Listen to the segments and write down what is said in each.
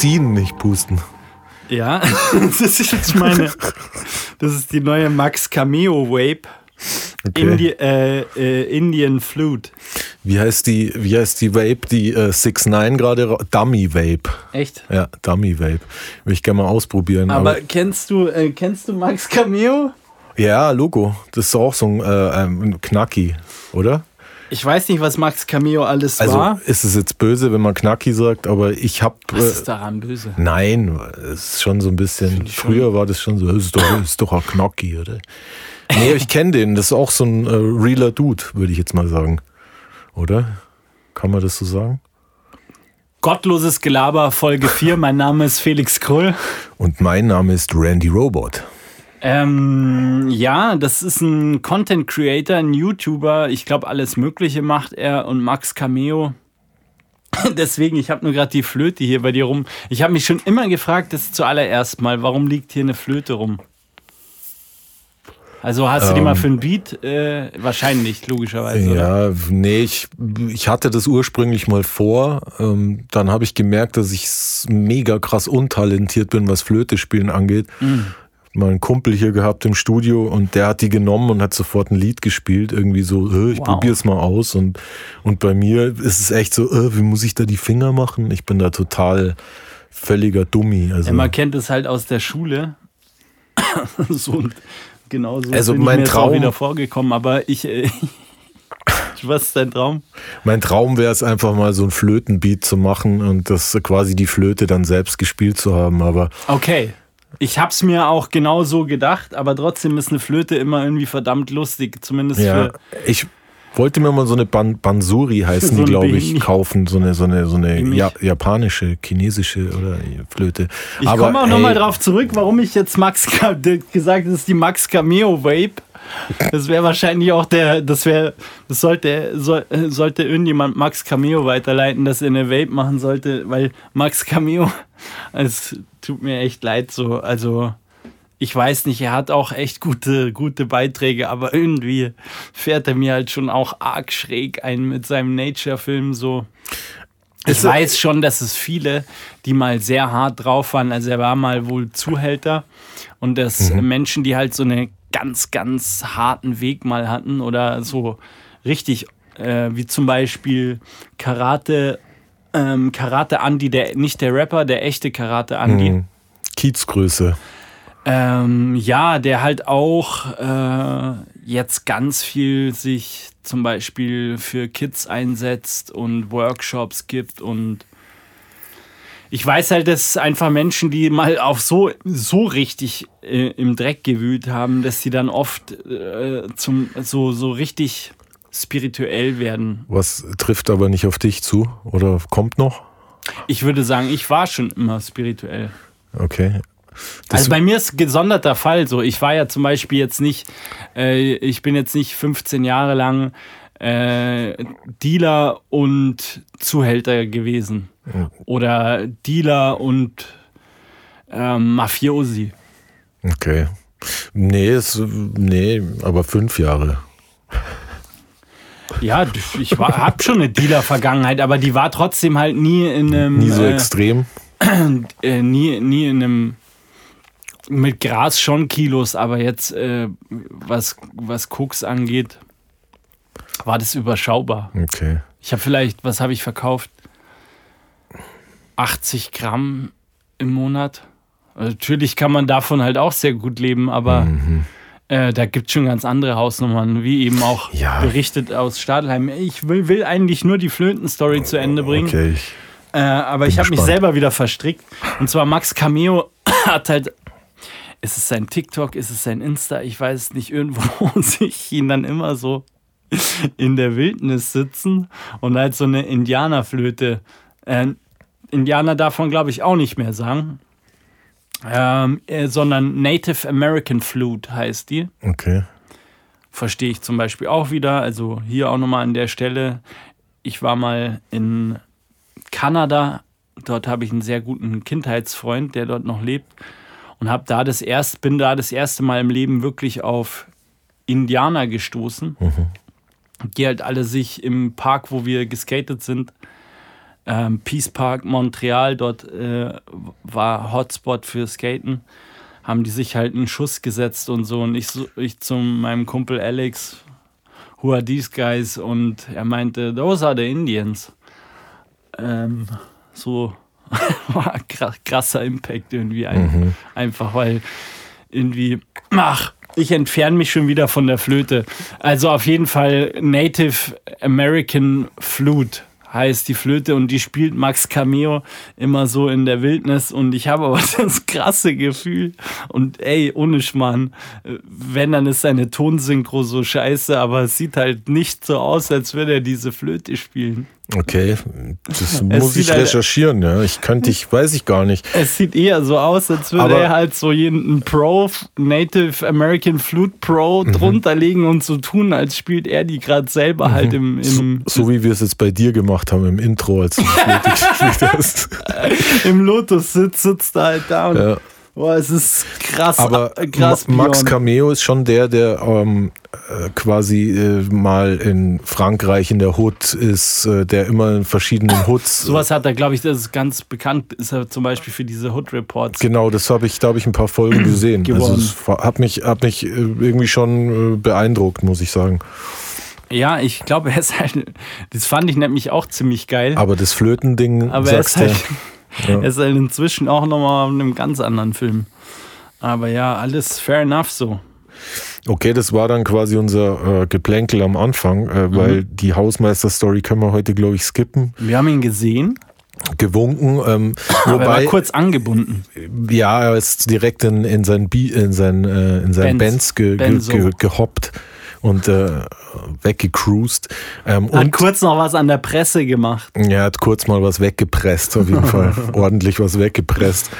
Ziehen, nicht pusten. Ja, das ist jetzt meine. Das ist die neue Max Cameo Vape. Okay. Indi äh, äh, Indian Flute. Wie heißt die, wie heißt die Vape, die äh, 6 9 gerade? ra- Dummy Vape. Echt? Ja, Dummy Vape. Will ich gerne mal ausprobieren. Aber kennst du, äh, kennst du Max Cameo? ja, Logo. Das ist auch so ein, äh, ein Knacki, oder? Ich weiß nicht, was Max Cameo alles Also war. ist es jetzt böse, wenn man Knacki sagt, aber ich habe. Was ist daran böse? Nein, es ist schon so ein bisschen. Früher war das schon so, ist doch, ist doch ein Knacki, oder? Nee, ich kenne den. Das ist auch so ein äh, realer Dude, würde ich jetzt mal sagen. Oder? Kann man das so sagen? Gottloses Gelaber, Folge 4. Mein Name ist Felix Krull. Und mein Name ist Randy Robot. Ähm, ja, das ist ein Content Creator, ein YouTuber. Ich glaube, alles Mögliche macht er und Max Cameo. Deswegen, ich habe nur gerade die Flöte hier bei dir rum. Ich habe mich schon immer gefragt, das zuallererst mal, warum liegt hier eine Flöte rum? Also hast du die Ähm. mal für ein Beat? Äh, wahrscheinlich, logischerweise. oder? Ja, nee, ich, ich hatte das ursprünglich mal vor. Ähm, dann habe ich gemerkt, dass ich mega krass untalentiert bin, was Flöte spielen angeht. Mal einen Kumpel hier gehabt im Studio und der hat die genommen und hat sofort ein Lied gespielt. Irgendwie so, äh, ich Wow. probier's mal aus. Und, und bei mir ist es echt so, äh, wie muss ich da die Finger machen? Ich bin da total völliger Dummi. Also, Ja, man kennt es halt aus der Schule. so, genau so Also bin mein ich mir jetzt auch Traum- wieder vorgekommen. Aber ich, äh, was ist dein Traum? Mein Traum wäre es einfach mal so ein Flötenbeat zu machen und das quasi die Flöte dann selbst gespielt zu haben. Aber Okay. Ich hab's mir auch genau so gedacht, aber trotzdem ist eine Flöte immer irgendwie verdammt lustig. Zumindest ja, für. ich wollte mir mal so eine Ban Bansuri heißen So die, glaube ich, kaufen. So eine, so eine, so eine ja, japanische, chinesische oder Flöte. Ich komme auch nochmal drauf zurück, warum ich jetzt Max gesagt habe, das ist die Max Cameo Vape. Das wäre wahrscheinlich auch der, das wäre, das sollte, soll, sollte irgendjemand Max Cameo weiterleiten, dass er eine Vape machen sollte, weil Max Cameo, es tut mir echt leid so, also ich weiß nicht, er hat auch echt gute, gute Beiträge, aber irgendwie fährt er mir halt schon auch arg schräg ein mit seinem Nature-Film so. Ich weiß schon, dass es viele, die mal sehr hart drauf waren. Also er war mal wohl Zuhälter und dass Menschen, die halt so einen ganz, ganz harten Weg mal hatten oder so richtig, äh, wie zum Beispiel Karate, ähm, Karate Andy, der nicht der Rapper, der echte Karate Andy. hm, Kiezgröße. Ähm, ja, der halt auch äh, jetzt ganz viel sich zum Beispiel für Kids einsetzt und Workshops gibt und ich weiß halt, dass einfach Menschen, die mal auf so, so richtig äh, im Dreck gewühlt haben, dass sie dann oft äh, zum, so, so richtig spirituell werden. Was trifft aber nicht auf dich zu oder kommt noch? Ich würde sagen, ich war schon immer spirituell. Okay. Das- Also bei mir ist ein gesonderter Fall so. Ich war ja zum Beispiel jetzt nicht, äh, ich bin jetzt nicht 15 Jahre lang äh, Dealer und Zuhälter gewesen. Oder Dealer und ähm, Mafiosi. Okay. Nee, es, nee, aber fünf Jahre. Ja, ich war, hab schon eine Dealer-Vergangenheit, aber die war trotzdem halt nie in einem. Nie so äh, extrem. äh, nie, nie in einem mit Gras schon Kilos, aber jetzt äh, was, was Koks angeht, war das überschaubar. Okay. Ich habe vielleicht, was habe ich verkauft? 80 Gramm im Monat. Also natürlich kann man davon halt auch sehr gut leben, aber äh, da gibt es schon ganz andere Hausnummern, wie eben auch Ja. berichtet aus Stadelheim. Ich will, will eigentlich nur die Flöten-Story zu Ende bringen. Okay. Äh, aber ich habe mich selber wieder verstrickt. Und zwar Max Cameo hat halt. Ist es sein TikTok, ist es sein Insta? Ich weiß es nicht. Irgendwo sehe ich ihn dann immer so in der Wildnis sitzen und halt so eine Indianerflöte. Äh, Indianer darf man, glaube ich, auch nicht mehr sagen. Ähm, äh, sondern Native American Flute heißt die okay. verstehe ich zum Beispiel auch wieder. Also hier auch nochmal an der Stelle. Ich war mal in Kanada. Dort habe ich einen sehr guten Kindheitsfreund, der dort noch lebt. Und habe da das erst, bin da das erste Mal im Leben wirklich auf Indianer gestoßen. Die halt alle sich im Park, wo wir geskatet sind, ähm, Peace Park Montreal, dort äh, war Hotspot für Skaten. Haben die sich halt einen Schuss gesetzt und so. Und ich, ich zu meinem Kumpel Alex, who are these guys? Und er meinte, those are the Indians. Ähm, so war krasser Impact irgendwie ein, mhm. einfach, weil irgendwie, ach, ich entferne mich schon wieder von der Flöte. Also auf jeden Fall Native American Flute heißt die Flöte und die spielt Max Cameo immer so in der Wildnis und ich habe aber das krasse Gefühl und ey, ohne Schmarrn, wenn dann ist seine Tonsynchro so scheiße, aber es sieht halt nicht so aus, als würde er diese Flöte spielen. Okay, das muss ich halt recherchieren, ja. Ich könnte, ich weiß ich gar nicht. Es sieht eher so aus, als würde Aber er halt so jeden Pro, Native American Flute Pro mhm. drunter legen und so tun, als spielt er die gerade selber mhm. halt im. im so, so, wie wir es jetzt bei dir gemacht haben im Intro, als du Flöte gespielt hast. Im Lotus sitzt, sitzt er halt da und. Ja. Boah, es ist krass. Aber krass Max Cameo ist schon der, der ähm, äh, quasi äh, mal in Frankreich in der Hood ist, äh, der immer in verschiedenen Hoods. Sowas hat er, glaube ich, das ist ganz bekannt, ist er zum Beispiel für diese Hood Reports. Genau, das habe ich, da habe ich ein paar Folgen gesehen. Also es hat mich, hat mich äh, irgendwie schon äh, beeindruckt, muss ich sagen. Ja, ich glaube, er ist halt, das fand ich nämlich auch ziemlich geil. Aber das Flötending, Aber sagst er ist halt, ja. Er ist halt inzwischen auch nochmal in einem ganz anderen Film. Aber ja, alles fair enough so. Okay, das war dann quasi unser äh, Geplänkel am Anfang, äh, mhm. weil die Hausmeister-Story können wir heute, glaube ich, skippen. Wir haben ihn gesehen. Gewunken. Ähm, wobei, er war kurz angebunden. Ja, er ist direkt in, in sein, Bi in sein, äh, in sein Benz, Benz ge, ge, ge, gehoppt und äh, weggecruised. Ähm, hat und, kurz noch was an der Presse gemacht. Er hat kurz mal was weggepresst, auf jeden Fall. Ordentlich was weggepresst.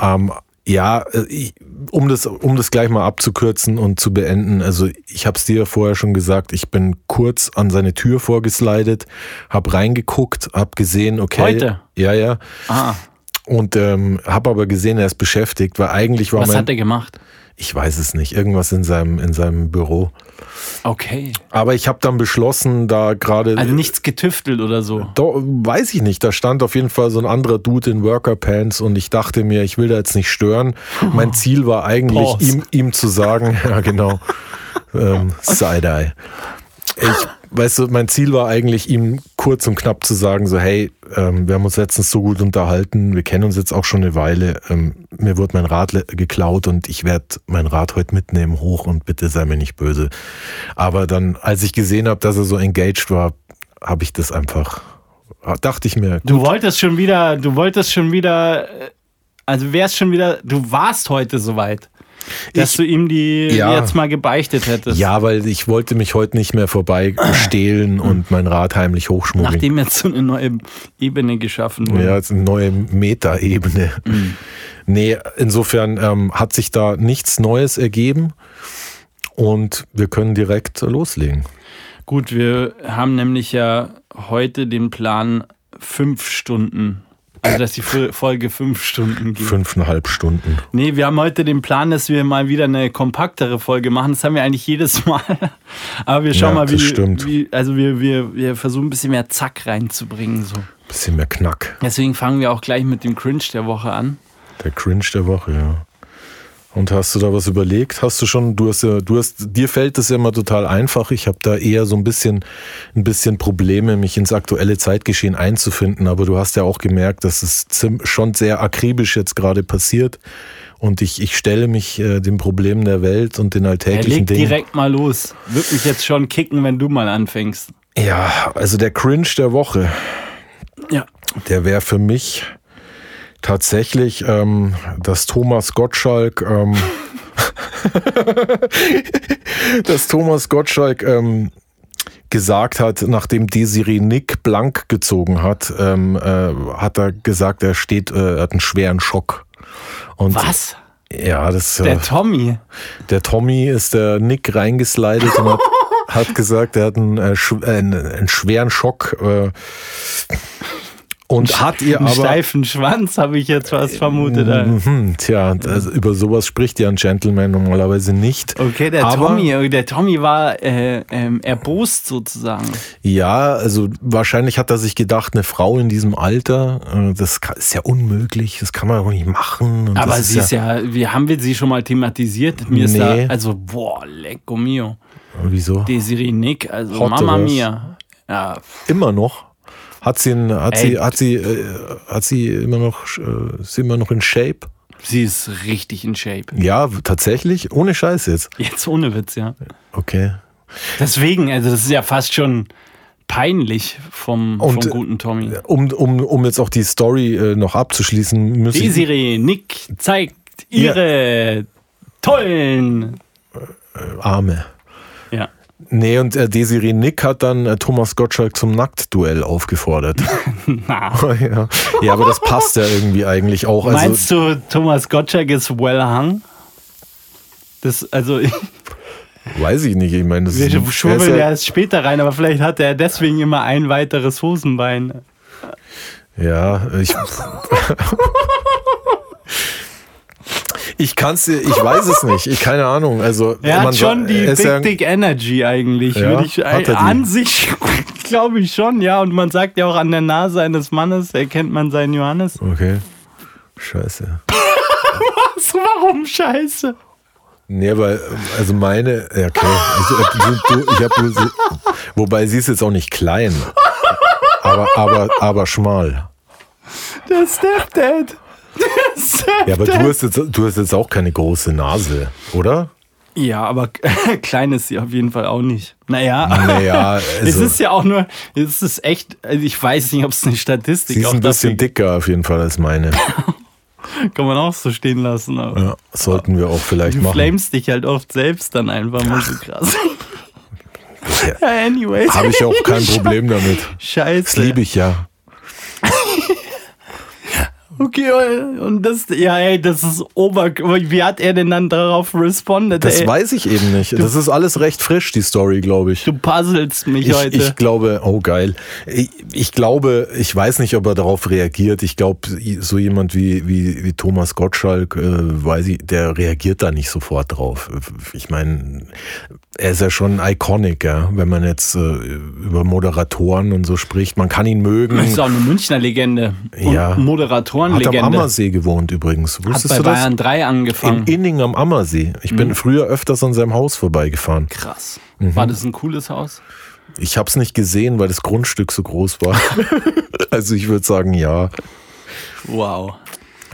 Ähm, ja, äh, um das, um das gleich mal abzukürzen und zu beenden, also ich habe es dir vorher schon gesagt, ich bin kurz an seine Tür vorgeslidet, habe reingeguckt, habe gesehen, okay. Heute? Ja, ja. Ah. Und ähm, habe aber gesehen, er ist beschäftigt, weil eigentlich war Was mein, hat er gemacht? Ich weiß es nicht, irgendwas in seinem, in seinem Büro. Okay. Aber ich habe dann beschlossen, da gerade. Also nichts getüftelt oder so. Da, weiß ich nicht. Da stand auf jeden Fall so ein anderer Dude in Worker Pants und ich dachte mir, ich will da jetzt nicht stören. Mein Ziel war eigentlich, ihm, ihm zu sagen, ja genau, ähm, Side-Eye. Ich, weißt du, mein Ziel war eigentlich, ihm kurz und knapp zu sagen, so, hey, ähm, wir haben uns letztens so gut unterhalten, wir kennen uns jetzt auch schon eine Weile, ähm, mir wurde mein Rad geklaut und ich werde mein Rad heute mitnehmen hoch und bitte sei mir nicht böse. Aber dann, als ich gesehen habe, dass er so engaged war, habe ich das einfach, dachte ich mir. Gut. Du wolltest schon wieder, du wolltest schon wieder, also wärst schon wieder, du warst heute soweit. Dass ich, du ihm die ja, jetzt mal gebeichtet hättest. Ja, weil ich wollte mich heute nicht mehr vorbei stehlen und mein Rad heimlich hochschmuggeln. Nachdem jetzt so eine neue Ebene geschaffen wurde. Ja, jetzt eine neue Meta-Ebene. Mhm. Nee, insofern ähm, hat sich da nichts Neues ergeben und wir können direkt loslegen. Gut, wir haben nämlich ja heute den Plan, fünf Stunden also, dass die Folge fünf Stunden geht. Fünfeinhalb Stunden. Nee, wir haben heute den Plan, dass wir mal wieder eine kompaktere Folge machen. Das haben wir eigentlich jedes Mal. Aber wir schauen ja, mal, wie, wie, Also, wir, wir, wir versuchen ein bisschen mehr Zack reinzubringen. So. Ein bisschen mehr Knack. Deswegen fangen wir auch gleich mit dem Cringe der Woche an. Der Cringe der Woche, ja. Und hast du da was überlegt? Hast du schon, du hast ja, du hast, dir fällt das ja immer total einfach. Ich habe da eher so ein bisschen, ein bisschen Probleme, mich ins aktuelle Zeitgeschehen einzufinden. Aber du hast ja auch gemerkt, dass es schon sehr akribisch jetzt gerade passiert. Und ich, ich stelle mich äh, den Problemen der Welt und den alltäglichen ja, leg Dingen. direkt mal los. Würde mich jetzt schon kicken, wenn du mal anfängst. Ja, also der Cringe der Woche. Ja. Der wäre für mich tatsächlich, ähm, dass Thomas Gottschalk, ähm, dass Thomas Gottschalk ähm, gesagt hat, nachdem Desiree Nick blank gezogen hat, ähm, äh, hat er gesagt, er steht, äh, hat einen schweren Schock. Und Was? Ja, das. Äh, der Tommy. Der Tommy ist der Nick reingeslidet und hat, hat gesagt, er hat einen, äh, einen, einen schweren Schock. Äh, Und hat ihr Einen aber. steifen Schwanz, habe ich jetzt fast vermutet. Mhm, tja, also über sowas spricht ja ein Gentleman normalerweise nicht. Okay, der Aber- Tommy, der Tommy war äh, ähm, erbost sozusagen. Ja, also wahrscheinlich hat er sich gedacht, eine Frau in diesem Alter, äh, das ist ja unmöglich, das kann man doch nicht machen. Aber sie ist ja, wie haben wir sie schon mal thematisiert? Mir ist Nee. da, also, boah, lecco mio. Wieso? Desiree Nick, also Hot Mama was? mia. Ja, Immer noch? Hat sie, ein, hat Ey. sie, hat sie, äh, hat sie immer noch, äh, ist sie immer noch in Shape? sie ist richtig in Shape. Ja, tatsächlich, ohne Scheiß jetzt. Jetzt ohne Witz, ja. Okay. Deswegen, also das ist ja fast schon peinlich vom, Und, vom guten Tommy. Um, um, um jetzt auch die Story äh, noch abzuschließen, müssen Desiree Nick zeigt ihre tollen. Arme. Nee, und äh, Desiree Nick hat dann äh, Thomas Gottschalk zum Nacktduell aufgefordert. ja. ja, aber das passt ja irgendwie eigentlich auch. Also, Meinst du, Thomas Gottschalk ist well hung? Das, also, weiß ich nicht. Ich meine, das wir ist, schwurbeln ist ja ja, erst später rein, aber vielleicht hat er deswegen immer ein weiteres Hosenbein. ja, ich. Ich kann's, ich weiß es nicht. Ich keine Ahnung. Also Er man hat schon die Big ja, Dick Energy eigentlich, Ja, ich an sich glaube ich schon, ja. Und man sagt ja auch an der Nase eines Mannes erkennt man seinen Johannes. Okay. Scheiße. So, warum Scheiße? Nee, aber also meine, ja, okay. Also, äh, du, ich hab, wobei sie ist jetzt auch nicht klein. Aber, aber, aber schmal. Der Stepdad. Ja, aber du hast, jetzt, du hast jetzt auch keine große Nase, oder? Ja, aber klein ist sie auf jeden Fall auch nicht. Naja, Naja, es also, ist ja auch nur, es ist echt, also ich weiß nicht, ob es eine Statistik sie ist ein bisschen dicker auf jeden Fall als meine. kann man auch so stehen lassen. Aber Ja, sollten wir auch vielleicht du machen. flamest dich halt oft selbst dann einfach mal so krass. Ja. ja, anyways. Habe ich auch kein Problem damit. Scheiße. Das liebe ich ja. Okay, und das, ja, ey, das ist Ober. Wie hat er denn dann darauf respondet? Das ey? weiß ich eben nicht. Das ist alles recht frisch, die Story, glaube ich. Du puzzelst mich Ich, heute. ich glaube, oh geil. Ich, ich glaube, ich weiß nicht, ob er darauf reagiert. Ich glaube, so jemand wie, wie, wie Thomas Gottschalk, äh, weiß ich, der reagiert da nicht sofort drauf. Ich meine, er ist ja schon iconic, ja, wenn man jetzt äh, über Moderatoren und so spricht. Man kann ihn mögen. das ist auch eine Münchner Legende. Und Ja. Hat am Moderatorenlegende. Ammersee gewohnt übrigens. Hat Wusstest bei du das? Bayern 3 In angefangen. Inning am Ammersee. Ich Mhm. bin früher öfters an seinem Haus vorbeigefahren. Krass. Mhm. War das ein cooles Haus? Ich habe es nicht gesehen, weil das Grundstück so groß war. also ich würde sagen, ja. Wow.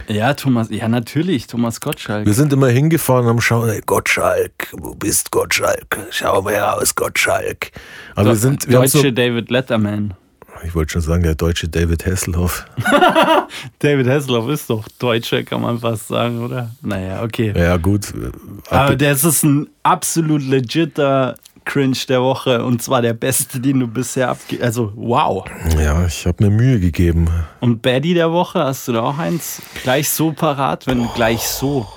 Ja, Thomas, ja, natürlich, Thomas Gottschalk. Wir sind immer hingefahren und haben schauen, hey, Gottschalk, wo bist Gottschalk? Schau mal raus, Gottschalk. Aber wir sind, wir Deutsche nur, David Letterman. ich wollte schon sagen, der deutsche David Hasselhoff. David Hasselhoff ist doch Deutscher, kann man fast sagen, oder? Naja, okay. Ja gut, Aber das ist ein absolut legitter Cringe der Woche und zwar der beste, den du bisher abge... Also, wow. ja, ich habe mir Mühe gegeben. Und Baddy der Woche, hast du da auch eins gleich so parat, wenn gleich so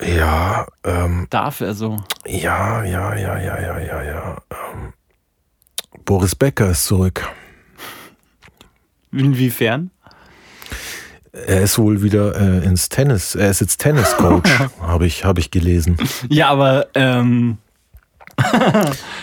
Ja, ähm, darf er so? ja, ja, ja, ja, ja, ja, ja. Ähm, Boris Becker ist zurück. Inwiefern? Er ist wohl wieder äh, ins Tennis. Er ist jetzt Tenniscoach, habe ich, hab ich gelesen. Ja, aber ähm,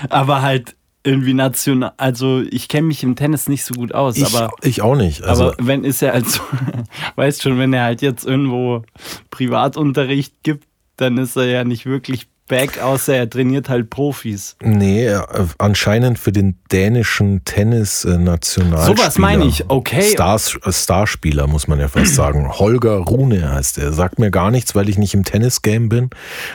aber halt irgendwie national. Also ich kenne mich im Tennis nicht so gut aus, Ich, aber ich auch nicht. Also, aber wenn ist er also, weißt schon, wenn er halt jetzt irgendwo Privatunterricht gibt, dann ist er ja nicht wirklich back, außer er trainiert halt Profis. nee, äh, anscheinend für den dänischen Tennis-Nationalspieler. Sowas meine ich, okay. Stars, äh, Starspieler, muss man ja fast sagen. Holger Rune heißt er. Sagt mir gar nichts, weil ich nicht im Tennis-Game bin.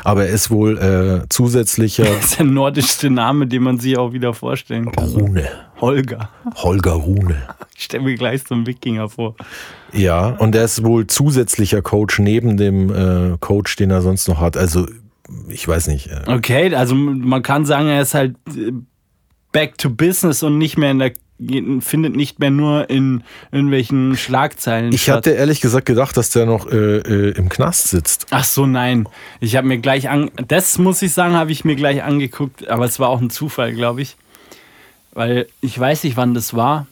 Aber er ist wohl äh, zusätzlicher Das ist der nordischste Name, den man sich auch wieder vorstellen kann. Rune. Holger. Holger Rune. Ich stelle mir gleich so einen Wikinger vor. Ja, und er ist wohl zusätzlicher Coach neben dem äh, Coach, den er sonst noch hat. Also, ich weiß nicht. Äh, Okay, also man kann sagen, er ist halt äh, back to business und nicht mehr in der findet nicht mehr nur in irgendwelchen Schlagzeilen ich statt. hatte ehrlich gesagt gedacht, dass der noch äh, äh, im Knast sitzt. Ach so, nein. Ich habe mir gleich an das muss ich sagen, habe ich mir gleich angeguckt, aber es war auch ein Zufall, glaube ich. Weil ich weiß nicht, wann das war.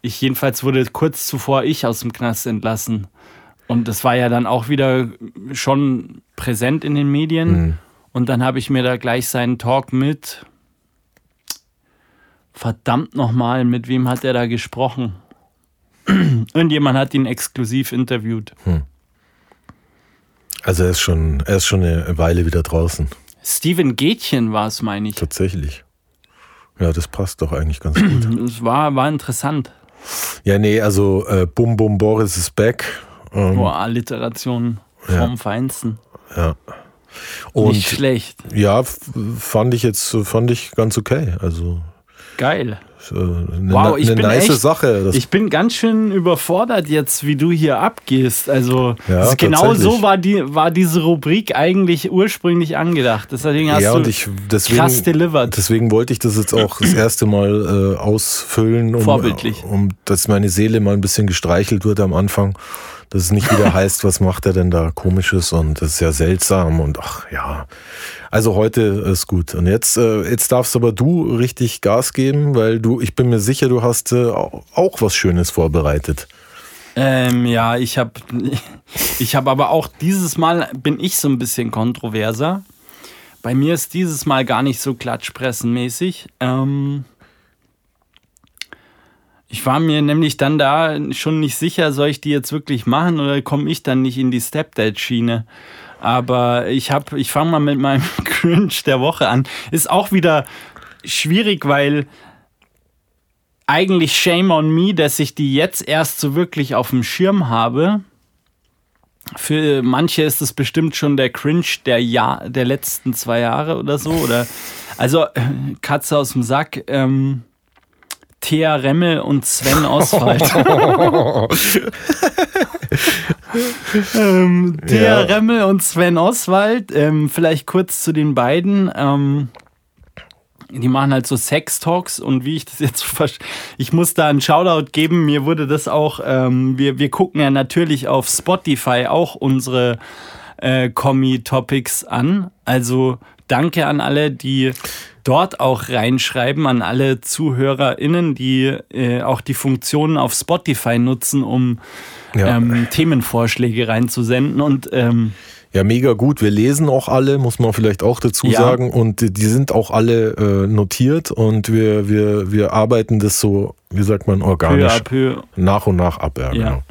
ich jedenfalls wurde kurz zuvor ich aus dem Knast entlassen. Und das war ja dann auch wieder schon präsent in den Medien. Mhm. Und dann habe ich mir da gleich seinen Talk mit. Verdammt nochmal, mit wem hat er da gesprochen? Irgendjemand hat ihn exklusiv interviewt. Also er ist schon, er ist schon eine Weile wieder draußen. Steven Gätchen war es, meine ich. Tatsächlich. Ja, das passt doch eigentlich ganz gut. Es war, war interessant. Ja, nee, also äh, Bum Bum Boris ist back. Ähm, Boah, Alliteration vom Ja. Feinsten. ja. Und Nicht schlecht. ja, fand ich jetzt fand ich ganz okay. Also Geil. eine, Wow, ich eine bin nice echt- Sache. Das, Ich bin ganz schön überfordert jetzt, wie du hier abgehst. Also Ja, genau so war die war diese Rubrik eigentlich ursprünglich angedacht. Deswegen hast ja, du ich deswegen, krass delivered. deswegen wollte ich das jetzt auch das erste Mal äh, ausfüllen, um, Vorbildlich. um dass meine Seele mal ein bisschen gestreichelt wird am Anfang. Dass es nicht wieder heißt, was macht er denn da komisches und das ist ja seltsam und ach ja. Also heute ist gut. Und jetzt, äh, jetzt darfst aber du richtig Gas geben, weil du, ich bin mir sicher, du hast äh, au- auch was Schönes vorbereitet. Ähm, ja, ich habe ich hab aber auch dieses Mal bin ich so ein bisschen kontroverser. Bei mir ist dieses Mal gar nicht so klatschpressenmäßig. Ähm, ich war mir nämlich dann da schon nicht sicher, soll ich die jetzt wirklich machen oder komme ich dann nicht in die Stepdad-Schiene. Aber ich habe, ich fange mal mit meinem Cringe der Woche an. Ist auch wieder schwierig, weil eigentlich shame on me, dass ich die jetzt erst so wirklich auf dem Schirm habe. Für manche ist es bestimmt schon der Cringe der Jahr, der letzten zwei Jahre oder so. Oder also äh, Katze aus dem Sack. Ähm, Thea Remmel und Sven Oswald. ähm, Thea Ja. Remmel und Sven Oswald. Ähm, vielleicht kurz zu den beiden. Ähm, die machen halt so Sex-Talks und wie ich das jetzt verstehe, ich muss da einen Shoutout geben. Mir wurde das auch, ähm, wir, wir gucken ja natürlich auf Spotify auch unsere äh, Kommi-Topics an. Also danke an alle, die dort auch reinschreiben, an alle ZuhörerInnen, die äh, auch die Funktionen auf Spotify nutzen, um Ja. ähm, Themenvorschläge reinzusenden. Und ähm, Ja, mega gut. Wir lesen auch alle, muss man vielleicht auch dazu Ja. sagen. Und die sind auch alle äh, notiert und wir, wir, wir arbeiten das so, wie sagt man, peu organisch à peu nach und nach ab. Ja, Ja. genau.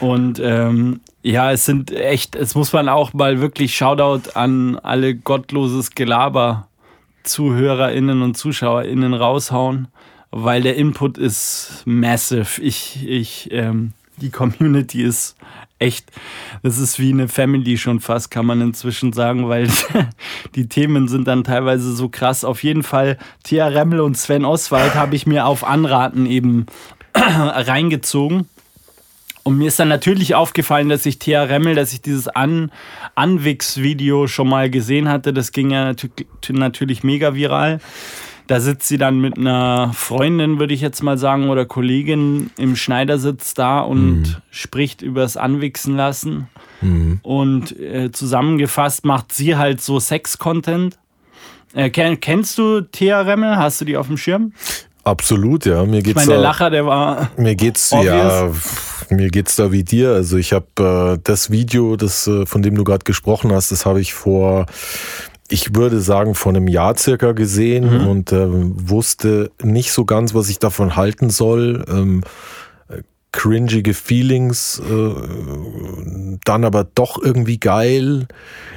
Und ähm, ja, es sind echt, es muss man auch mal wirklich Shoutout an alle gottloses Gelaber ZuhörerInnen und ZuschauerInnen raushauen, weil der Input ist massive. Ich, ich, ähm, die Community ist echt, das ist wie eine Family schon fast, kann man inzwischen sagen, weil die Themen sind dann teilweise so krass. Auf jeden Fall, Thea Remmel und Sven Oswald habe ich mir auf Anraten eben reingezogen. Und mir ist dann natürlich aufgefallen, dass ich Thea Remmel, dass ich dieses An Anwix-Video schon mal gesehen hatte. Das ging ja natü natürlich mega viral. Da sitzt sie dann mit einer Freundin, würde ich jetzt mal sagen, oder Kollegin im Schneidersitz da und spricht übers Anwichsen lassen. Und äh, zusammengefasst macht sie halt so Sex-Content. Äh, kenn, kennst du Thea Remmel? Hast du die auf dem Schirm? Absolut, ja. Mir Ich geht's meine, der da- Lacher, der war. Mir geht's Obvious. ja, mir geht's da wie dir. Also ich habe äh, das Video, das äh, von dem du gerade gesprochen hast, das habe ich vor, ich würde sagen vor einem Jahr circa gesehen und äh, wusste nicht so ganz, was ich davon halten soll. Ähm, äh, cringige Feelings, äh, dann aber doch irgendwie geil.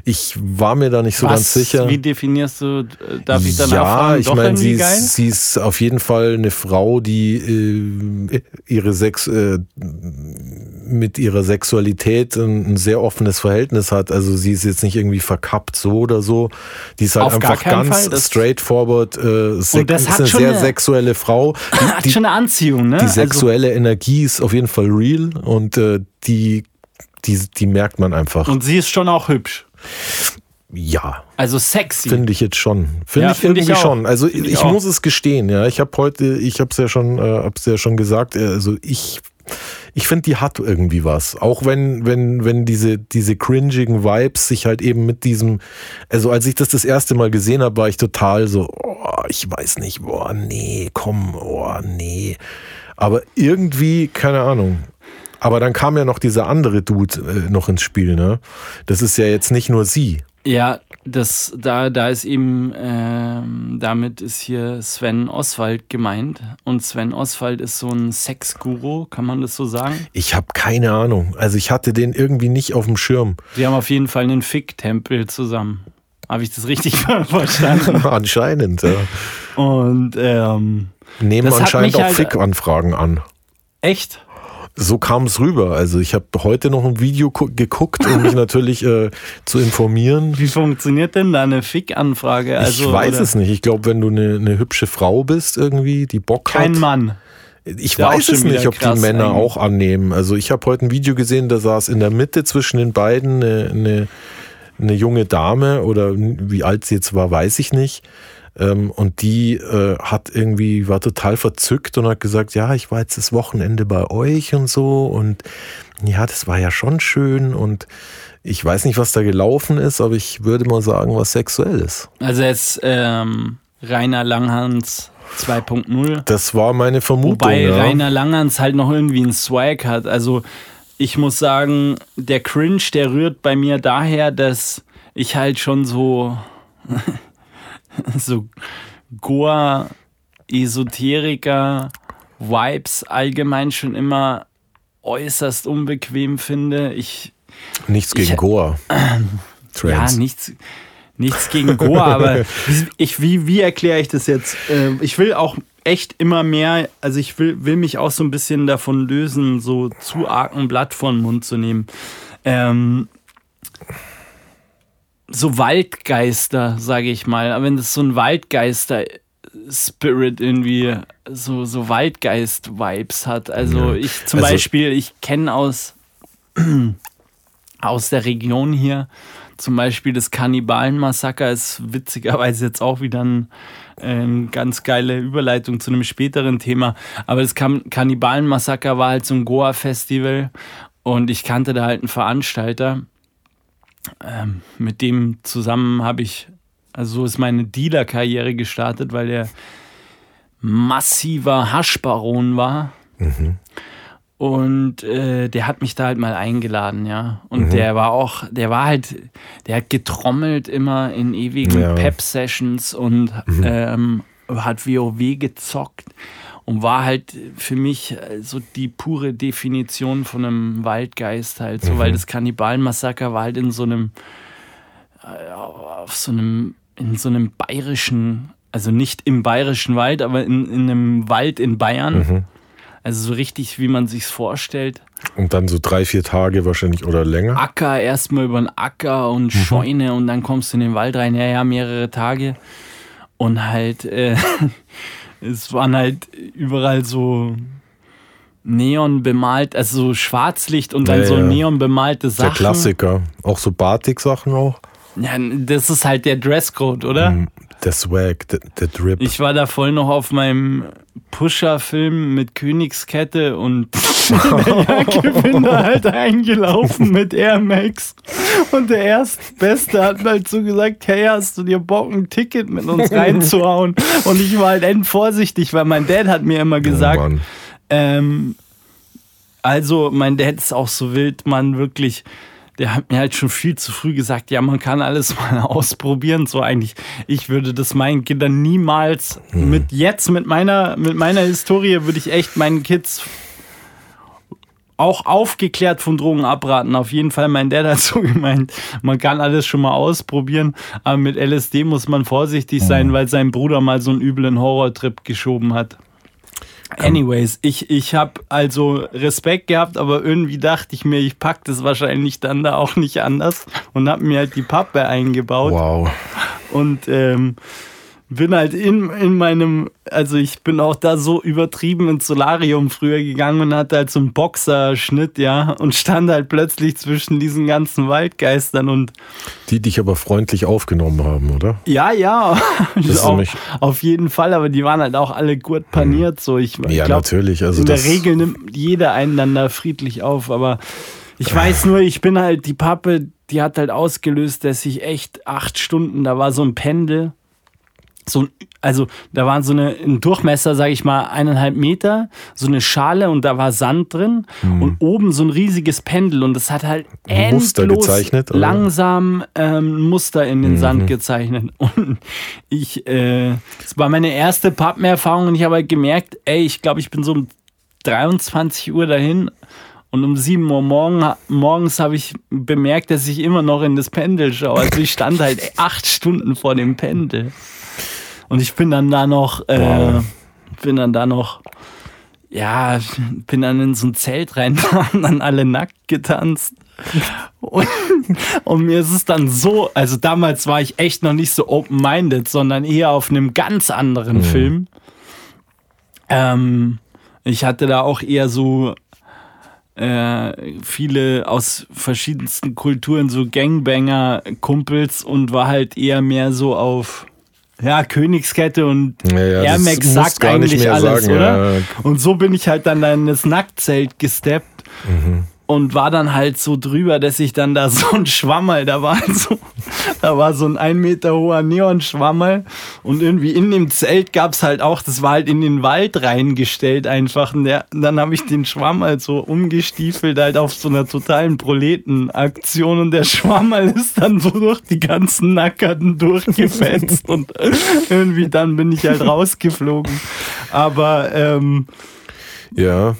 Ich war mir da nicht so ganz sicher. Wie definierst du, äh, darf ich danach ja, fragen, ich meine, sie, ist- sie ist auf jeden Fall eine Frau, die äh, ihre Sex äh, mit ihrer Sexualität ein, ein sehr offenes Verhältnis hat. Also sie ist jetzt nicht irgendwie verkappt so oder so. Die ist halt Auf einfach ganz Fall, straightforward. Äh, sex- das ist eine sehr eine- sexuelle Frau. Hat Die, schon eine Anziehung, ne? die sexuelle Energie ist auf jeden Fall real und äh, die, die, die merkt man einfach. und sie ist schon auch hübsch. ja. Also sexy. Finde ich jetzt schon. Finde Ja, ich find ich irgendwie auch. schon. Also Find ich, ich muss es gestehen, ja. Ich habe heute, ich habe es ja schon, äh, hab's ja schon gesagt. äh, Also ich, ich finde, die hat irgendwie was. Auch wenn, wenn, wenn diese, diese cringigen Vibes sich halt eben mit diesem, also als ich das das erste Mal gesehen habe, war ich total so, oh, ich weiß nicht, boah, nee, komm, oh, nee. Aber irgendwie, keine Ahnung. Aber dann kam ja noch dieser andere Dude äh, noch ins Spiel, ne? Das ist ja jetzt nicht nur sie. Ja, das, da, da ist eben, ähm, damit ist hier Sven Oswald gemeint. Und Sven Oswald ist so ein Sexguru, kann man das so sagen? Ich habe keine Ahnung. Also ich hatte den irgendwie nicht auf dem Schirm. Wir haben auf jeden Fall einen Fick-Tempel zusammen. Habe ich das richtig verstanden? anscheinend, ja. Und ähm, nehmen anscheinend auch halt- Fick-Anfragen an. echt? So kam es rüber. Also ich habe heute noch ein Video gu- geguckt, um mich natürlich äh, zu informieren. Wie funktioniert denn da eine Fick-Anfrage? Also, ich weiß oder- es nicht. Ich glaube, wenn du eine, eine hübsche Frau bist, irgendwie, die Bock Kein hat. Mann. Ich auch weiß es nicht, ob die Männer eigentlich. auch annehmen. Also ich habe heute ein Video gesehen, da saß in der Mitte zwischen den beiden eine, eine, eine junge Dame oder wie alt sie jetzt war, weiß ich nicht. Ähm, und die äh, hat irgendwie, war total verzückt und hat gesagt, ja, ich war jetzt das Wochenende bei euch und so und ja, das war ja schon schön und ich weiß nicht, was da gelaufen ist, aber ich würde mal sagen, was Sexuelles. Also jetzt ähm, Rainer Langhans 2.0. Das war meine Vermutung. Wobei ja. Rainer Langhans halt noch irgendwie einen Swag hat. Also ich muss sagen, der Cringe, der rührt bei mir daher, dass ich halt schon so so Goa Esoteriker Vibes allgemein schon immer äußerst unbequem finde. Ich Nichts gegen Ich- Goa. ja, Trans. nichts, nichts gegen Goa, aber wie- ich, wie, wie erkläre ich das jetzt? Ähm, Ich will auch echt immer mehr, also ich will, will mich auch so ein bisschen davon lösen, so zu arg ein Blatt vor den Mund zu nehmen. Ähm, so Waldgeister, sage ich mal. Aber wenn das so ein Waldgeister-Spirit irgendwie, so, so Waldgeist-Vibes hat. Also Ja. ich zum Also- Beispiel, ich kenne aus, aus der Region hier zum Beispiel das Kannibalenmassaker ist witzigerweise jetzt auch wieder ein, eine ganz geile Überleitung zu einem späteren Thema. Aber das Kan- Kannibalenmassaker war halt so ein Goa-Festival und ich kannte da halt einen Veranstalter. Ähm, mit dem zusammen habe ich, also so ist meine Dealer-Karriere gestartet, weil der massiver Haschbaron war. Und äh, der hat mich da halt mal eingeladen, ja. Und der war auch, der war halt, der hat getrommelt immer in ewigen Ja. Pep-Sessions und ähm, hat WoW gezockt und war halt für mich äh, so die pure Definition von einem Waldgeist halt, so, weil das Kannibalenmassaker war halt in so einem, äh, auf so einem, in so einem bayerischen, also nicht im bayerischen Wald, aber in, in einem Wald in Bayern. Also so richtig, wie man sich's vorstellt. Und dann so drei, vier Tage wahrscheinlich oder länger. Acker, erstmal über den Acker und Scheune und dann kommst du in den Wald rein. Ja, ja, mehrere Tage. Und halt, äh, es waren halt überall so Neon bemalt, also so Schwarzlicht und dann Ja, so neon bemalte Der Sachen. Klassiker. Auch so Batik-Sachen auch. Ja, das ist halt der Dresscode, oder? Der Swag, der, der Drip. Ich war da voll noch auf meinem Pusher-Film mit Königskette und ich bin da halt eingelaufen mit Air Max. Und der Erstbeste hat halt so gesagt, hey, hast du dir Bock, ein Ticket mit uns reinzuhauen? Und ich war halt endvorsichtig, weil mein Dad hat mir immer Oh gesagt, Mann. ähm, also mein Dad ist auch so wild, man wirklich, der hat mir halt schon viel zu früh gesagt, ja, man kann alles mal ausprobieren. So eigentlich, ich würde das meinen Kindern niemals mit jetzt, mit meiner, mit meiner Historie, würde ich echt meinen Kids auch aufgeklärt von Drogen abraten. Auf jeden Fall, mein Dad hat so gemeint, man kann alles schon mal ausprobieren, aber mit LSD muss man vorsichtig sein, weil sein Bruder mal so einen üblen Horrortrip geschoben hat. Anyways, ich, ich habe also Respekt gehabt, aber irgendwie dachte ich mir, ich pack das wahrscheinlich dann da auch nicht anders und habe mir halt die Pappe eingebaut Wow. und ähm, bin halt in, in meinem, also ich bin auch da so übertrieben ins Solarium früher gegangen und hatte halt so einen Boxerschnitt, ja, und stand halt plötzlich zwischen diesen ganzen Waldgeistern und Die dich aber freundlich aufgenommen haben, oder? ja, ja, ist auch, auf jeden Fall, aber die waren halt auch alle gut paniert, so ich, Ja, glaub, natürlich. Also in der Regel nimmt jeder da friedlich auf, aber ich weiß nur, ich bin halt, die Pappe, die hat halt ausgelöst, dass ich echt acht Stunden, da war so ein Pendel. So also da waren so eine, ein Durchmesser, sage ich mal, eineinhalb Meter, so eine Schale und da war Sand drin Mhm. und oben so ein riesiges Pendel und das hat halt Muster endlos gezeichnet, oder? Mhm. langsam ähm, Muster in den Sand gezeichnet. Und ich, äh, das war meine erste Pappmeerfahrung und ich habe halt gemerkt, ey, ich glaube, ich bin so um 23 Uhr dahin und um 7 Uhr morgen, morgens habe ich bemerkt, dass ich immer noch in das Pendel schaue. Also ich stand halt acht Stunden vor dem Pendel. Und ich bin dann da noch, äh, bin dann da noch, ja, bin dann in so ein Zelt rein, haben dann alle nackt getanzt. Und, und mir ist es dann so, also damals war ich echt noch nicht so open-minded, sondern eher auf einem ganz anderen Film. Ähm, ich hatte da auch eher so äh, viele aus verschiedensten Kulturen, so Gangbanger-Kumpels und war halt eher mehr so auf ja, Königskette und Ja, ja, Air Max sagt eigentlich alles, sagen, oder? ja. Und so bin ich halt dann in das Nacktzelt gesteppt Mhm. Und war dann halt so drüber, dass ich dann da so ein Schwammerl, da war halt so, da war so ein ein Meter hoher Neonschwammerl und irgendwie in dem Zelt gab's halt auch, das war halt in den Wald reingestellt einfach und der, dann habe ich den Schwammerl so umgestiefelt halt auf so einer totalen Proletenaktion und der Schwammerl ist dann so durch die ganzen Nackerten durchgefetzt und irgendwie dann bin ich halt rausgeflogen. Aber ähm, Ja,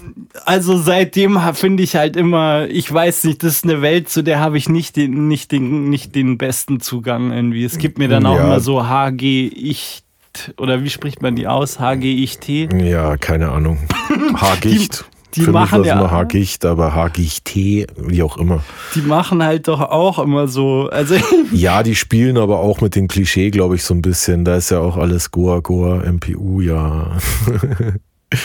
also seitdem finde ich halt immer, ich weiß nicht, das ist eine Welt, zu der habe ich nicht den, nicht, den, nicht den besten Zugang irgendwie. Es gibt mir dann auch Ja. immer so HG ich oder wie spricht man die aus? HG ich T. ja, keine Ahnung. Haargicht. Die- die Für machen mich war ja- immer Haargicht, aber Haargicht-Tee, wie auch immer. Die machen halt doch auch immer so, also Ja, die spielen aber auch mit dem Klischee, glaube ich, so ein bisschen. Da ist ja auch alles Goa, Goa, MPU, ja.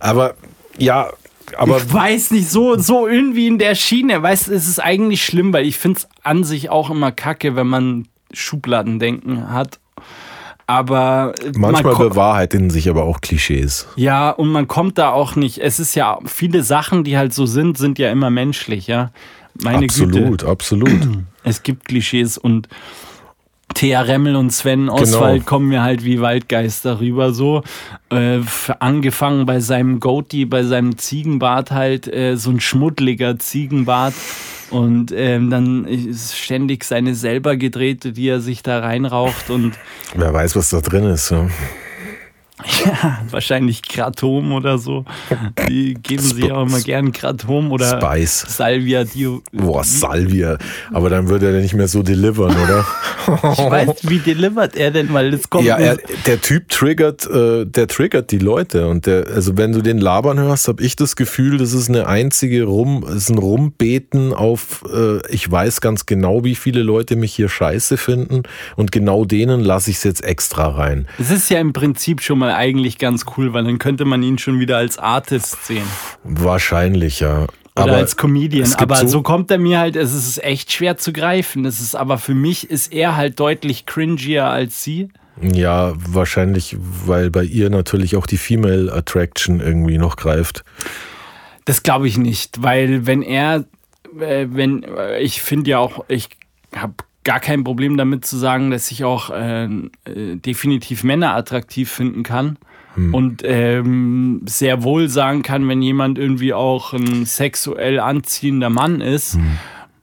aber ja, aber ich weiß nicht, so, so irgendwie in der Schiene. Weißt du, es ist eigentlich schlimm, weil ich finde es an sich auch immer kacke, wenn man Schubladendenken hat. Aber man manchmal ko- bewahrheiten sich aber auch Klischees. Ja, und man kommt da auch nicht. Es ist ja, viele Sachen, die halt so sind, sind ja immer menschlich, ja. Meine absolut, Güte. absolut. Es gibt Klischees und Thea Remmel und Sven Oswald kommen mir halt wie Waldgeister rüber, so. Äh, angefangen bei seinem Goatee, bei seinem Ziegenbart halt, äh, so ein schmuddeliger Ziegenbart. Und ähm, dann ist ständig seine selber gedrehte, die er sich da reinraucht und Wer weiß, was da drin ist. Ja. Ja, wahrscheinlich Kratom oder so. Die geben sie ja auch immer gern Kratom oder Spice. Salvia Dio. Boah, Salvia. Aber dann würde er nicht mehr so delivern, oder? Ich weiß, wie delivert er denn, weil das kommt. Ja, er, der Typ triggert, äh, der triggert die Leute und der, also wenn du den labern hörst, habe ich das Gefühl, das ist eine einzige Rum, ist ein Rumbeten auf, äh, ich weiß ganz genau, wie viele Leute mich hier scheiße finden und genau denen lasse ich es jetzt extra rein. es ist ja im Prinzip schon mal eigentlich ganz cool, weil dann könnte man ihn schon wieder als Artist sehen. Wahrscheinlich ja. Oder Aber als Comedian. Aber so, so- kommt er mir halt, es ist echt schwer zu greifen. Es ist aber für mich ist er halt deutlich cringier als sie. ja, wahrscheinlich, weil bei ihr natürlich auch die Female Attraction irgendwie noch greift. Das glaube ich nicht, weil wenn er, äh, wenn, äh, ich finde ja auch, ich habe gar kein Problem damit zu sagen, dass ich auch äh, äh, definitiv Männer attraktiv finden kann. Und ähm, sehr wohl sagen kann, wenn jemand irgendwie auch ein sexuell anziehender Mann ist.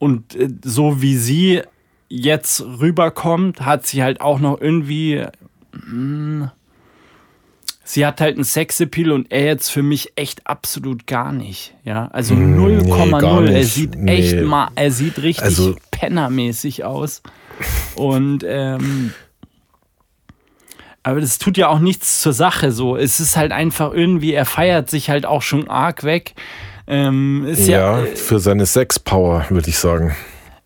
Und äh, so wie sie jetzt rüberkommt, hat sie halt auch noch irgendwie sie hat halt einen Sexappeal und er jetzt für mich echt absolut gar nicht. Ja, also 0,0. gar er nicht. sieht Nee. echt mal, er sieht richtig Also- pennermäßig aus. Und ähm, aber das tut ja auch nichts zur Sache so. Es ist halt einfach irgendwie, er feiert sich halt auch schon arg weg. Ähm, ist ja, Ja, für seine Sexpower, würde ich sagen.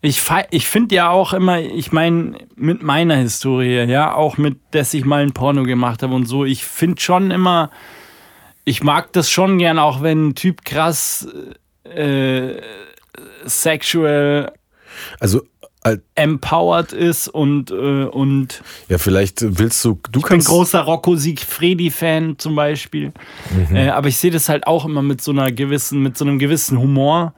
Ich, ich finde ja auch immer, ich meine, mit meiner Historie, ja, auch mit, dass ich mal ein Porno gemacht habe und so, ich finde schon immer, ich mag das schon gern, auch wenn ein Typ krass äh, sexual Also, empowered ist und, äh, und ja, vielleicht willst du, du ich bin kannst. großer Rocco Siegfriedi-Fan zum Beispiel. Mhm. Äh, aber ich sehe das halt auch immer mit so einer gewissen, mit so einem gewissen Humor.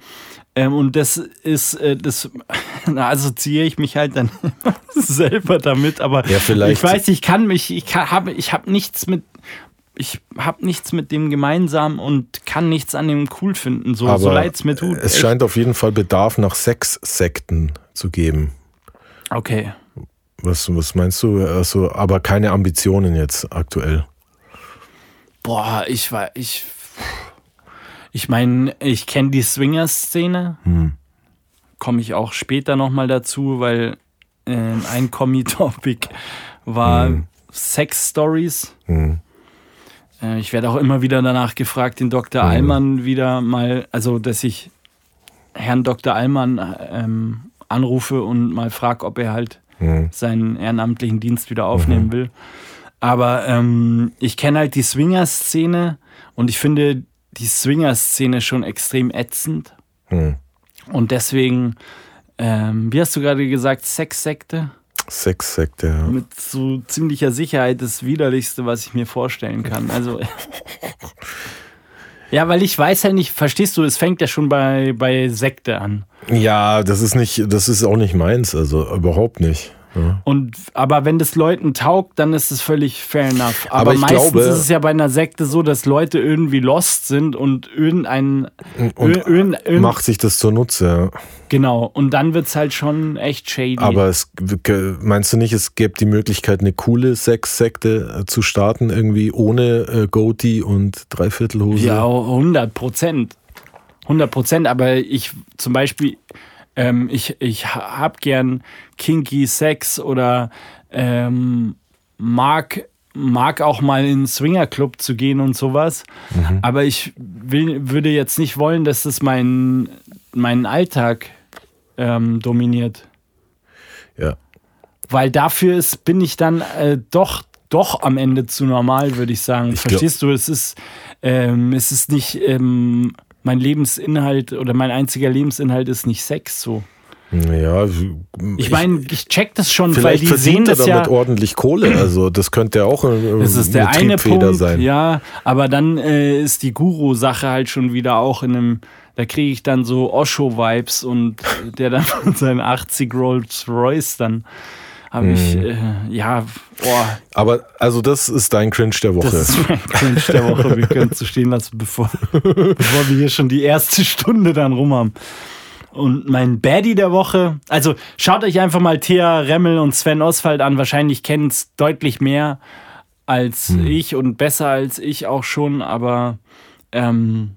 Ähm, und das ist, äh, das, da assoziiere ich mich halt dann selber damit, aber Ja, vielleicht- ich weiß, ich kann mich, ich habe ich hab nichts mit, ich habe nichts mit dem gemeinsam und kann nichts an dem cool finden, so, so leid es mir tut. Es Echt. scheint auf jeden Fall Bedarf nach Sexsekten zu geben. Okay. Was, was meinst du? Also, aber keine Ambitionen jetzt aktuell. Boah, ich war, ich, ich meine, ich kenne die Swinger-Szene. Hm. Komme ich auch später nochmal dazu, weil äh, ein Kommi-Topic war Sex-Stories. Hm. Äh, ich werde auch immer wieder danach gefragt, den Dr. Allmann wieder mal, also dass ich Herrn Dr. Allmann ähm, anrufe und mal frage, ob er halt Hm. seinen ehrenamtlichen Dienst wieder aufnehmen will. Aber ähm, ich kenne halt die Swinger-Szene und ich finde die Swinger-Szene schon extrem ätzend. Hm. Und deswegen, ähm, wie hast du gerade gesagt, Sexsekte? Sexsekte, ja. Mit so ziemlicher Sicherheit das Widerlichste, was ich mir vorstellen kann. Also. ja, weil ich weiß ja nicht, verstehst du, es fängt ja schon bei, bei Sekte an. Ja, das ist nicht, das ist auch nicht meins, also überhaupt nicht. Ja. Und, aber wenn das Leuten taugt, dann ist es völlig fair enough. Aber, Aber meistens glaube- ist es ja bei einer Sekte so, dass Leute irgendwie lost sind und irgendein. Und ir- irgend, irgend, macht sich das zunutze, ja. genau. Und dann wird es halt schon echt shady. Aber es, meinst du nicht, es gäbe die Möglichkeit, eine coole Sexsekte äh, zu starten, irgendwie ohne äh, Goatee und Dreiviertelhose? Ja, 100 Prozent. 100 Prozent, aber ich zum Beispiel, ähm, ich, ich ha- hab gern kinky Sex oder ähm, mag, mag auch mal in einen Swingerclub zu gehen und sowas. Aber ich will, würde jetzt nicht wollen, dass das mein, meinen Alltag ähm, dominiert. ja. Weil dafür ist, bin ich dann äh, doch, doch am Ende zu normal, würde ich sagen. Ich Verstehst du? Es ist, ähm, es ist nicht ähm, mein Lebensinhalt oder mein einziger Lebensinhalt ist nicht Sex so. Ja, Ich meine, ich check das schon, weil vielleicht die verdient sehen das damit ja. ordentlich Kohle. Also das könnte ja auch äh, Das ist der eine Punkt, sein. ja, aber dann äh, ist die Guru-Sache halt schon wieder auch in einem, da kriege ich dann so Osho-Vibes und der dann von seinen 80 Rolls Royce dann habe ich, Mhm. äh, ja, boah, Aber also das ist dein Cringe der Woche. Das ist mein Cringe der Woche. Wir können es so stehen lassen, bevor, bevor wir hier schon die erste Stunde dann rum haben. Und mein Baddie der Woche, also schaut euch einfach mal Thea Remmel und Sven Oswald an. Wahrscheinlich kennen es deutlich mehr als ich und besser als ich auch schon, aber ähm,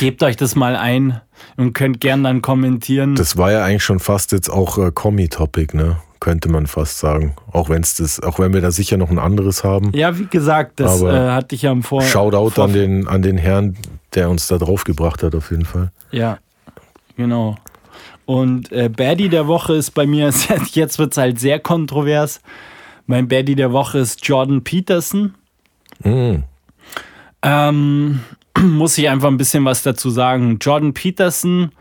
gebt euch das mal ein und könnt gern dann kommentieren. Das war ja eigentlich schon fast jetzt auch äh, Kommi-Topic, ne? Könnte man fast sagen. Auch wenn's das, auch wenn wir da sicher noch ein anderes haben. ja, wie gesagt, das äh, hatte ich ja im Vor. Shoutout Vor an den, an den Herrn, der uns da drauf gebracht hat, auf jeden Fall. Ja, genau. Und äh, Baddie der Woche ist bei mir, jetzt wird es halt sehr kontrovers. Mein Baddie der Woche ist Jordan Peterson. Mm. Ähm, muss ich einfach ein bisschen was dazu sagen. Jordan Peterson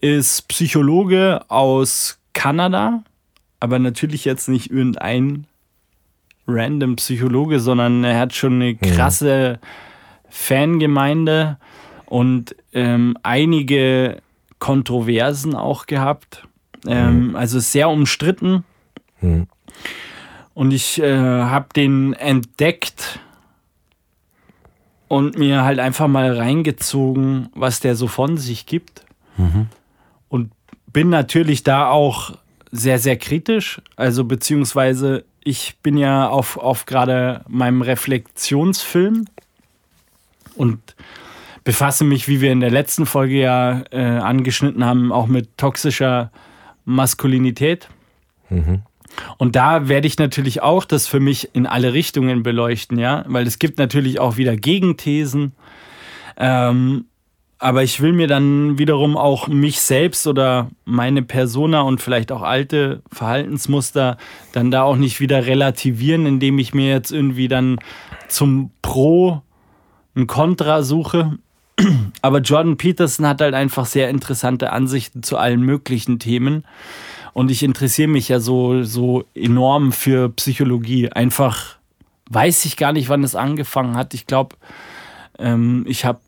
ist Psychologe aus Kanada, aber natürlich jetzt nicht irgendein random Psychologe, sondern er hat schon eine krasse Fangemeinde und ähm, einige Kontroversen auch gehabt. Ähm, Also sehr umstritten. Mhm. Und ich äh, habe den entdeckt und mir halt einfach mal reingezogen, was der so von sich gibt. Und bin natürlich da auch sehr, sehr kritisch. Also beziehungsweise ich bin ja auf, auf gerade meinem Reflexionsfilm und befasse mich, wie wir in der letzten Folge ja äh, angeschnitten haben, auch mit toxischer Maskulinität. Und da werde ich natürlich auch das für mich in alle Richtungen beleuchten, ja, weil es gibt natürlich auch wieder Gegenthesen. Ähm, aber ich will mir dann wiederum auch mich selbst oder meine Persona und vielleicht auch alte Verhaltensmuster dann da auch nicht wieder relativieren, indem ich mir jetzt irgendwie dann zum Pro ein Kontra suche. Aber Jordan Peterson hat halt einfach sehr interessante Ansichten zu allen möglichen Themen. Und ich interessiere mich ja so, so enorm für Psychologie. Einfach weiß ich gar nicht, wann es angefangen hat. Ich glaube, ähm, ich habe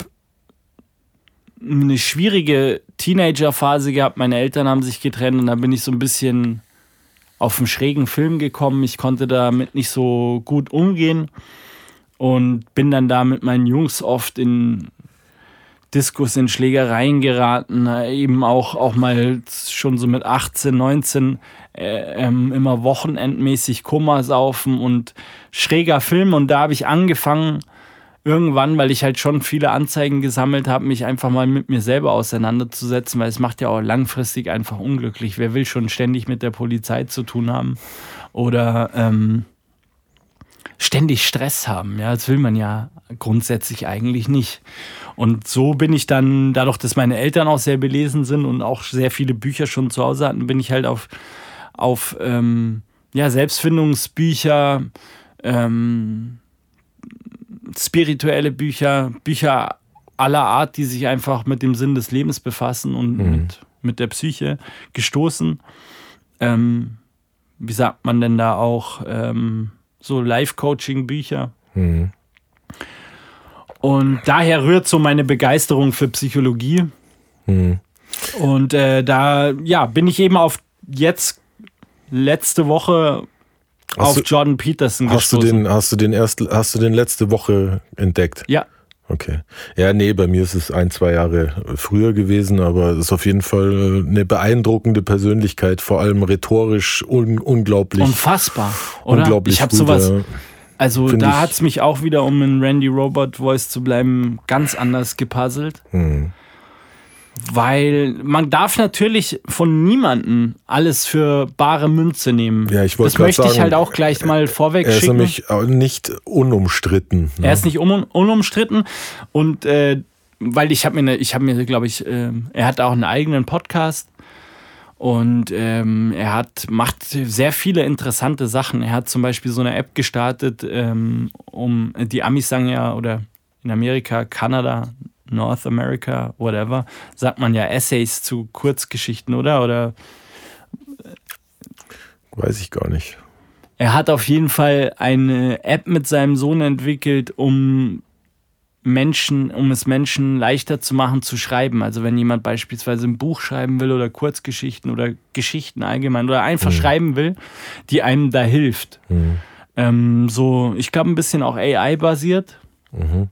eine schwierige Teenager-Phase gehabt. Meine Eltern haben sich getrennt und da bin ich so ein bisschen auf einen schrägen Film gekommen. Ich konnte damit nicht so gut umgehen und bin dann da mit meinen Jungs oft in Diskus, in Schlägereien geraten, eben auch, auch mal schon so mit 18, 19 äh, ähm, immer wochenendmäßig Kummer saufen und schräger Film. Und da habe ich angefangen, irgendwann, weil ich halt schon viele Anzeigen gesammelt habe, mich einfach mal mit mir selber auseinanderzusetzen, weil es macht ja auch langfristig einfach unglücklich. Wer will schon ständig mit der Polizei zu tun haben oder ähm, ständig Stress haben? Ja, das will man ja grundsätzlich eigentlich nicht. Und so bin ich dann, dadurch, dass meine Eltern auch sehr belesen sind und auch sehr viele Bücher schon zu Hause hatten, bin ich halt auf, auf ähm, ja, Selbstfindungsbücher, ähm, spirituelle Bücher, Bücher aller Art, die sich einfach mit dem Sinn des Lebens befassen und mhm. mit, mit der Psyche gestoßen. Ähm, wie sagt man denn da auch? Ähm, so Life-Coaching-Bücher. Mhm. Und daher rührt so meine Begeisterung für Psychologie. Mhm. Und äh, da ja, bin ich eben auf jetzt letzte Woche auf du, Jordan Peterson hast gestoßen. Du den, hast, du den erst, hast du den letzte Woche entdeckt? Ja. Okay. Ja, nee, bei mir ist es ein, zwei Jahre früher gewesen, aber es ist auf jeden Fall eine beeindruckende Persönlichkeit, vor allem rhetorisch un unglaublich. Unfassbar, oder? Unglaublich ich habe sowas. Also Find da hat es mich auch wieder, um in Randy Robot Voice zu bleiben, ganz anders gepuzzelt. Hm. Weil man darf natürlich von niemandem alles für bare Münze nehmen. Ja, ich das möchte sagen, ich halt auch gleich mal vorweg er schicken. Er ist nämlich nicht unumstritten. Ne? Er ist nicht un unumstritten und äh, weil ich habe mir, ne, ich habe mir, glaube ich, äh, er hat auch einen eigenen Podcast und ähm, er hat macht sehr viele interessante Sachen. Er hat zum Beispiel so eine App gestartet, ähm, um die Amis sagen ja oder in Amerika, Kanada, North America, whatever, sagt man ja Essays zu Kurzgeschichten, oder? Oder weiß ich gar nicht. Er hat auf jeden Fall eine App mit seinem Sohn entwickelt, um Menschen, um es Menschen leichter zu machen, zu schreiben. Also wenn jemand beispielsweise ein Buch schreiben will oder Kurzgeschichten oder Geschichten allgemein oder einfach mhm. schreiben will, die einem da hilft. Mhm. Ähm, so, ich glaube, ein bisschen auch AI-basiert. Mhm.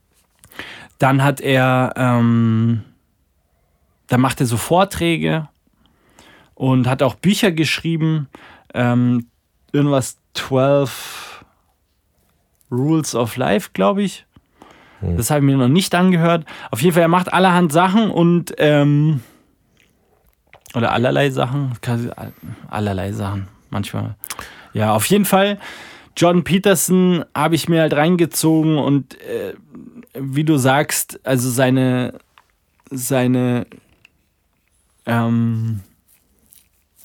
Dann hat er, ähm, dann macht er so Vorträge und hat auch Bücher geschrieben. Ähm, irgendwas 12 Rules of Life, glaube ich. Hm. Das habe ich mir noch nicht angehört. Auf jeden Fall, er macht allerhand Sachen und ähm, oder allerlei Sachen. Allerlei Sachen, manchmal. Ja, auf jeden Fall. John Peterson habe ich mir halt reingezogen und äh, wie du sagst, also seine, seine ähm,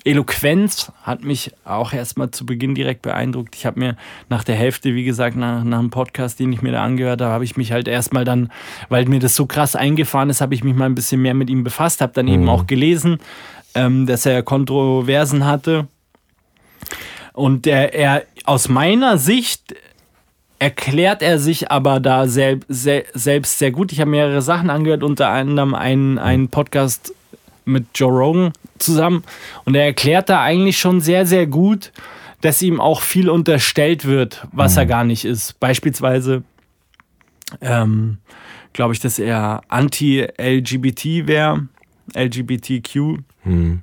Eloquenz hat mich auch erstmal zu Beginn direkt beeindruckt. Ich habe mir nach der Hälfte, wie gesagt, nach, nach einem Podcast, den ich mir da angehört habe, habe ich mich halt erstmal dann, weil mir das so krass eingefahren ist, habe ich mich mal ein bisschen mehr mit ihm befasst, habe dann mhm. eben auch gelesen, ähm, dass er Kontroversen hatte. Und der, er aus meiner Sicht erklärt er sich aber da sel sel selbst sehr gut. Ich habe mehrere Sachen angehört, unter anderem einen, einen Podcast mit Joe Rogan zusammen. Und er erklärt da eigentlich schon sehr, sehr gut, dass ihm auch viel unterstellt wird, was mhm. er gar nicht ist. Beispielsweise ähm, glaube ich, dass er anti-LGBT wäre, LGBTQ. Mhm.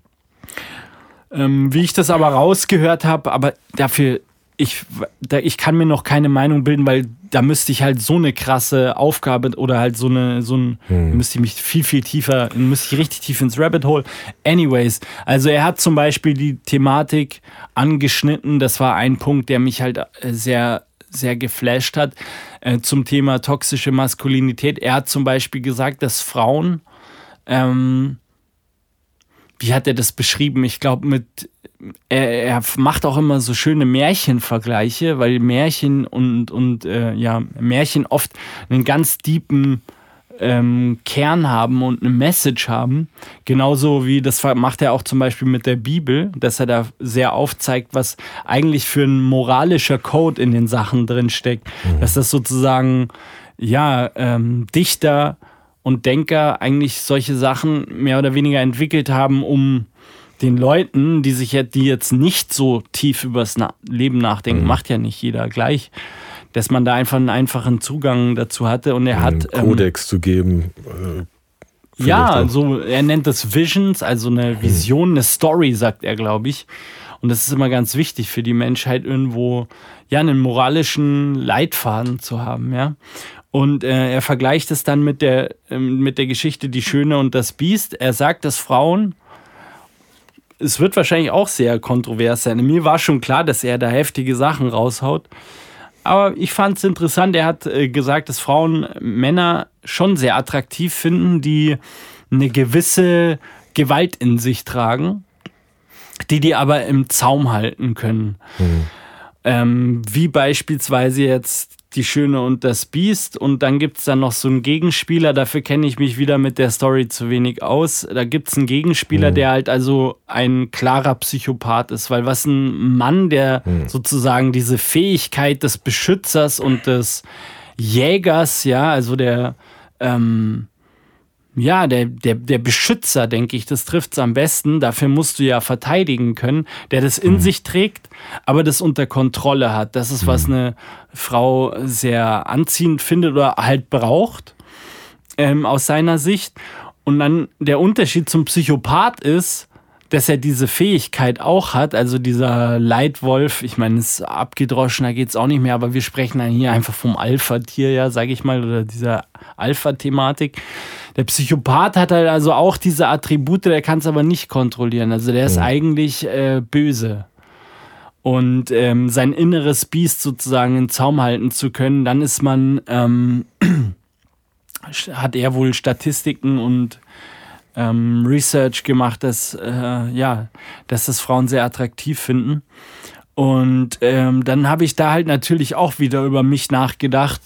Ähm, wie ich das aber rausgehört habe, aber dafür ich, da, ich kann mir noch keine Meinung bilden, weil da müsste ich halt so eine krasse Aufgabe oder halt so eine, so ein, hm. müsste ich mich viel, viel tiefer, müsste ich richtig tief ins Rabbit Hole. Anyways, also er hat zum Beispiel die Thematik angeschnitten, das war ein Punkt, der mich halt äh, sehr, sehr geflasht hat, äh, zum Thema toxische Maskulinität. Er hat zum Beispiel gesagt, dass Frauen, ähm, wie hat er das beschrieben? Ich glaube, mit er, er, macht auch immer so schöne Märchenvergleiche, weil Märchen und, und äh, ja, Märchen oft einen ganz deepen ähm, Kern haben und eine Message haben. Genauso wie das macht er auch zum Beispiel mit der Bibel, dass er da sehr aufzeigt, was eigentlich für ein moralischer Code in den Sachen drin steckt. Mhm. Dass das sozusagen, ja, ähm, Dichter und Denker eigentlich solche Sachen mehr oder weniger entwickelt haben, um den Leuten, die sich jetzt, die jetzt nicht so tief übers Na Leben nachdenken, mhm. macht ja nicht jeder gleich, dass man da einfach einen einfachen Zugang dazu hatte und er hat einen Kodex ähm, zu geben. Äh, ja, also er nennt das Visions, also eine mhm. Vision, eine Story, sagt er, glaube ich. Und das ist immer ganz wichtig für die Menschheit, irgendwo ja einen moralischen Leitfaden zu haben, ja. Und äh, er vergleicht es dann mit der, äh, mit der Geschichte Die Schöne und das Biest. Er sagt, dass Frauen, es wird wahrscheinlich auch sehr kontrovers sein. Mir war schon klar, dass er da heftige Sachen raushaut. Aber ich fand es interessant. Er hat äh, gesagt, dass Frauen Männer schon sehr attraktiv finden, die eine gewisse Gewalt in sich tragen, die die aber im Zaum halten können. Mhm. Ähm, wie beispielsweise jetzt die Schöne und das Biest. Und dann gibt es dann noch so einen Gegenspieler, dafür kenne ich mich wieder mit der Story zu wenig aus. Da gibt es einen Gegenspieler, mhm. der halt also ein klarer Psychopath ist, weil was ein Mann, der mhm. sozusagen diese Fähigkeit des Beschützers und des Jägers, ja, also der ähm, ja, der, der, der Beschützer, denke ich, das trifft es am besten. Dafür musst du ja verteidigen können, der das in mhm. sich trägt, aber das unter Kontrolle hat. Das ist, was mhm. eine Frau sehr anziehend findet oder halt braucht, ähm, aus seiner Sicht. Und dann der Unterschied zum Psychopath ist, dass er diese Fähigkeit auch hat, also dieser Leitwolf, ich meine, es ist abgedroschen, da geht es auch nicht mehr, aber wir sprechen dann hier einfach vom Alpha-Tier, ja, sage ich mal, oder dieser Alpha-Thematik. Der Psychopath hat halt also auch diese Attribute, der kann es aber nicht kontrollieren. Also der ist ja. eigentlich äh, böse. Und ähm, sein inneres Biest sozusagen in Zaum halten zu können, dann ist man, ähm, hat er wohl Statistiken und ähm, Research gemacht, dass, äh, ja, dass das Frauen sehr attraktiv finden. Und ähm, dann habe ich da halt natürlich auch wieder über mich nachgedacht,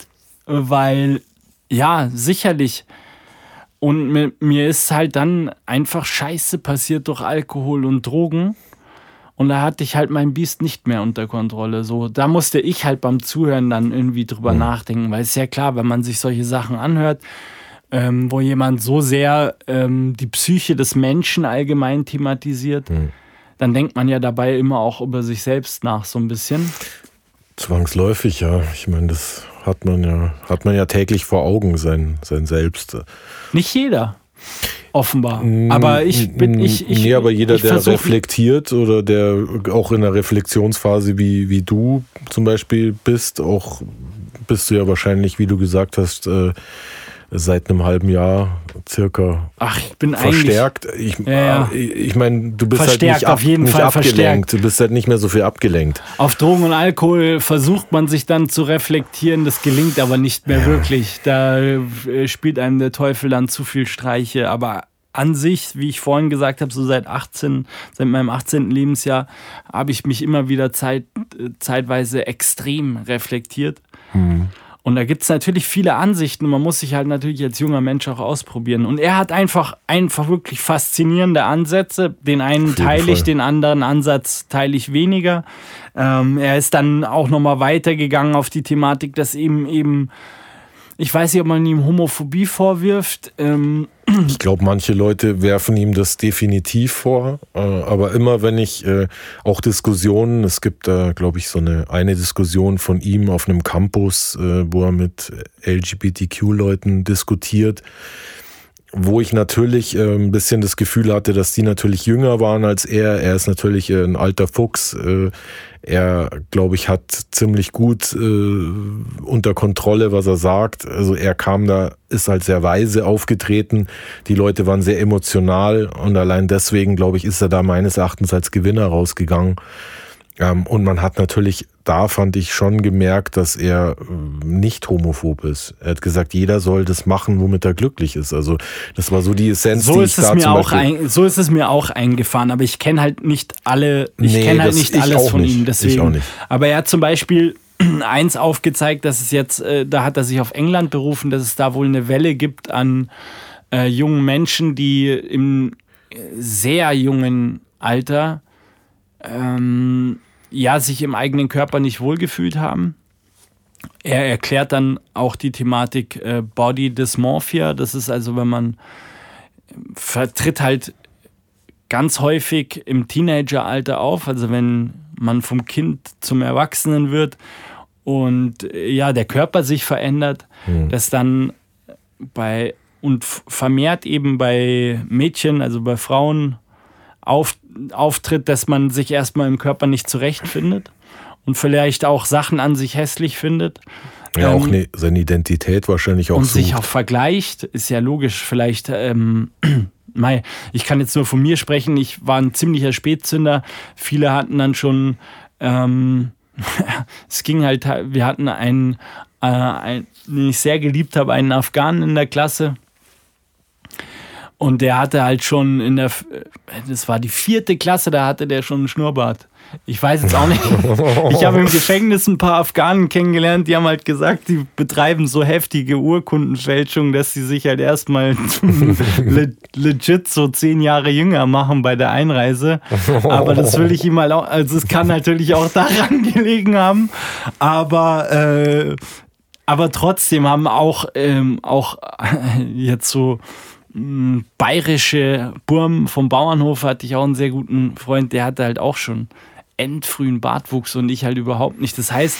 weil ja, sicherlich und mir, mir ist halt dann einfach Scheiße passiert durch Alkohol und Drogen. Und da hatte ich halt mein Biest nicht mehr unter Kontrolle. So, da musste ich halt beim Zuhören dann irgendwie drüber mhm. nachdenken, weil es ist ja klar, wenn man sich solche Sachen anhört, ähm, wo jemand so sehr ähm, die Psyche des Menschen allgemein thematisiert, mhm. dann denkt man ja dabei immer auch über sich selbst nach, so ein bisschen. Zwangsläufig, ja. Ich meine, das hat man ja, hat man ja täglich vor Augen, sein, sein Selbst. Nicht jeder. Offenbar. Mm, aber ich bin ich. ich nee, aber jeder, der reflektiert oder der auch in der Reflexionsphase wie, wie du zum Beispiel bist, auch bist du ja wahrscheinlich, wie du gesagt hast, äh, seit einem halben Jahr circa Ach, ich bin verstärkt. Ich, ja, ja. ich, ich meine, du bist halt verstärkt, halt nicht, ab, auf jeden nicht Fall abgelenkt. Verstärkt. Du bist halt nicht mehr so viel abgelenkt. Auf Drogen und Alkohol versucht man sich dann zu reflektieren, das gelingt aber nicht mehr ja. wirklich. Da äh, spielt einem der Teufel dann zu viel Streiche. Aber an sich, wie ich vorhin gesagt habe, so seit 18, seit meinem 18. Lebensjahr, habe ich mich immer wieder zeit, äh, zeitweise extrem reflektiert. Mhm. Und da gibt es natürlich viele Ansichten. Man muss sich halt natürlich als junger Mensch auch ausprobieren. Und er hat einfach, einfach wirklich faszinierende Ansätze. Den einen teile ich, den anderen Ansatz teile ich weniger. Ähm, er ist dann auch nochmal weitergegangen auf die Thematik, dass eben eben ich weiß nicht, ob man ihm Homophobie vorwirft. Ähm ich glaube, manche Leute werfen ihm das definitiv vor. Äh, aber immer wenn ich äh, auch Diskussionen, es gibt da, glaube ich, so eine, eine Diskussion von ihm auf einem Campus, äh, wo er mit LGBTQ-Leuten diskutiert wo ich natürlich äh, ein bisschen das Gefühl hatte, dass die natürlich jünger waren als er. Er ist natürlich äh, ein alter Fuchs. Äh, er, glaube ich, hat ziemlich gut äh, unter Kontrolle, was er sagt. Also er kam da, ist halt sehr weise aufgetreten. Die Leute waren sehr emotional und allein deswegen, glaube ich, ist er da meines Erachtens als Gewinner rausgegangen. Ähm, und man hat natürlich da, fand ich schon gemerkt, dass er äh, nicht homophob ist. Er hat gesagt, jeder soll das machen, womit er glücklich ist. Also das war so die Essenz, so die ist ich es da mir auch ein, So ist es mir auch eingefahren, aber ich kenne halt nicht alle, ich nee, kenne halt nicht alles von nicht. ihm. Deswegen. Ich auch nicht. Aber er hat zum Beispiel eins aufgezeigt, dass es jetzt, äh, da hat er sich auf England berufen, dass es da wohl eine Welle gibt an äh, jungen Menschen, die im sehr jungen Alter ähm, ja, sich im eigenen Körper nicht wohlgefühlt haben. er erklärt dann auch die Thematik äh, Body Dysmorphia. Das ist also, wenn man vertritt halt ganz häufig im Teenageralter auf, also wenn man vom Kind zum Erwachsenen wird und äh, ja, der Körper sich verändert, mhm. dass dann bei und vermehrt eben bei Mädchen, also bei Frauen auf, auftritt, dass man sich erstmal im Körper nicht zurechtfindet und vielleicht auch Sachen an sich hässlich findet. Ja, ähm, auch ne, seine Identität wahrscheinlich auch. Und sucht. sich auch vergleicht, ist ja logisch. Vielleicht, ähm, ich kann jetzt nur von mir sprechen, ich war ein ziemlicher Spätzünder. Viele hatten dann schon, ähm, es ging halt, wir hatten einen, äh, einen, den ich sehr geliebt habe, einen Afghanen in der Klasse. Und der hatte halt schon in der, das war die vierte Klasse, da hatte der schon einen Schnurrbart. Ich weiß jetzt auch nicht. Ich habe im Gefängnis ein paar Afghanen kennengelernt, die haben halt gesagt, die betreiben so heftige Urkundenfälschungen, dass sie sich halt erstmal legit so zehn Jahre jünger machen bei der Einreise. Aber das will ich ihm mal auch, also es kann natürlich auch daran gelegen haben. Aber, äh, aber trotzdem haben auch, ähm, auch jetzt so bayerische Burm vom Bauernhof hatte ich auch einen sehr guten Freund, der hatte halt auch schon endfrühen Bartwuchs und ich halt überhaupt nicht. Das heißt,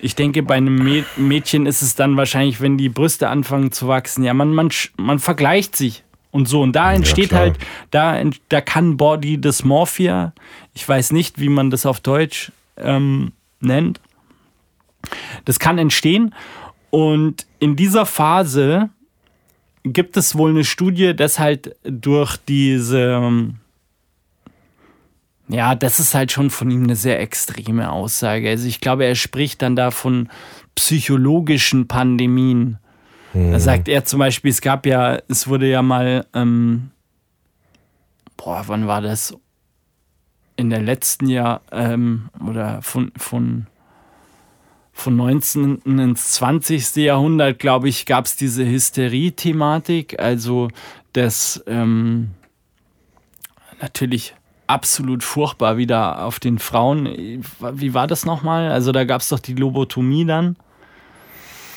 ich denke, bei einem Mädchen ist es dann wahrscheinlich, wenn die Brüste anfangen zu wachsen, ja, man, man, man vergleicht sich und so. Und da entsteht ja, halt, da, da kann Body Dysmorphia, ich weiß nicht, wie man das auf Deutsch ähm, nennt, das kann entstehen. Und in dieser Phase gibt es wohl eine Studie, dass halt durch diese ja, das ist halt schon von ihm eine sehr extreme Aussage. Also ich glaube, er spricht dann da von psychologischen Pandemien. Mhm. Da sagt er zum Beispiel, es gab ja, es wurde ja mal, ähm, boah, wann war das? In der letzten Jahr ähm, oder von, von, von 19. ins 20. Jahrhundert, glaube ich, gab es diese Hysterie-Thematik. Also das ähm, natürlich absolut furchtbar wieder auf den Frauen. Wie war das nochmal? Also da gab es doch die Lobotomie dann,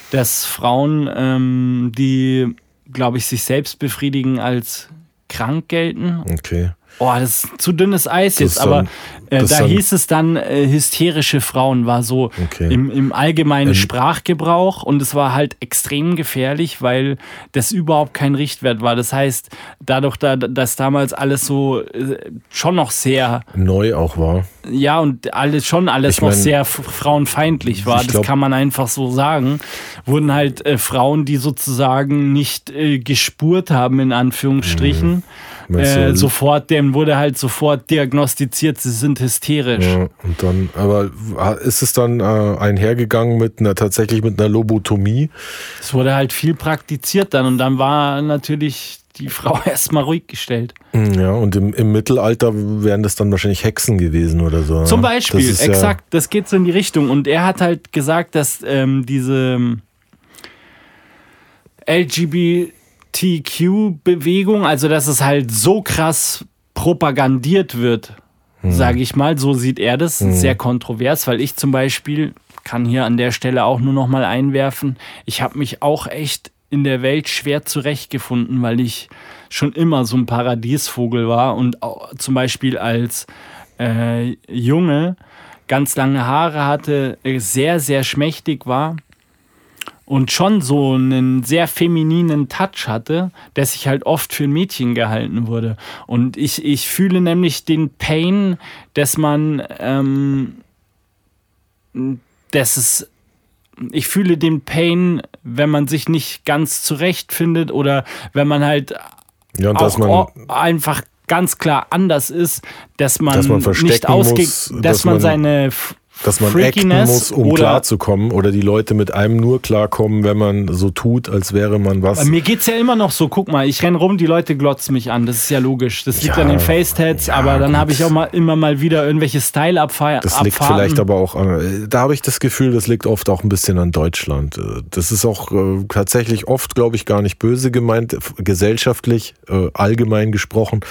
dass Frauen, ähm, die, glaube ich, sich selbst befriedigen, als krank gelten. Okay. Oh, das ist zu dünnes Eis jetzt, aber äh, da hieß es dann, äh, hysterische Frauen war so okay. im, im allgemeinen ähm. Sprachgebrauch und es war halt extrem gefährlich, weil das überhaupt kein Richtwert war. Das heißt, dadurch, da, dass damals alles so äh, schon noch sehr neu auch war. Ja, und alles schon alles ich noch mein, sehr frauenfeindlich war, das kann man einfach so sagen, wurden halt äh, Frauen, die sozusagen nicht äh, gespurt haben, in Anführungsstrichen. Mhm äh, sofort, dem wurde halt sofort diagnostiziert, sie sind hysterisch. Ja, und dann, aber ist es dann äh, einhergegangen mit einer tatsächlich mit einer Lobotomie? Es wurde halt viel praktiziert dann und dann war natürlich die Frau erstmal ruhig gestellt. Hm, ja, und im, im, Mittelalter wären das dann wahrscheinlich Hexen gewesen oder so. Zum Beispiel, das exakt, ja das geht so in die Richtung. Und er hat halt gesagt, dass ähm, diese ähm, LGBT TQ-Bewegung, also dass es halt so krass propagandiert wird, hm. sage ich mal, so sieht er das, hm. sehr kontrovers, weil ich zum Beispiel kann hier an der Stelle auch nur noch mal einwerfen, ich habe mich auch echt in der Welt schwer zurechtgefunden, weil ich schon immer so ein Paradiesvogel war und auch zum Beispiel als äh, Junge ganz lange Haare hatte, sehr, sehr schmächtig war und schon so einen sehr femininen Touch hatte, der sich halt oft für ein Mädchen gehalten wurde. Und ich, ich fühle nämlich den Pain, dass man, ähm, dass es, ich fühle den Pain, wenn man sich nicht ganz zurechtfindet oder wenn man halt ja, auch man einfach ganz klar anders ist, dass man, dass man nicht ausgeht, dass, dass, man, man seine dass man acten muss, um klarzukommen oder die Leute mit einem nur klarkommen, wenn man so tut, als wäre man was. Mir geht es ja immer noch so, guck mal, ich renn rum, die Leute glotzen mich an, das ist ja logisch. Das liegt ja, an den Facetats, ja, aber dann habe ich auch mal immer mal wieder irgendwelche Style-Abfahrten. Das liegt vielleicht aber auch an, da habe ich das Gefühl, das liegt oft auch ein bisschen an Deutschland. Das ist auch äh, tatsächlich oft, glaube ich, gar nicht böse gemeint, gesellschaftlich, äh, allgemein gesprochen,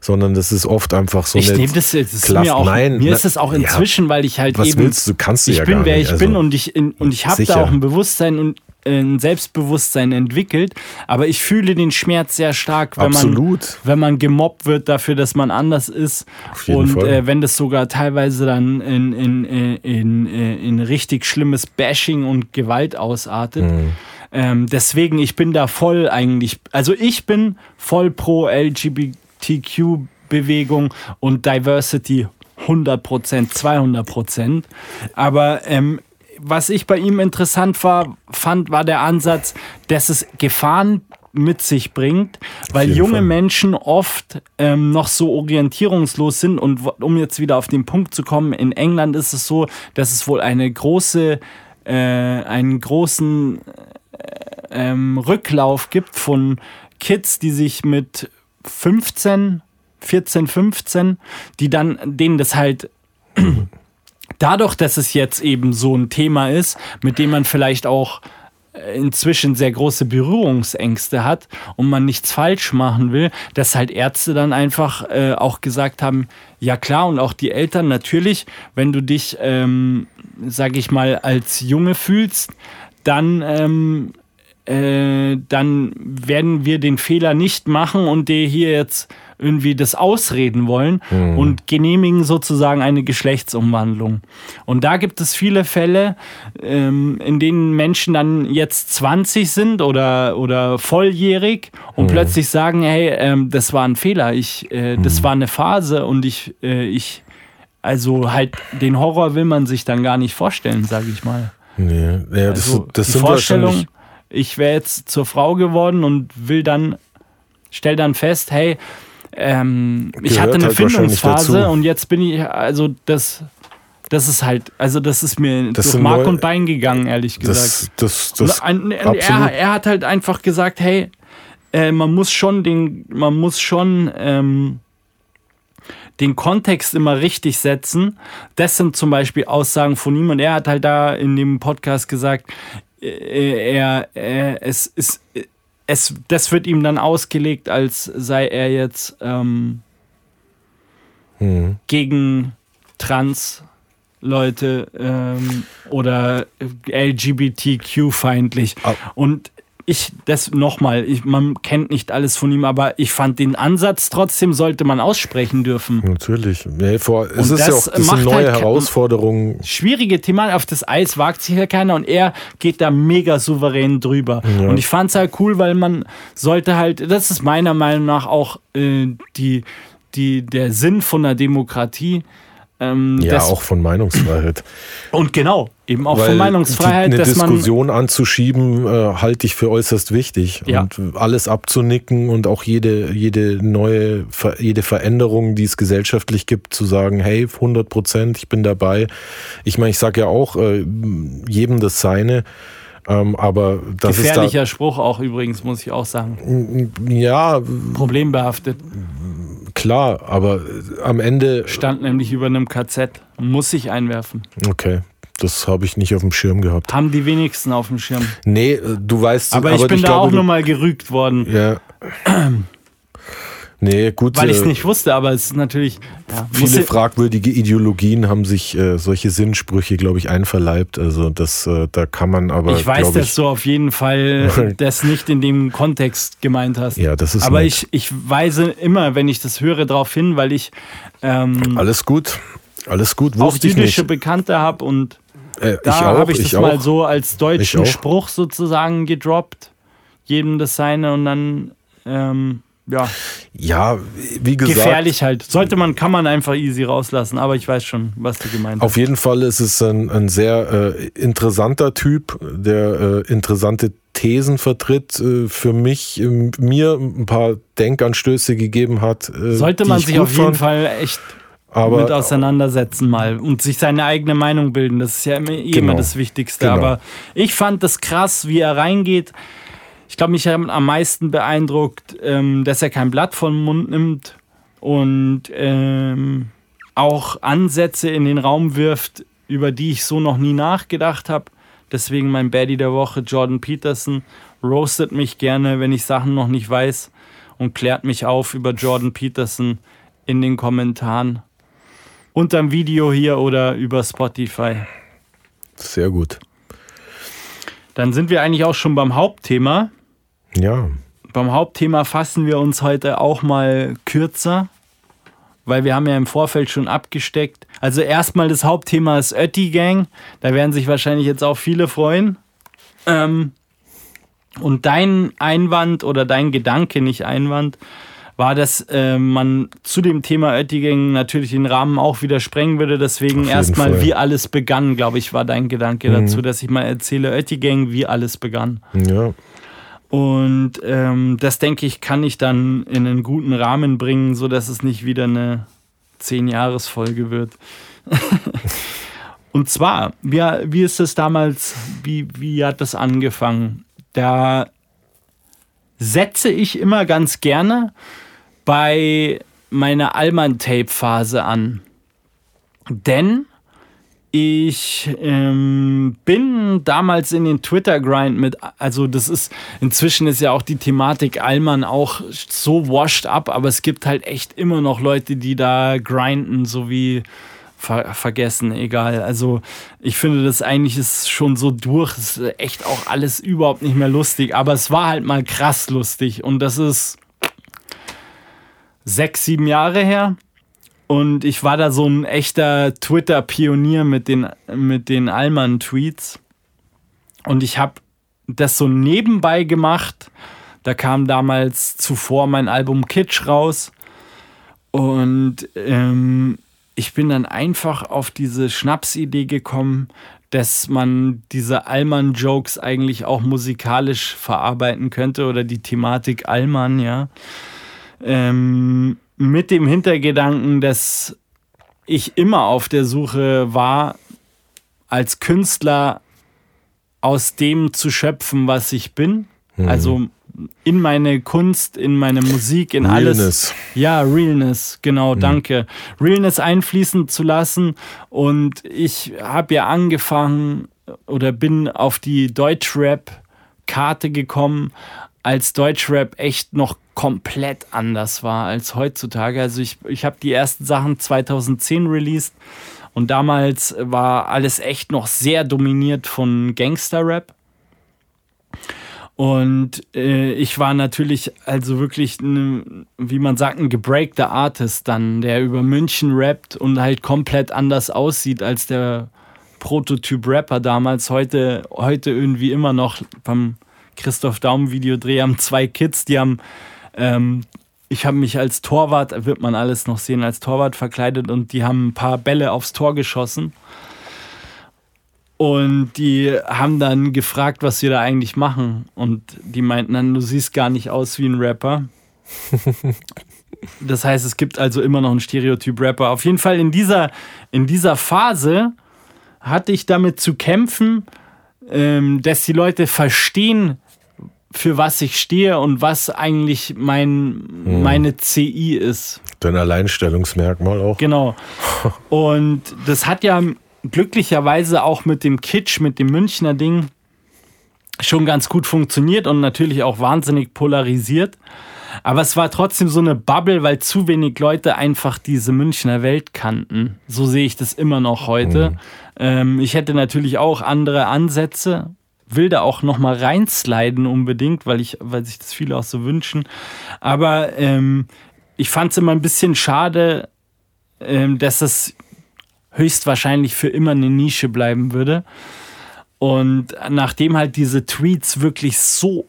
sondern das ist oft einfach so ich eine. Nehme das, das ist mir auch, Nein, mir ist es auch inzwischen, ja, weil ich halt eben eben, willst du, kannst du ich ja bin, gar wer nicht. ich Also, bin und ich, und ich habe da auch ein Bewusstsein und äh, ein Selbstbewusstsein entwickelt, aber ich fühle den Schmerz sehr stark, wenn man Absolut. wenn man gemobbt wird dafür, dass man anders ist und äh, wenn das sogar teilweise dann in, in, äh, in, äh, in richtig schlimmes Bashing und Gewalt ausartet. Mhm. Ähm, deswegen, ich bin da voll eigentlich, also ich bin voll pro LGBTQ-Bewegung und Diversity 100%, 200%. Aber ähm, was ich bei ihm interessant war, fand, war der Ansatz, dass es Gefahren mit sich bringt, weil junge Fall. Menschen oft ähm, noch so orientierungslos sind. Und um jetzt wieder auf den Punkt zu kommen, in England ist es so, dass es wohl eine große, äh, einen großen ähm, Rücklauf gibt von Kids, die sich mit 15, 14, 15, die dann, denen das halt dadurch, dass es jetzt eben so ein Thema ist, mit dem man vielleicht auch äh, inzwischen sehr große Berührungsängste hat und man nichts falsch machen will, dass halt Ärzte dann einfach äh, auch gesagt haben, ja klar und auch die Eltern natürlich, wenn du dich, ähm, sag ich mal, als Junge fühlst, dann ähm, äh, dann werden wir den Fehler nicht machen und dir hier jetzt irgendwie das ausreden wollen und genehmigen sozusagen eine Geschlechtsumwandlung. Und da gibt es viele Fälle, ähm, in denen Menschen dann jetzt 20 sind oder, oder volljährig und plötzlich sagen, hey, ähm, das war ein Fehler, ich, äh, das war eine Phase und ich, äh, ich, also halt den Horror will man sich dann gar nicht vorstellen, sage ich mal. Nee, ja, das, Also das die sind Vorstellung, ich wäre jetzt zur Frau geworden und will dann, stell dann fest, hey, ähm, ich hatte eine halt Findungsphase und jetzt bin ich, also das, das ist halt, also das ist mir Das durch Mark und Bein gegangen, ehrlich gesagt. Das, das, das, Und er, er hat halt einfach gesagt, hey, äh, man muss schon den, man muss schon ähm, den Kontext immer richtig setzen. Das sind zum Beispiel Aussagen von ihm und er hat halt da in dem Podcast gesagt, äh, er, er es ist es, das wird ihm dann ausgelegt, als sei er jetzt ähm, Mhm. gegen Trans-Leute ähm, oder LGBTQ-feindlich. Ah. Und ich, das nochmal, man kennt nicht alles von ihm, aber ich fand den Ansatz trotzdem sollte man aussprechen dürfen. Natürlich. Nee, vor, es Und ist ja auch das macht sind neue halt Herausforderungen. Schwierige Thema, auf das Eis wagt sich ja keiner und er geht da mega souverän drüber. Ja. Und ich fand es halt cool, weil man sollte halt, das ist meiner Meinung nach auch äh, die, die, der Sinn von der Demokratie. Ähm, Ja, auch von Meinungsfreiheit. Und genau, eben auch Weil von Meinungsfreiheit, die, eine dass man. Diskussion anzuschieben, äh, halte ich für äußerst wichtig. Ja. Und alles abzunicken und auch jede, jede neue, jede Veränderung, die es gesellschaftlich gibt, zu sagen, hey, 100 Prozent, ich bin dabei. Ich meine, ich sage ja auch, äh, jedem das Seine. Ähm, aber das Gefährlicher Spruch auch übrigens, muss ich auch sagen. da, ja, Problembehaftet. klar, aber am Ende, Stand nämlich über einem KZ. Muss sich einwerfen. okay, das habe ich nicht auf dem Schirm gehabt. Haben die wenigsten auf dem Schirm. Nee, äh, du weißt, Aber, ich bin da glaube, auch nochmal gerügt worden. Ja. Nee, gut. Weil ich es nicht wusste, aber es ist natürlich. Ja, Viele ich- fragwürdige Ideologien haben sich äh, solche Sinnsprüche, glaube ich, einverleibt. Also das, äh, da kann man aber, ich weiß, glaube dass du auf jeden Fall das nicht in dem Kontext gemeint hast. Ja, das ist aber nett. ich, ich weise immer, wenn ich das höre, darauf hin, weil ich ähm, alles gut, alles gut. auch Wusste ich jüdische nicht. Bekannte habe und Äh, da ich auch, habe ich das ich auch. mal so als deutschen Ich auch. Spruch sozusagen gedroppt. Jedem das seine und dann ähm, ja, Ja, wie gesagt. gefährlich halt. Sollte man, kann man einfach easy rauslassen, aber ich weiß schon, was du gemeint hast. Auf jeden Fall ist es ein, ein sehr äh, interessanter Typ, der äh, interessante Thesen vertritt, äh, für mich, äh, mir ein paar Denkanstöße gegeben hat. Äh, Sollte man ich sich auf jeden fand. Fall echt aber, mit auseinandersetzen mal und sich seine eigene Meinung bilden. Das ist ja immer, Genau. immer das Wichtigste. Genau. Aber ich fand das krass, wie er reingeht. Ich glaube, mich hat am meisten beeindruckt, ähm, dass er kein Blatt vom Mund nimmt und ähm, auch Ansätze in den Raum wirft, über die ich so noch nie nachgedacht habe. Deswegen mein Baddie der Woche, Jordan Peterson, roastet mich gerne, wenn ich Sachen noch nicht weiß und klärt mich auf über Jordan Peterson in den Kommentaren. unter dem Video hier oder über Spotify. Sehr gut. Dann sind wir eigentlich auch schon beim Hauptthema. Ja. Beim Hauptthema fassen wir uns heute auch mal kürzer, weil wir haben ja im Vorfeld schon abgesteckt. Also erstmal das Hauptthema ist Ötti Gang. Da werden sich wahrscheinlich jetzt auch viele freuen. Ähm, und dein Einwand oder dein Gedanke, nicht Einwand, war, dass äh, man zu dem Thema Oettigen natürlich den Rahmen auch wieder sprengen würde. Deswegen erstmal, wie alles begann, glaube ich, war dein Gedanke mhm. dazu, dass ich mal erzähle, Oettigen, wie alles begann. Ja. Und ähm, das, denke ich, kann ich dann in einen guten Rahmen bringen, sodass es nicht wieder eine Zehn-Jahres-Folge wird. Und zwar, wie, wie ist es damals, wie, wie hat das angefangen? Da setze ich immer ganz gerne bei meiner Alman-Tape-Phase an. Denn ich ähm, bin damals in den Twitter-Grind mit, also das ist, inzwischen ist ja auch die Thematik Allmann auch so washed up, aber es gibt halt echt immer noch Leute, die da grinden, so wie ver vergessen, egal. Also ich finde das eigentlich ist schon so durch, ist echt auch alles überhaupt nicht mehr lustig, aber es war halt mal krass lustig und das ist sechs, sieben Jahre her. Und ich war da so ein echter Twitter-Pionier mit den, mit den Allmann-Tweets. Und ich habe das so nebenbei gemacht. Da kam damals zuvor mein Album Kitsch raus. Und ähm, ich bin dann einfach auf diese Schnapsidee gekommen, dass man diese Allmann-Jokes eigentlich auch musikalisch verarbeiten könnte oder die Thematik Allmann, ja. Ähm, mit dem Hintergedanken, dass ich immer auf der Suche war, als Künstler aus dem zu schöpfen, was ich bin. Mhm. Also in meine Kunst, in meine Musik, in Realness. alles. Ja, Realness, genau, mhm. danke. Realness einfließen zu lassen. Und ich habe ja angefangen oder bin auf die Deutschrap-Karte gekommen, als Deutschrap echt noch komplett anders war als heutzutage. Also ich, ich habe die ersten Sachen 2010 released und damals war alles echt noch sehr dominiert von Gangster-Rap. Und äh, ich war natürlich also wirklich, ne, wie man sagt, ein gebreakter Artist dann, der über München rappt und halt komplett anders aussieht als der Prototyp-Rapper damals. Heute, heute irgendwie immer noch beim Christoph Daum-Videodreh haben zwei Kids, die haben ähm, ich habe mich als Torwart, wird man alles noch sehen, als Torwart verkleidet und die haben ein paar Bälle aufs Tor geschossen. Und die haben dann gefragt, was wir da eigentlich machen. Und die meinten dann, du siehst gar nicht aus wie ein Rapper. das heißt, es gibt also immer noch einen Stereotyp-Rapper. Auf jeden Fall in dieser, in dieser Phase hatte ich damit zu kämpfen, ähm, dass die Leute verstehen, für was ich stehe und was eigentlich mein, hm. meine CI ist. Dein Alleinstellungsmerkmal auch. Genau. Und das hat ja glücklicherweise auch mit dem Kitsch, mit dem Münchner Ding schon ganz gut funktioniert und natürlich auch wahnsinnig polarisiert. Aber es war trotzdem so eine Bubble, weil zu wenig Leute einfach diese Münchner Welt kannten. So sehe ich das immer noch heute. Mhm. Ähm, ich hätte natürlich auch andere Ansätze, will da auch noch mal reinsliden unbedingt, weil ich, weil sich das viele auch so wünschen. Aber ähm, ich fand es immer ein bisschen schade, ähm, dass es höchstwahrscheinlich für immer eine Nische bleiben würde. Und nachdem halt diese Tweets wirklich so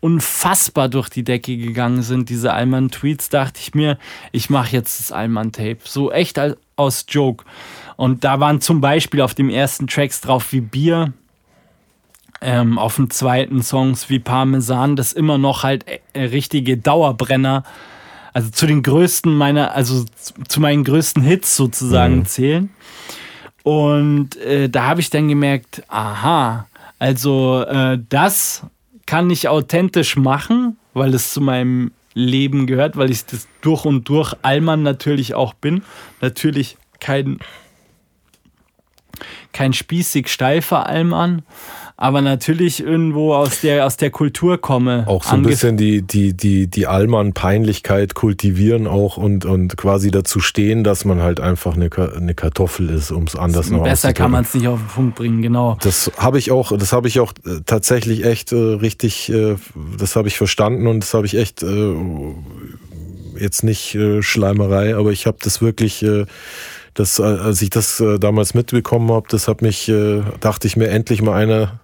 unfassbar durch die Decke gegangen sind, diese Allmann-Tweets, dachte ich mir, ich mache jetzt das Allmann-Tape. So echt aus Joke. Und da waren zum Beispiel auf dem ersten Tracks drauf wie Bier, ähm, auf dem zweiten Songs wie Parmesan, das immer noch halt äh, richtige Dauerbrenner, also zu den größten meiner, also zu meinen größten Hits sozusagen mhm. zählen. Und äh, da habe ich dann gemerkt, aha, also äh, das kann ich authentisch machen, weil es zu meinem Leben gehört, weil ich das durch und durch Allmann natürlich auch bin. Natürlich kein, kein spießig steifer Allmann, aber natürlich irgendwo aus der, aus der Kultur komme. Auch so ein bisschen die, die, die, die Allmann-Peinlichkeit kultivieren auch und, und quasi dazu stehen, dass man halt einfach eine, eine Kartoffel ist, um es anders noch Besser kann man es nicht auf den Punkt bringen, genau. Das habe ich auch, das habe ich auch äh, tatsächlich echt äh, richtig, äh, das habe ich verstanden und das habe ich echt äh, jetzt nicht äh, Schleimerei, aber ich habe das wirklich äh, das, als ich das damals mitbekommen habe, das hat mich, dachte ich mir, endlich mal einer,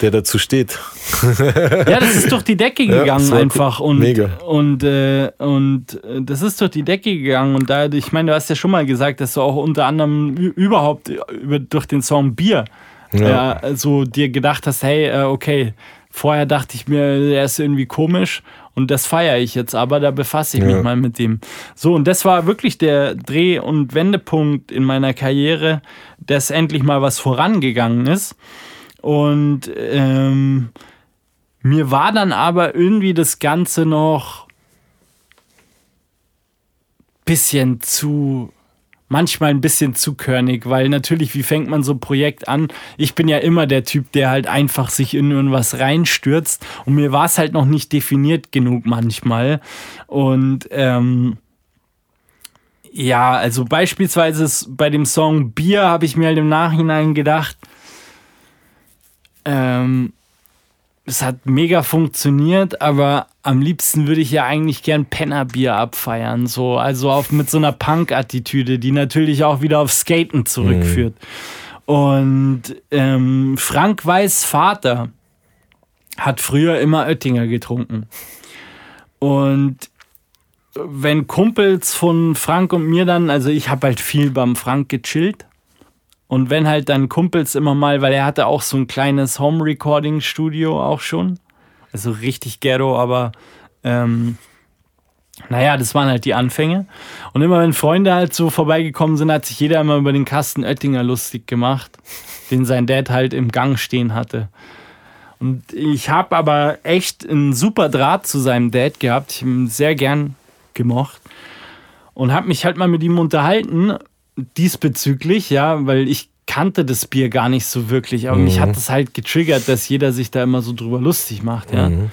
der dazu steht. ja, das ist durch die Decke gegangen ja, einfach und mega. und äh, und äh, das ist durch die Decke gegangen und da ich meine, du hast ja schon mal gesagt, dass du auch unter anderem überhaupt über durch den Song Bier ja. äh, so dir gedacht hast, hey, äh, okay, vorher dachte ich mir, der ist irgendwie komisch und das feiere ich jetzt, aber da befasse ich ja. mich mal mit dem. So, und das war wirklich der Dreh- und Wendepunkt in meiner Karriere, dass endlich mal was vorangegangen ist. Und ähm, mir war dann aber irgendwie das Ganze noch bisschen zu manchmal ein bisschen zu körnig, weil natürlich, wie fängt man so ein Projekt an? Ich bin ja immer der Typ, der halt einfach sich in irgendwas reinstürzt und mir war es halt noch nicht definiert genug manchmal. Und ähm, ja, also beispielsweise bei dem Song Bier habe ich mir halt im Nachhinein gedacht, ähm, es hat mega funktioniert, aber am liebsten würde ich ja eigentlich gern Pennerbier abfeiern. So, also auf, mit so einer Punk-Attitüde, die natürlich auch wieder auf Skaten zurückführt. Mhm. Und ähm, Frank Weiß Vater hat früher immer Oettinger getrunken. Und wenn Kumpels von Frank und mir dann, also ich habe halt viel beim Frank gechillt und wenn halt dann Kumpels immer mal, weil er hatte auch so ein kleines Home-Recording-Studio auch schon. Also richtig ghetto, aber ähm, naja, das waren halt die Anfänge. Und immer wenn Freunde halt so vorbeigekommen sind, hat sich jeder immer über den Kasten Oettinger lustig gemacht, den sein Dad halt im Gang stehen hatte. Und ich habe aber echt einen super Draht zu seinem Dad gehabt. Ich habe ihn sehr gern gemocht und habe mich halt mal mit ihm unterhalten diesbezüglich, ja, weil ich kannte das Bier gar nicht so wirklich, aber mhm. mich hat das halt getriggert, dass jeder sich da immer so drüber lustig macht, ja. Mhm.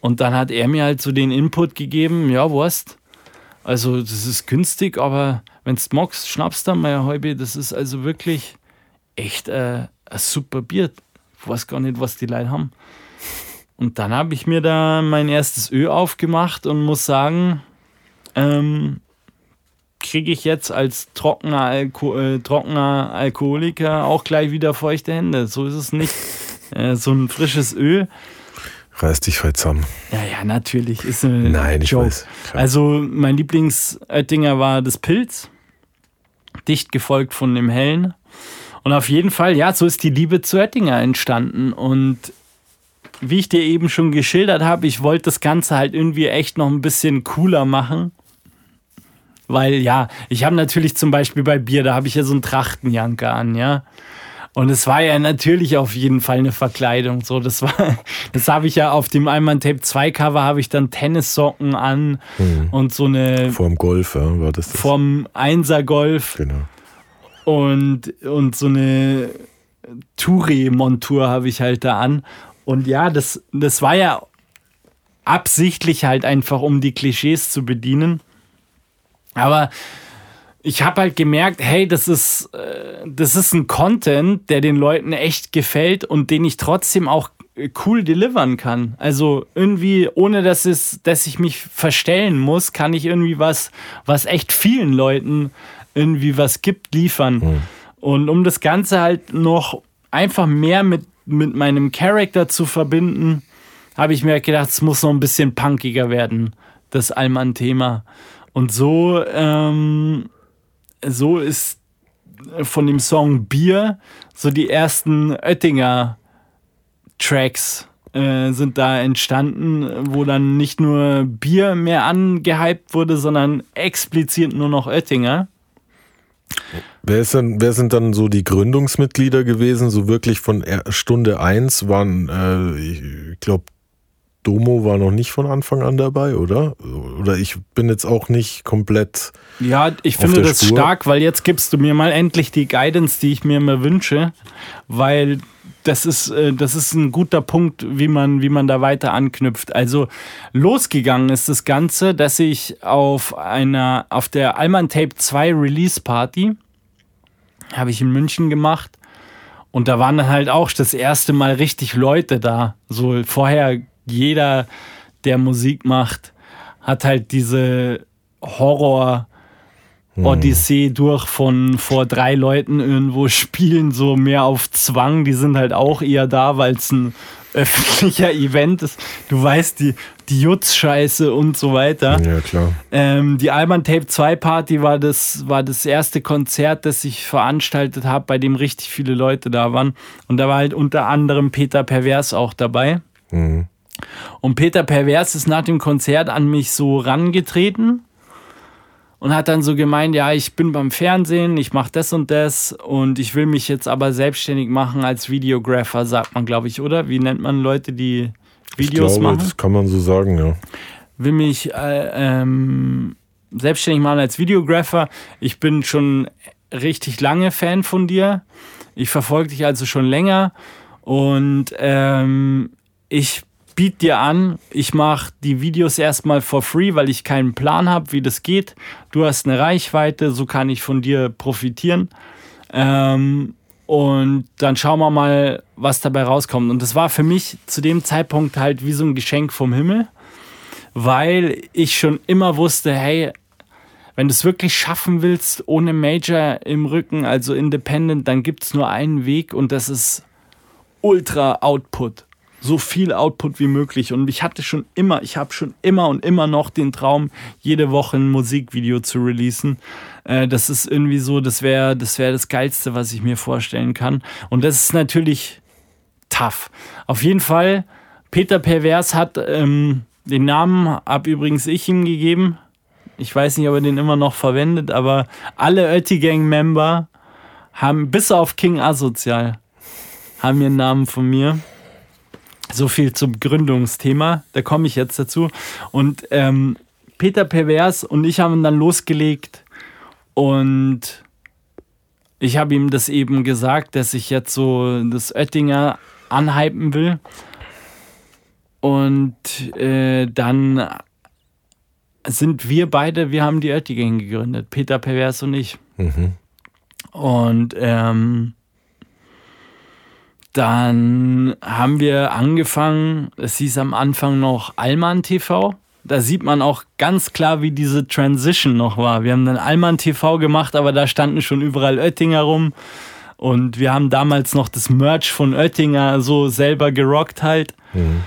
Und dann hat er mir halt so den Input gegeben, ja, Wurst. Also, das ist günstig, aber wenn du magst, schnappst du mal halbe. Das ist also wirklich echt äh, ein super Bier. Ich weiß gar nicht, was die Leute haben. Und dann habe ich mir da mein erstes Ö aufgemacht und muss sagen, ähm, kriege ich jetzt als trockener, Alko äh, trockener Alkoholiker auch gleich wieder feuchte Hände. So ist es nicht. Äh, so ein frisches Öl. Reiß dich voll zusammen. Ja, ja, natürlich. Ist eine Nein, ich Joke. weiß. Klar. Also, mein Lieblings-Oettinger war das Pilz. Dicht gefolgt von dem Hellen. Und auf jeden Fall, ja, so ist die Liebe zu Oettinger entstanden. Und wie ich dir eben schon geschildert habe, ich wollte das Ganze halt irgendwie echt noch ein bisschen cooler machen. Weil ja, ich habe natürlich zum Beispiel bei Bier, da habe ich ja so einen Trachtenjanker an, ja. Und es war ja natürlich auf jeden Fall eine Verkleidung. So, das war, das habe ich ja auf dem Einmann Tape 2 Cover habe ich dann Tennissocken an mhm. und so eine. Vorm Golf, ja, war das, das? Vorm Einser Golf. Genau. Und, und so eine Touri-Montur habe ich halt da an. Und ja, das, das war ja absichtlich halt einfach, um die Klischees zu bedienen. Aber ich habe halt gemerkt, hey, das ist, äh, das ist ein Content, der den Leuten echt gefällt und den ich trotzdem auch äh, cool delivern kann. Also irgendwie, ohne dass, es, dass ich mich verstellen muss, kann ich irgendwie was, was echt vielen Leuten irgendwie was gibt, liefern. Mhm. Und um das Ganze halt noch einfach mehr mit, mit meinem Charakter zu verbinden, habe ich mir gedacht, es muss noch ein bisschen punkiger werden, das Allmann-Thema. Und so, ähm, so ist von dem Song Bier so die ersten Oettinger Tracks äh, sind da entstanden, wo dann nicht nur Bier mehr angehypt wurde, sondern explizit nur noch Oettinger. Wer, denn, wer sind dann so die Gründungsmitglieder gewesen? So wirklich von Stunde 1 waren, äh, ich glaube, Domo war noch nicht von Anfang an dabei, oder? Oder ich bin jetzt auch nicht komplett. Ja, ich finde das Spur. stark, weil jetzt gibst du mir mal endlich die Guidance, die ich mir immer wünsche, weil das ist, äh, das ist ein guter Punkt, wie man, wie man da weiter anknüpft. Also losgegangen ist das Ganze, dass ich auf einer, auf der Alman Tape 2 Release Party, habe ich in München gemacht. Und da waren dann halt auch das erste Mal richtig Leute da. So vorher jeder, der Musik macht, hat halt diese Horror- hm. Odyssee durch von vor drei Leuten irgendwo spielen, so mehr auf Zwang. Die sind halt auch eher da, weil es ein öffentlicher Event ist. Du weißt, die, die Jutz-Scheiße und so weiter. Ja, klar. Ähm, die Alman Tape 2 Party war das, war das erste Konzert, das ich veranstaltet habe, bei dem richtig viele Leute da waren. Und da war halt unter anderem Peter Pervers auch dabei. Mhm. Und Peter Pervers ist nach dem Konzert an mich so rangetreten und hat dann so gemeint, ja, ich bin beim Fernsehen, ich mache das und das und ich will mich jetzt aber selbstständig machen als Videographer, sagt man, glaube ich, oder? Wie nennt man Leute, die Videos ich glaube, machen? Das kann man so sagen, ja. Will mich äh, ähm, selbstständig machen als Videographer. Ich bin schon richtig lange Fan von dir. Ich verfolge dich also schon länger und ähm, ich biete dir an, ich mache die Videos erstmal for free, weil ich keinen Plan habe, wie das geht. Du hast eine Reichweite, so kann ich von dir profitieren. Ähm, und dann schauen wir mal, was dabei rauskommt. Und das war für mich zu dem Zeitpunkt halt wie so ein Geschenk vom Himmel, weil ich schon immer wusste, hey, wenn du es wirklich schaffen willst, ohne Major im Rücken, also independent, dann gibt es nur einen Weg und das ist Ultra Output so viel Output wie möglich. Und ich hatte schon immer, ich habe schon immer und immer noch den Traum, jede Woche ein Musikvideo zu releasen. Äh, das ist irgendwie so, das wäre das, wär das Geilste, was ich mir vorstellen kann. Und das ist natürlich tough. Auf jeden Fall, Peter Pervers hat ähm, den Namen, ab übrigens ich ihm gegeben. Ich weiß nicht, ob er den immer noch verwendet, aber alle Oettigang-Member haben, bis auf King Asozial, haben ihren Namen von mir. So viel zum Gründungsthema, da komme ich jetzt dazu. Und ähm, Peter Pervers und ich haben dann losgelegt und ich habe ihm das eben gesagt, dass ich jetzt so das Oettinger anhypen will. Und äh, dann sind wir beide, wir haben die Oettinger gegründet, Peter Pervers und ich. Mhm. Und ähm, dann haben wir angefangen, es hieß am Anfang noch Allmann TV. Da sieht man auch ganz klar, wie diese Transition noch war. Wir haben dann Allmann TV gemacht, aber da standen schon überall Oettinger rum. Und wir haben damals noch das Merch von Oettinger so selber gerockt halt. Mhm.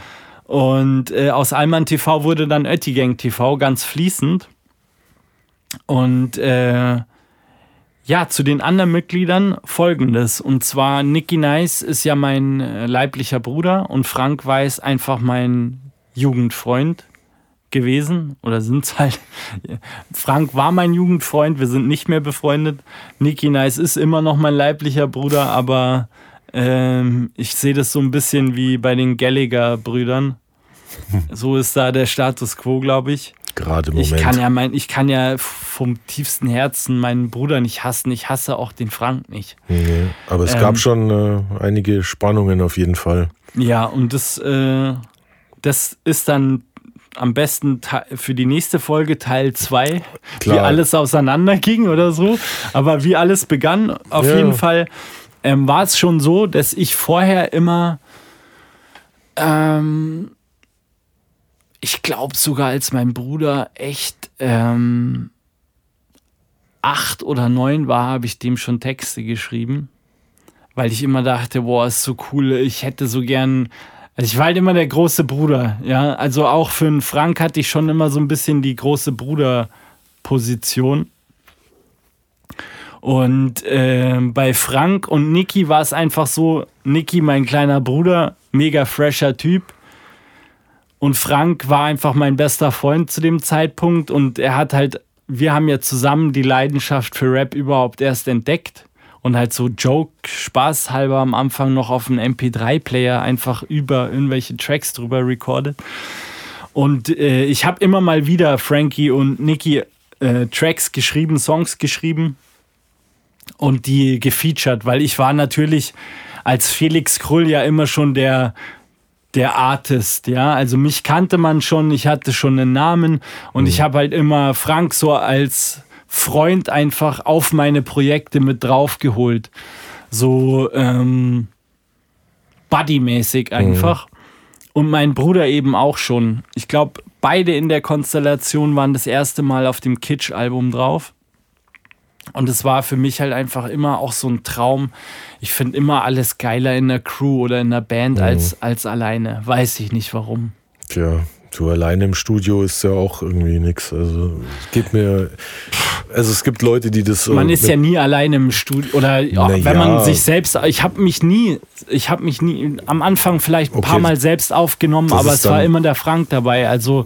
Und äh, aus Allmann TV wurde dann Oettigang TV ganz fließend. Und äh, ja, zu den anderen Mitgliedern folgendes. Und zwar Nicky Nice ist ja mein äh, leiblicher Bruder und Frank Weiß einfach mein Jugendfreund gewesen oder sind es halt. Frank war mein Jugendfreund, wir sind nicht mehr befreundet. Nicky Nice ist immer noch mein leiblicher Bruder, aber ähm, ich sehe das so ein bisschen wie bei den Gallagher-Brüdern. So ist da der Status quo, glaube ich. Gerade im Moment. Ich kann ja mein, ich kann ja vom tiefsten Herzen meinen Bruder nicht hassen. Ich hasse auch den Frank nicht. Nee, aber es ähm, gab schon äh, einige Spannungen auf jeden Fall. Ja, und das, äh, das ist dann am besten für die nächste Folge Teil 2, wie alles auseinanderging oder so. Aber wie alles begann, auf ja. jeden Fall ähm, war es schon so, dass ich vorher immer ähm, ich glaube sogar, als mein Bruder echt ähm, acht oder neun war, habe ich dem schon Texte geschrieben, weil ich immer dachte, boah, ist so cool, ich hätte so gern. Also ich war halt immer der große Bruder, ja. Also auch für einen Frank hatte ich schon immer so ein bisschen die große Bruderposition. Und äh, bei Frank und Niki war es einfach so, Niki, mein kleiner Bruder, mega fresher Typ und Frank war einfach mein bester Freund zu dem Zeitpunkt und er hat halt, wir haben ja zusammen die Leidenschaft für Rap überhaupt erst entdeckt und halt so Joke, Spaß halber am Anfang noch auf einem MP3-Player einfach über irgendwelche Tracks drüber recorded. Und äh, ich habe immer mal wieder Frankie und Nicky äh, Tracks geschrieben, Songs geschrieben und die gefeatured, weil ich war natürlich als Felix Krull ja immer schon der, der Artist, ja. Also mich kannte man schon, ich hatte schon einen Namen und mhm. ich habe halt immer Frank so als Freund einfach auf meine Projekte mit draufgeholt. So ähm, Buddy-mäßig einfach. Mhm. Und mein Bruder eben auch schon. Ich glaube, beide in der Konstellation waren das erste Mal auf dem Kitsch-Album drauf. Und es war für mich halt einfach immer auch so ein Traum. Ich finde immer alles geiler in der Crew oder in der Band mhm. als, als alleine. Weiß ich nicht warum. Tja, du alleine im Studio ist ja auch irgendwie nichts. Also es geht mir. Also es gibt Leute, die das. Man ist ja nie alleine im Studio oder ja, wenn ja. man sich selbst. Ich habe mich nie, ich habe mich nie am Anfang vielleicht ein okay. paar Mal selbst aufgenommen, das aber es war immer der Frank dabei. Also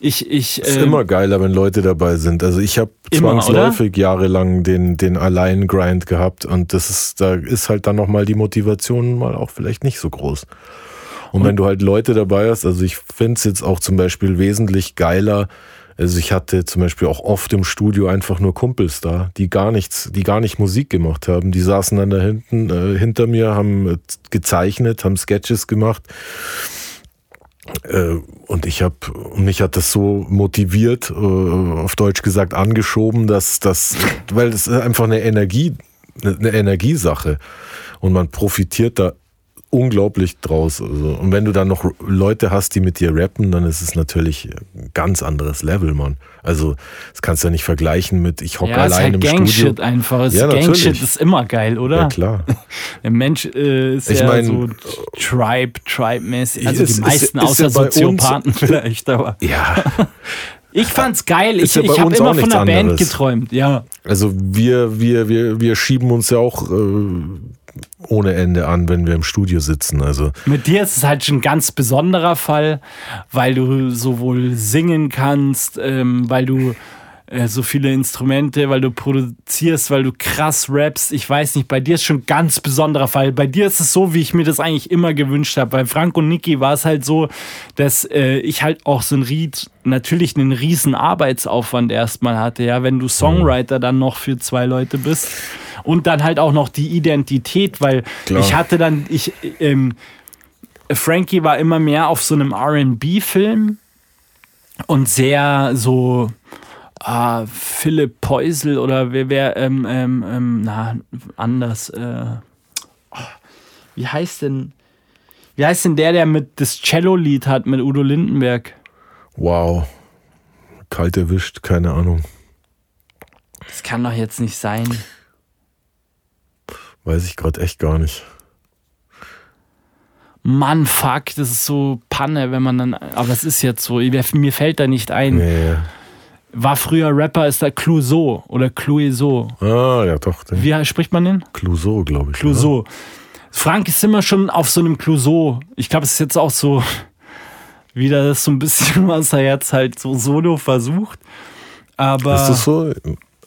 ich, ich, es ist äh, immer geiler, wenn Leute dabei sind. Also ich habe zwangsläufig oder? jahrelang den, den Allein-Grind gehabt und das ist, da ist halt dann nochmal die Motivation mal auch vielleicht nicht so groß. Und, und wenn du halt Leute dabei hast, also ich finde es jetzt auch zum Beispiel wesentlich geiler, also ich hatte zum Beispiel auch oft im Studio einfach nur Kumpels da, die gar nichts, die gar nicht Musik gemacht haben. Die saßen dann da hinten äh, hinter mir, haben gezeichnet, haben Sketches gemacht äh, und ich habe, mich hat das so motiviert, äh, auf Deutsch gesagt, angeschoben, dass das, weil ist einfach eine Energie, eine Energiesache. Und man profitiert da unglaublich draus. Also, und wenn du dann noch Leute hast, die mit dir rappen, dann ist es natürlich ein ganz anderes Level, Mann. Also, das kannst du ja nicht vergleichen mit ich hocke ja, allein ist halt im Gangshit Studio. einfach. Ja, Gangshit ist immer geil, oder? Ja, klar. Der Mensch äh, ist ich ja mein, so Tribe, Tribe-mäßig. Also ist, die meisten ist, ist außer ja Soziopathen vielleicht, aber. Ja. Ich fand's geil. Ich, ja ich habe immer von einer Band geträumt, ja. Also wir, wir, wir, wir schieben uns ja auch äh, ohne Ende an, wenn wir im Studio sitzen. Also mit dir ist es halt schon ein ganz besonderer Fall, weil du sowohl singen kannst, ähm, weil du äh, so viele Instrumente, weil du produzierst, weil du krass rappst. Ich weiß nicht, bei dir ist schon ein ganz besonderer Fall. Bei dir ist es so, wie ich mir das eigentlich immer gewünscht habe. Bei Frank und Niki war es halt so, dass äh, ich halt auch so ein Ried, natürlich einen riesen Arbeitsaufwand erstmal hatte. Ja, wenn du Songwriter dann noch für zwei Leute bist und dann halt auch noch die Identität, weil Klar. ich hatte dann, ich, ähm, Frankie war immer mehr auf so einem RB-Film und sehr so ah, Philipp Peusel oder wer, wer ähm, ähm, ähm, na, anders. Äh, oh, wie heißt denn, wie heißt denn der, der mit das Cello-Lied hat mit Udo Lindenberg? Wow. Kalt erwischt, keine Ahnung. Das kann doch jetzt nicht sein. Weiß ich gerade echt gar nicht. Mann, fuck, das ist so Panne, wenn man dann. Aber es ist jetzt so, mir fällt da nicht ein. Nee. War früher Rapper, ist da Clouseau oder Clouseau. Ah, ja, doch. Wie spricht man den? Clouseau, glaube ich. Clouseau. Oder? Frank ist immer schon auf so einem Clouseau. Ich glaube, es ist jetzt auch so wieder das so ein bisschen, was er jetzt halt so solo versucht. Aber. Ist das so?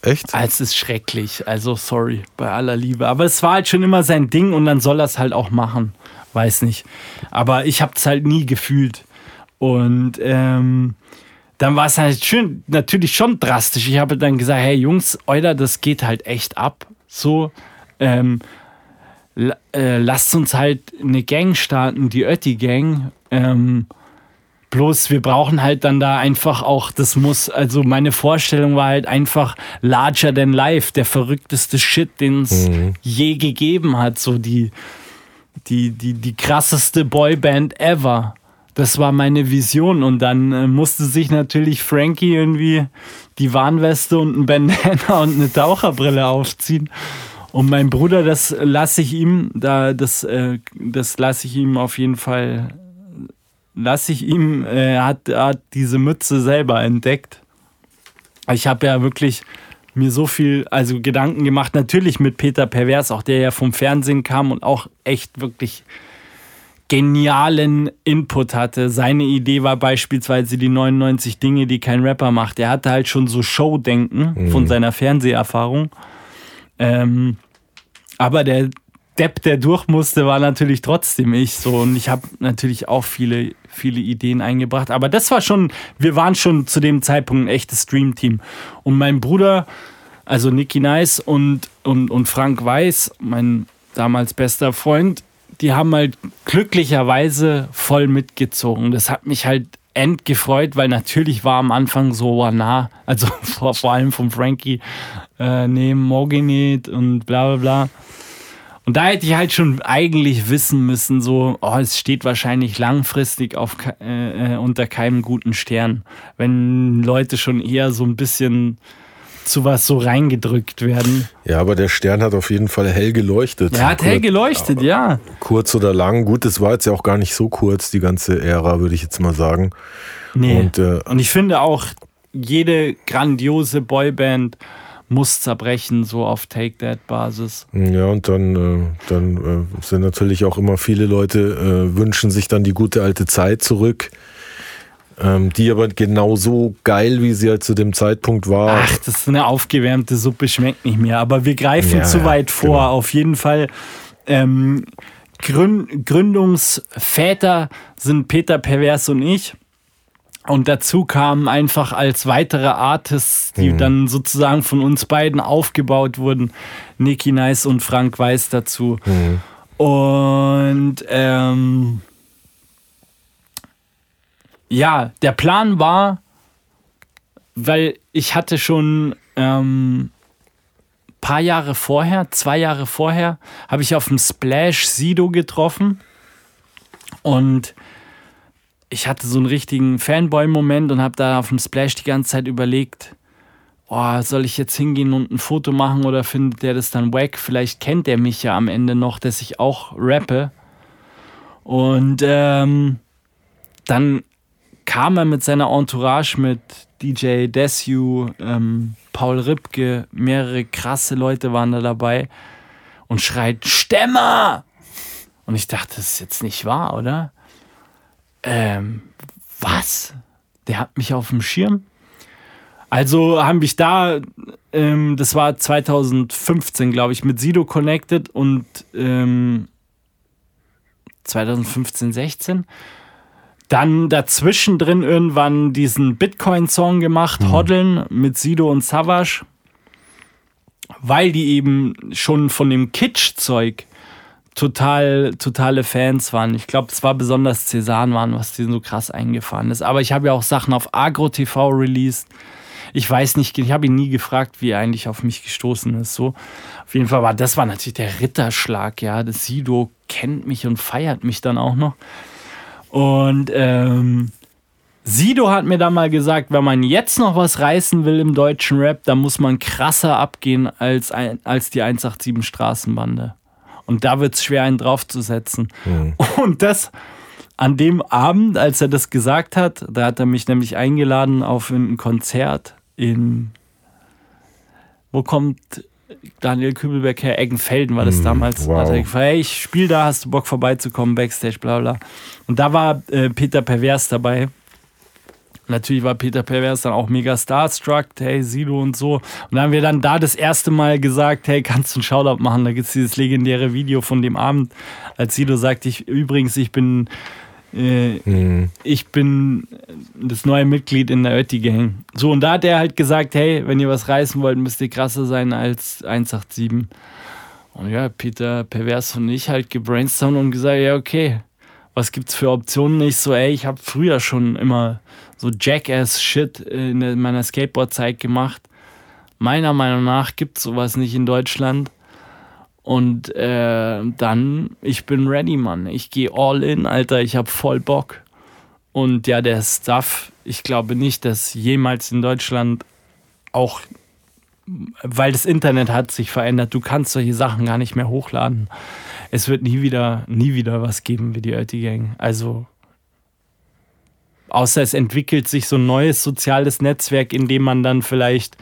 Echt? Ah, es ist schrecklich. Also, sorry, bei aller Liebe. Aber es war halt schon immer sein Ding und dann soll er es halt auch machen. Weiß nicht. Aber ich habe es halt nie gefühlt. Und ähm, dann war es halt schön, natürlich schon drastisch. Ich habe dann gesagt: Hey Jungs, Euer, das geht halt echt ab. So, ähm, äh, lasst uns halt eine Gang starten, die Ötti Gang. Ähm, Bloß wir brauchen halt dann da einfach auch, das muss, also meine Vorstellung war halt einfach larger than life, der verrückteste Shit, den es mhm. je gegeben hat. So die, die, die, die krasseste Boyband ever. Das war meine Vision. Und dann äh, musste sich natürlich Frankie irgendwie die Warnweste und ein Bandana und eine Taucherbrille aufziehen. Und mein Bruder, das lasse ich ihm, da, das, äh, das lasse ich ihm auf jeden Fall lasse ich ihm, äh, hat, hat diese Mütze selber entdeckt. Ich habe ja wirklich mir so viel, also Gedanken gemacht, natürlich mit Peter Pervers, auch der ja vom Fernsehen kam und auch echt wirklich genialen Input hatte. Seine Idee war beispielsweise die 99 Dinge, die kein Rapper macht. Er hatte halt schon so Showdenken mhm. von seiner Fernseherfahrung. Ähm, aber der Depp, der durch musste, war natürlich trotzdem ich so. Und ich habe natürlich auch viele, viele Ideen eingebracht. Aber das war schon, wir waren schon zu dem Zeitpunkt ein echtes Stream-Team. Und mein Bruder, also Nicky Nice und, und, und Frank Weiß, mein damals bester Freund, die haben halt glücklicherweise voll mitgezogen. Das hat mich halt endgefreut, weil natürlich war am Anfang so, oh, na, also vor, vor allem von Frankie, äh, neben Moginit und bla bla bla. Und da hätte ich halt schon eigentlich wissen müssen, so, oh, es steht wahrscheinlich langfristig auf, äh, äh, unter keinem guten Stern. Wenn Leute schon eher so ein bisschen zu was so reingedrückt werden. Ja, aber der Stern hat auf jeden Fall hell geleuchtet. Er hat hell geleuchtet, ja. Kurz oder lang. Gut, das war jetzt ja auch gar nicht so kurz, die ganze Ära, würde ich jetzt mal sagen. Nee. Und, äh, Und ich finde auch, jede grandiose Boyband muss zerbrechen, so auf Take That Basis. Ja, und dann, äh, dann äh, sind natürlich auch immer viele Leute, äh, wünschen sich dann die gute alte Zeit zurück. Ähm, die aber genauso geil, wie sie halt zu dem Zeitpunkt war. Ach, das ist eine aufgewärmte Suppe, schmeckt nicht mehr. Aber wir greifen ja, zu weit vor. Genau. Auf jeden Fall. Ähm, Gründ Gründungsväter sind Peter Pervers und ich. Und dazu kamen einfach als weitere Artists, die mhm. dann sozusagen von uns beiden aufgebaut wurden, Nicky Nice und Frank Weiß dazu. Mhm. Und ähm, ja, der Plan war, weil ich hatte schon ähm, paar Jahre vorher, zwei Jahre vorher, habe ich auf dem Splash Sido getroffen und ich hatte so einen richtigen Fanboy-Moment und habe da auf dem Splash die ganze Zeit überlegt, oh, soll ich jetzt hingehen und ein Foto machen oder findet der das dann wack? Vielleicht kennt der mich ja am Ende noch, dass ich auch rappe. Und ähm, dann kam er mit seiner Entourage, mit DJ Desu, ähm, Paul Ripke, mehrere krasse Leute waren da dabei und schreit Stämmer! Und ich dachte, das ist jetzt nicht wahr, oder? Ähm, was? Der hat mich auf dem Schirm? Also haben mich da, ähm, das war 2015, glaube ich, mit Sido connected und ähm, 2015, 16 dann dazwischen drin irgendwann diesen Bitcoin-Song gemacht, mhm. Hoddeln mit Sido und Savage, weil die eben schon von dem Kitsch-Zeug total, totale Fans waren. Ich glaube, es war besonders Cäsan waren, was denen so krass eingefahren ist. Aber ich habe ja auch Sachen auf Agro TV released. Ich weiß nicht, ich habe ihn nie gefragt, wie er eigentlich auf mich gestoßen ist. So, auf jeden Fall war das war natürlich der Ritterschlag, ja. Das Sido kennt mich und feiert mich dann auch noch. Und ähm, Sido hat mir da mal gesagt, wenn man jetzt noch was reißen will im deutschen Rap, dann muss man krasser abgehen als, als die 187 Straßenbande. Und da wird es schwer, einen draufzusetzen. Mhm. Und das an dem Abend, als er das gesagt hat, da hat er mich nämlich eingeladen auf ein Konzert in. Wo kommt Daniel Kübelbeck her, Eggenfelden war das mm, damals. Wow. Hat er gefragt, hey, ich spiele da, hast du Bock vorbeizukommen, Backstage, bla bla. Und da war äh, Peter Pervers dabei. Natürlich war Peter Pervers dann auch mega starstruck, hey, Sido und so. Und dann haben wir dann da das erste Mal gesagt, hey, kannst du einen Shoutout machen? Da gibt es dieses legendäre Video von dem Abend, als Sido sagt, ich übrigens, ich bin äh, mhm. Ich bin das neue Mitglied in der Ötti Gang. So, und da hat er halt gesagt: Hey, wenn ihr was reißen wollt, müsst ihr krasser sein als 187. Und ja, Peter Pervers und ich halt gebrainstormt und gesagt: Ja, okay, was gibt's für Optionen? Ich so, ey, ich habe früher schon immer so Jackass-Shit in meiner Skateboard-Zeit gemacht. Meiner Meinung nach gibt es sowas nicht in Deutschland. Und äh, dann, ich bin ready, Mann. Ich gehe all in, Alter. Ich habe voll Bock. Und ja, der Stuff, ich glaube nicht, dass jemals in Deutschland auch, weil das Internet hat sich verändert, du kannst solche Sachen gar nicht mehr hochladen. Es wird nie wieder, nie wieder was geben wie die Ötti Gang. Also, außer es entwickelt sich so ein neues soziales Netzwerk, in dem man dann vielleicht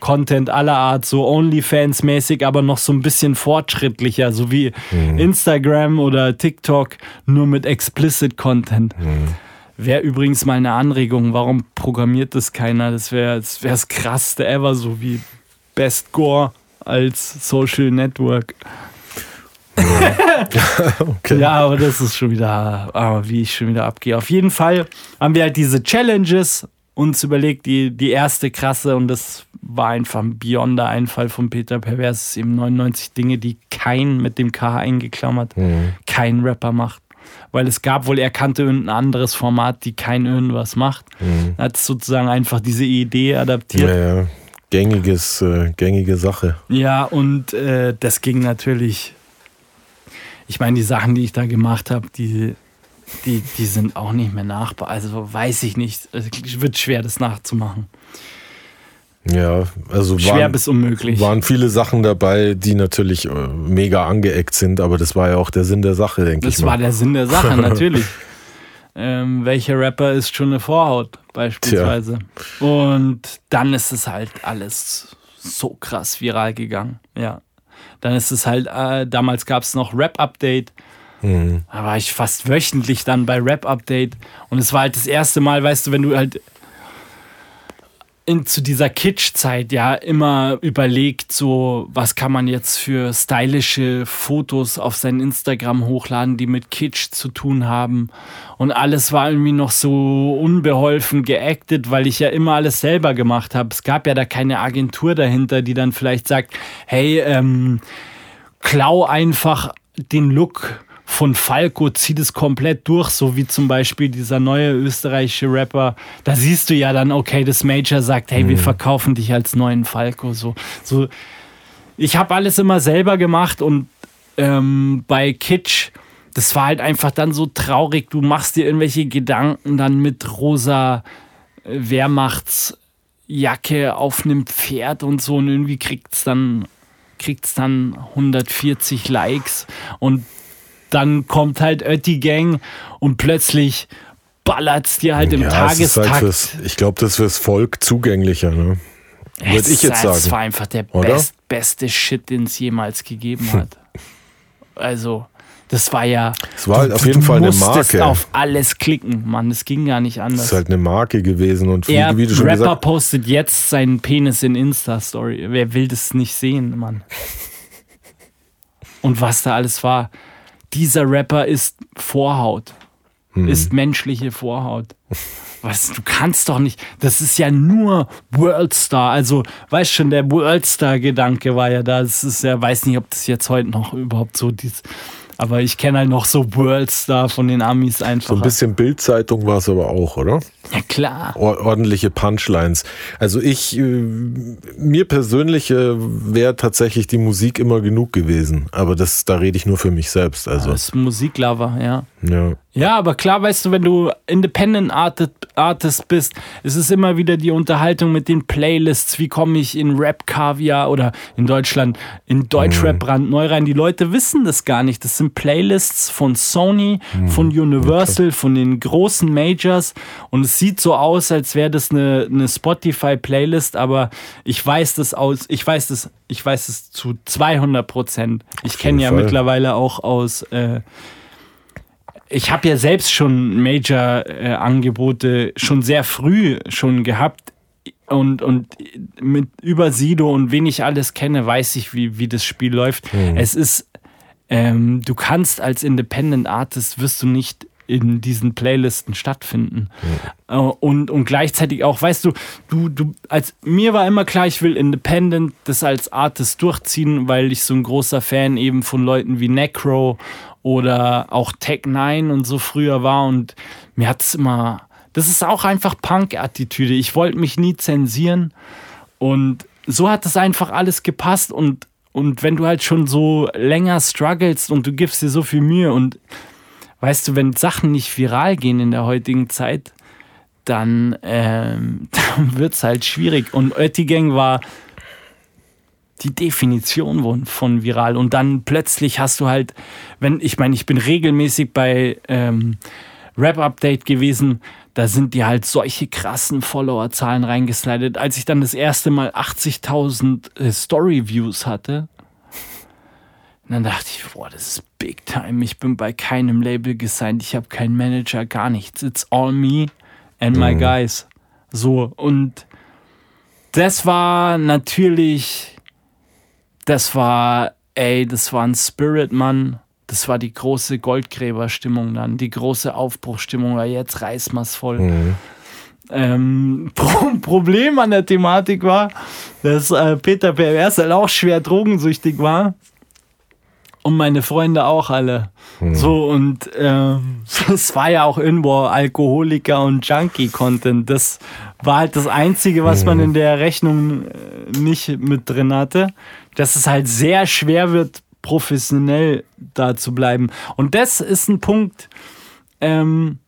Content aller Art, so OnlyFans-mäßig, aber noch so ein bisschen fortschrittlicher, so wie mhm. Instagram oder TikTok, nur mit explicit Content. Mhm. Wäre übrigens mal eine Anregung, warum programmiert das keiner? Das wäre das, wär das krasseste ever, so wie Best Gore als Social Network. okay. Ja, aber das ist schon wieder, aber wie ich schon wieder abgehe. Auf jeden Fall haben wir halt diese Challenges uns überlegt, die, die erste krasse, und das war einfach ein beyonder Einfall von Peter Pervers, eben 99 Dinge, die kein mit dem K eingeklammert, mhm. kein Rapper macht. Weil es gab wohl, er kannte irgendein anderes Format, die kein irgendwas macht. Mhm. Er hat sozusagen einfach diese Idee adaptiert. Ja, ja. Gängiges, äh, gängige Sache. Ja, und äh, das ging natürlich. Ich meine, die Sachen, die ich da gemacht habe, die die, die sind auch nicht mehr nachbar. Also weiß ich nicht. Es wird schwer, das nachzumachen. Ja, also schwer waren, bis unmöglich. Waren viele Sachen dabei, die natürlich äh, mega angeeckt sind, aber das war ja auch der Sinn der Sache, denke ich. Das war der Sinn der Sache, natürlich. ähm, welcher Rapper ist schon eine Vorhaut, beispielsweise. Tja. Und dann ist es halt alles so krass viral gegangen. Ja. Dann ist es halt, äh, damals gab es noch Rap-Update. Mhm. Da war ich fast wöchentlich dann bei Rap Update. Und es war halt das erste Mal, weißt du, wenn du halt in, zu dieser Kitsch-Zeit ja immer überlegt, so was kann man jetzt für stylische Fotos auf sein Instagram hochladen, die mit Kitsch zu tun haben. Und alles war irgendwie noch so unbeholfen geactet, weil ich ja immer alles selber gemacht habe. Es gab ja da keine Agentur dahinter, die dann vielleicht sagt, hey, ähm, klau einfach den Look von Falco zieht es komplett durch, so wie zum Beispiel dieser neue österreichische Rapper. Da siehst du ja dann, okay, das Major sagt, hey, mhm. wir verkaufen dich als neuen Falco. So, so. Ich habe alles immer selber gemacht und ähm, bei Kitsch, das war halt einfach dann so traurig. Du machst dir irgendwelche Gedanken dann mit rosa äh, Wehrmachtsjacke auf einem Pferd und so und irgendwie kriegt es dann kriegt's dann 140 Likes und dann kommt halt Ötti Gang und plötzlich ballert es dir halt im ja, Tagestakt. Halt fürs, ich glaube, das ist fürs Volk zugänglicher, ne? Würde ich jetzt sagen. Das war einfach der best, beste Shit, den es jemals gegeben hat. also, das war ja. Es war halt auf jeden Fall eine Marke. auf alles klicken, Mann. Es ging gar nicht anders. Es ist halt eine Marke gewesen. Und er, wie du schon Rapper gesagt postet jetzt seinen Penis in Insta-Story. Wer will das nicht sehen, Mann? Und was da alles war dieser Rapper ist Vorhaut. Hm. Ist menschliche Vorhaut. Was, du kannst doch nicht, das ist ja nur Worldstar. Also, weißt schon, der Worldstar-Gedanke war ja da. Das ist ja, weiß nicht, ob das jetzt heute noch überhaupt so dies, aber ich kenne halt noch so Worldstar von den Amis einfach. So ein bisschen Bildzeitung war es aber auch, oder? Ja, klar. Or ordentliche Punchlines. Also ich, äh, mir persönlich äh, wäre tatsächlich die Musik immer genug gewesen. Aber das, da rede ich nur für mich selbst. Also. Als Musiklover, ja. Ja. Ja, aber klar, weißt du, wenn du Independent Artist bist, ist es immer wieder die Unterhaltung mit den Playlists. Wie komme ich in Rap Kaviar oder in Deutschland in Deutschrap Brand neu rein? Die Leute wissen das gar nicht. Das sind Playlists von Sony, mhm. von Universal, von den großen Majors. Und es sieht so aus, als wäre das eine, eine Spotify-Playlist, aber ich weiß das aus, ich weiß das, ich weiß es zu 200 Prozent. Ich kenne ja Fall. mittlerweile auch aus. Äh, ich habe ja selbst schon Major-Angebote äh, schon sehr früh schon gehabt. Und, und mit über Sido und wen ich alles kenne, weiß ich, wie, wie das Spiel läuft. Mhm. Es ist, ähm, du kannst als Independent Artist wirst du nicht in diesen Playlisten stattfinden. Ja. Äh, und, und gleichzeitig auch, weißt du, du, du, als mir war immer klar, ich will Independent das als Artist durchziehen, weil ich so ein großer Fan eben von Leuten wie Necro oder auch Tech 9 und so früher war und mir hat es immer, das ist auch einfach Punk-Attitüde. Ich wollte mich nie zensieren und so hat es einfach alles gepasst und, und wenn du halt schon so länger strugglest und du gibst dir so viel Mühe und weißt du, wenn Sachen nicht viral gehen in der heutigen Zeit, dann, ähm, dann wird es halt schwierig. Und Oettigang war die Definition von viral. Und dann plötzlich hast du halt, wenn, ich meine, ich bin regelmäßig bei ähm, Rap Update gewesen, da sind die halt solche krassen Followerzahlen reingeslidet. Als ich dann das erste Mal 80.000 äh, Story-Views hatte, dann dachte ich, boah, das ist big time. Ich bin bei keinem Label gesigned, ich habe keinen Manager, gar nichts. It's all me and my mhm. guys. So, und das war natürlich das war, ey, das war ein Spirit, Mann. Das war die große Goldgräberstimmung dann, die große Aufbruchstimmung, weil jetzt reißen wir es voll. Mhm. Ähm, Pro Problem an der Thematik war, dass äh, Peter Pervers halt auch schwer drogensüchtig war. Und meine Freunde auch alle. Hm. So, und ähm, es war ja auch irgendwo Alkoholiker und Junkie-Content. Das war halt das Einzige, was man in der Rechnung äh, nicht mit drin hatte. Dass es halt sehr schwer wird, professionell da zu bleiben. Und das ist ein Punkt, ähm,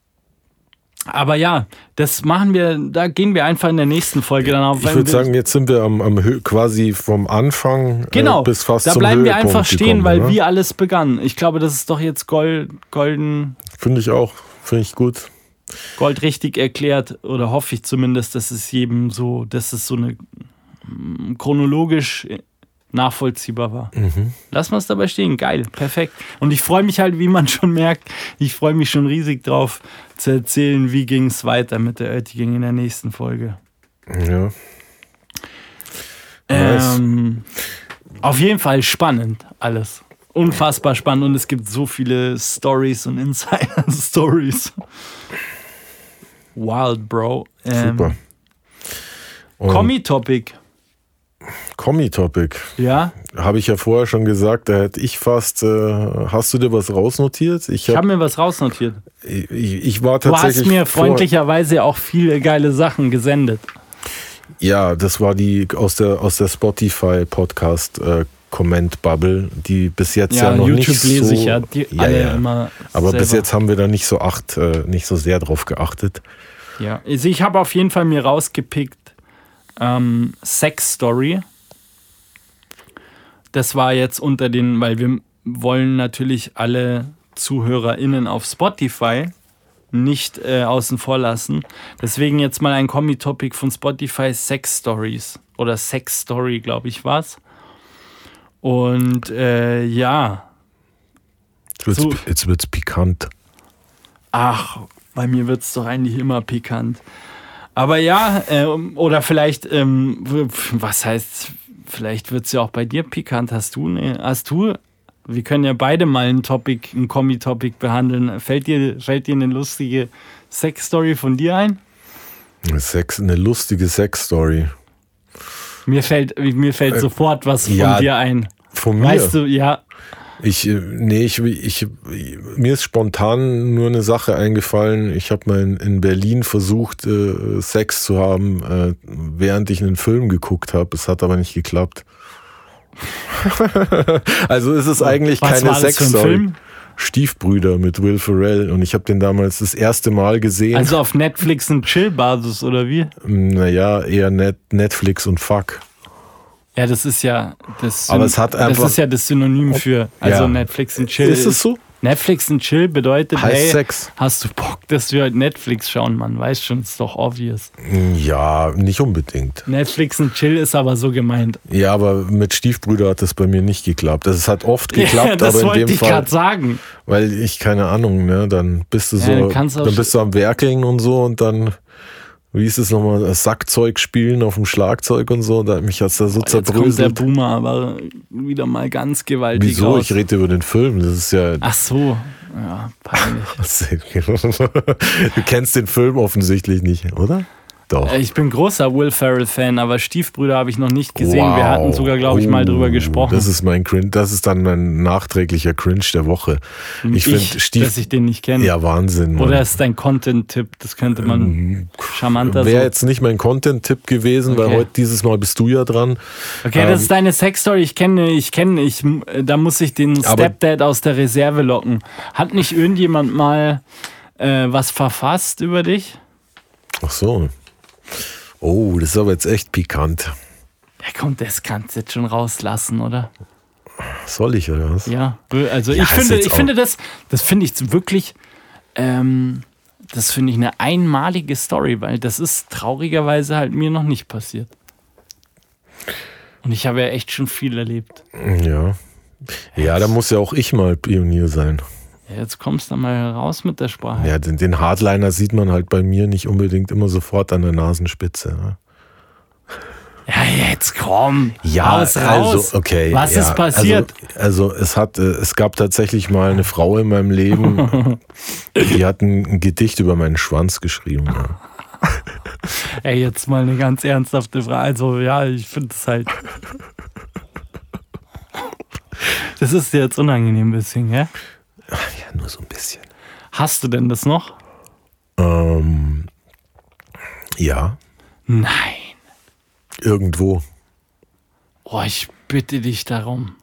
aber ja, das machen wir, da gehen wir einfach in der nächsten Folge dann auf. Ich würde sagen, jetzt sind wir am, am quasi vom Anfang genau, äh, bis fast da zum bleiben wir einfach stehen, gekommen, weil oder? wie alles begann. Ich glaube, das ist doch jetzt Gold, golden, Finde ich auch. Finde ich gut. Gold richtig erklärt oder hoffe ich zumindest, dass es jedem so, dass es so eine mm, chronologisch nachvollziehbar war. Mhm. Lass mal es dabei stehen. Geil, perfekt. Und ich freue mich halt, wie man schon merkt, ich freue mich schon riesig drauf zu erzählen, wie ging es weiter mit der Oettigen in der nächsten Folge. Ja. Ähm, auf jeden Fall spannend alles. Unfassbar spannend und es gibt so viele Stories und Insider-Stories. Wild, Bro. Ähm, Super. Kommi-Topic, Kommi-Topic. ja. Habe ich ja vorher schon gesagt, da hätte ich fast. Äh, hast du dir was rausnotiert? Ich, Ich hab, habe mir was rausnotiert. ich, ich war Du tatsächlich. hast mir freundlicherweise auch viele geile Sachen gesendet. Ja, das war die aus der, aus der Spotify-Podcast. Äh, Comment-Bubble, die bis jetzt ja, Ja, noch YouTube nicht lese so, ich ja, die Ja, alle ja. immer. Aber bis selber. jetzt haben wir da nicht so acht, äh, nicht so sehr drauf geachtet. Ja, also ich habe auf jeden Fall mir rausgepickt ähm, Sex Story. Das war jetzt unter den, weil wir wollen natürlich alle ZuhörerInnen auf Spotify nicht äh, außen vor lassen. Deswegen jetzt mal ein Kommi-Topic von Spotify Sex Stories. Oder Sex Story, glaube ich, war's. Und äh, ja, Jetzt wird's, So. jetzt wird's pikant. Ach, bei mir wird es doch eigentlich immer pikant. Aber ja, ähm, oder vielleicht, ähm, was heißt, vielleicht wird es ja auch bei dir pikant. Hast du, ne, hast du, wir können ja beide mal ein Topic, ein Kommi-Topic behandeln. Fällt dir, fällt dir eine lustige Sex-Story von dir ein? Sex, eine lustige Sex-Story. Mir fällt, mir fällt sofort was von Äh, ja, dir ein. Von mir. Weißt du, ja, Ich, äh, nee, ich, ich, mir ist spontan nur eine Sache eingefallen. Ich habe mal in, in Berlin versucht, äh, Sex zu haben, äh, während ich einen Film geguckt habe. Es hat aber nicht geklappt. also ist es eigentlich was keine Sexstory. Film? Stiefbrüder mit Will Ferrell und ich habe den damals das erste Mal gesehen. Also auf Netflix ein Chill-Basis oder wie? naja, eher Net, Netflix und Fuck. Ja, das ist ja das, Aber es hat das einfach- ist ja das Synonym für also Ja. Netflix und Chill. Ist es so? Netflix und Chill bedeutet, Heißt hey, Sex. hast du Bock, dass wir heute Netflix schauen, Mann? Weißt schon, ist doch obvious. Ja, nicht unbedingt. Netflix und Chill ist aber so gemeint. Ja, aber mit Stiefbrüder hat das bei mir nicht geklappt. Das hat oft geklappt, das aber in wollte dem ich Fall, gerade sagen. weil ich keine Ahnung, ne, dann bist du Ja, so, kannst auch- dann bist du am Werkeln und so und dann, wie ist es nochmal, das Sackzeug spielen auf dem Schlagzeug und so, da mich hat's da so Jetzt kommt der zerbröselt. Boomer aber wieder mal ganz gewaltig Wieso? raus. Ich rede über den Film. Das ist ja. Ach so, ja, peinlich. du kennst den Film offensichtlich nicht, oder? Doch. Äh, Ich bin großer Will Ferrell-Fan, aber Stiefbrüder habe ich noch nicht gesehen. Wir Wow. hatten sogar, glaube ich, mal drüber Oh, gesprochen. Das ist mein Cringe, das ist dann mein nachträglicher Cringe der Woche. Ich finde dass Stief. ich den nicht kenne. Ja, Wahnsinn. Mann. Oder ist dein Content-Tipp? Das könnte man charmanter Wäre so. jetzt nicht mein Content-Tipp gewesen, weil Okay. heute dieses Mal bist du ja dran. Okay, das ist deine Sexstory. Ich kenne, ich kenne, ich, da muss ich den Stepdad aus der Reserve locken. Hat nicht irgendjemand mal äh, was verfasst über dich? Ach so. Oh, das ist aber jetzt echt pikant. Ja, komm, das kannst du jetzt schon rauslassen, oder? Soll ich oder was? Ja. Also Ja, ich finde, ich finde das, das finde ich wirklich, ähm, das finde ich eine einmalige Story, weil das ist traurigerweise halt mir noch nicht passiert. Und ich habe ja echt schon viel erlebt. Ja. Ja, da muss ja auch ich mal Pionier sein. Ja, jetzt kommst du mal raus mit der Sprache. Ja, den, den Hardliner sieht man halt bei mir nicht unbedingt immer sofort an der Nasenspitze. Ne? Ja, jetzt komm. Ja, raus, raus. also okay. Was ja, ist passiert? Also, also es hat, äh, es gab tatsächlich mal eine Frau in meinem Leben, die hat ein, ein Gedicht über meinen Schwanz geschrieben. Ja. Ey, jetzt mal eine ganz ernsthafte Frage. Also, ja, ich finde es halt. Das ist dir jetzt unangenehm ein bisschen, ja? Ja, nur so ein bisschen. Hast du denn das noch? Ähm, ja, Nein. irgendwo. Oh, ich bitte dich darum.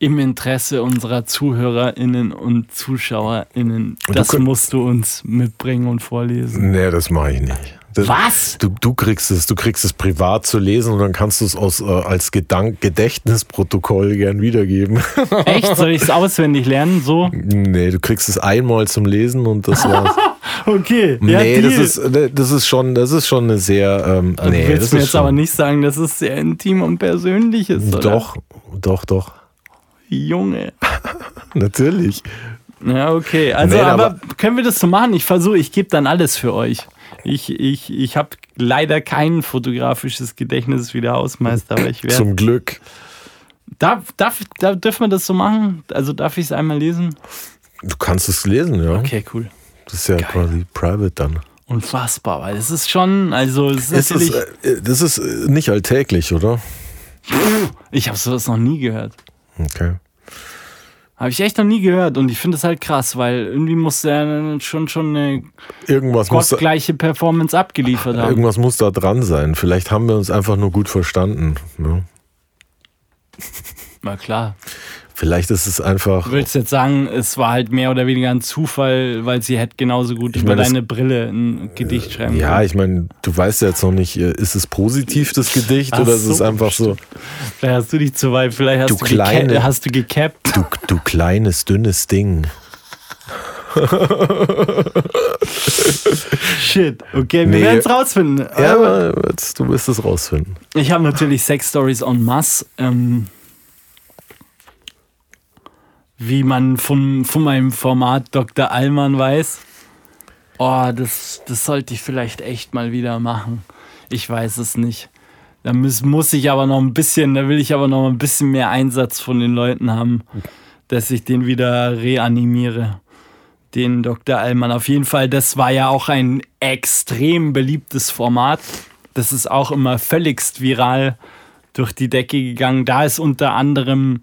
Im Interesse unserer ZuhörerInnen und ZuschauerInnen, du das könnt- musst du uns mitbringen und vorlesen. Nee, das mache ich nicht. Das, Was? Du, du kriegst es, du kriegst es privat zu lesen und dann kannst du es aus, äh, als Gedank Gedächtnisprotokoll gern wiedergeben. Echt? Soll ich es auswendig lernen? So? nee, du kriegst es einmal zum Lesen und das war's. Okay. Ja, nee, Deal. das ist, äh, das ist schon, das ist schon eine sehr, ähm, nee, du willst mir jetzt schon, aber nicht sagen, dass es sehr intim und persönlich ist, oder? Doch, doch, doch. Junge. Natürlich. Ja, okay. Also, Nee, aber, aber- können wir das so machen? Ich versuche, ich gebe dann alles für euch. Ich, ich, ich habe leider kein fotografisches Gedächtnis wie der Hausmeister, aber ich werde. Zum Glück. Darf, darf, darf, dürfen wir das so machen? Also darf ich es einmal lesen? Du kannst es lesen, ja. Okay, cool. Das ist ja quasi private dann. Unfassbar, weil es ist schon, also es ist Es ist, äh, das ist äh, nicht alltäglich, oder? ich habe sowas noch nie gehört. Okay. Habe ich echt noch nie gehört und ich finde es halt krass, weil irgendwie muss der schon schon eine Irgendwas muss, da, gottgleiche Performance abgeliefert haben. irgendwas muss da dran sein. Vielleicht haben wir uns einfach nur gut verstanden. Ne? Na klar. Vielleicht ist es einfach. Du willst jetzt sagen, es war halt mehr oder weniger ein Zufall, weil sie hätte genauso gut über meine, das- deine Brille ein Gedicht schreiben Ja, können. ich meine, du weißt ja jetzt noch nicht, äh, ist es positiv, das Gedicht, Ach oder ist es so, einfach so, Vielleicht hast du dich zu weit, vielleicht hast Du du, kleine- hast du gecapped. du, du kleines, dünnes Ding. Shit. Okay, wir Nee. werden es rausfinden. Ja, Aber jetzt, du wirst es rausfinden. Ich habe natürlich Sex Stories en masse. Ähm, wie man von, von meinem Format Dr. Allmann weiß. Oh, das, das sollte ich vielleicht echt mal wieder machen. Ich weiß es nicht. Da muss, muss ich aber noch ein bisschen, da will ich aber noch ein bisschen mehr Einsatz von den Leuten haben, dass ich den wieder reanimiere. Den Dr. Allmann. Auf jeden Fall, das war ja auch ein extrem beliebtes Format. Das ist auch immer völligst viral durch die Decke gegangen. Da ist unter anderem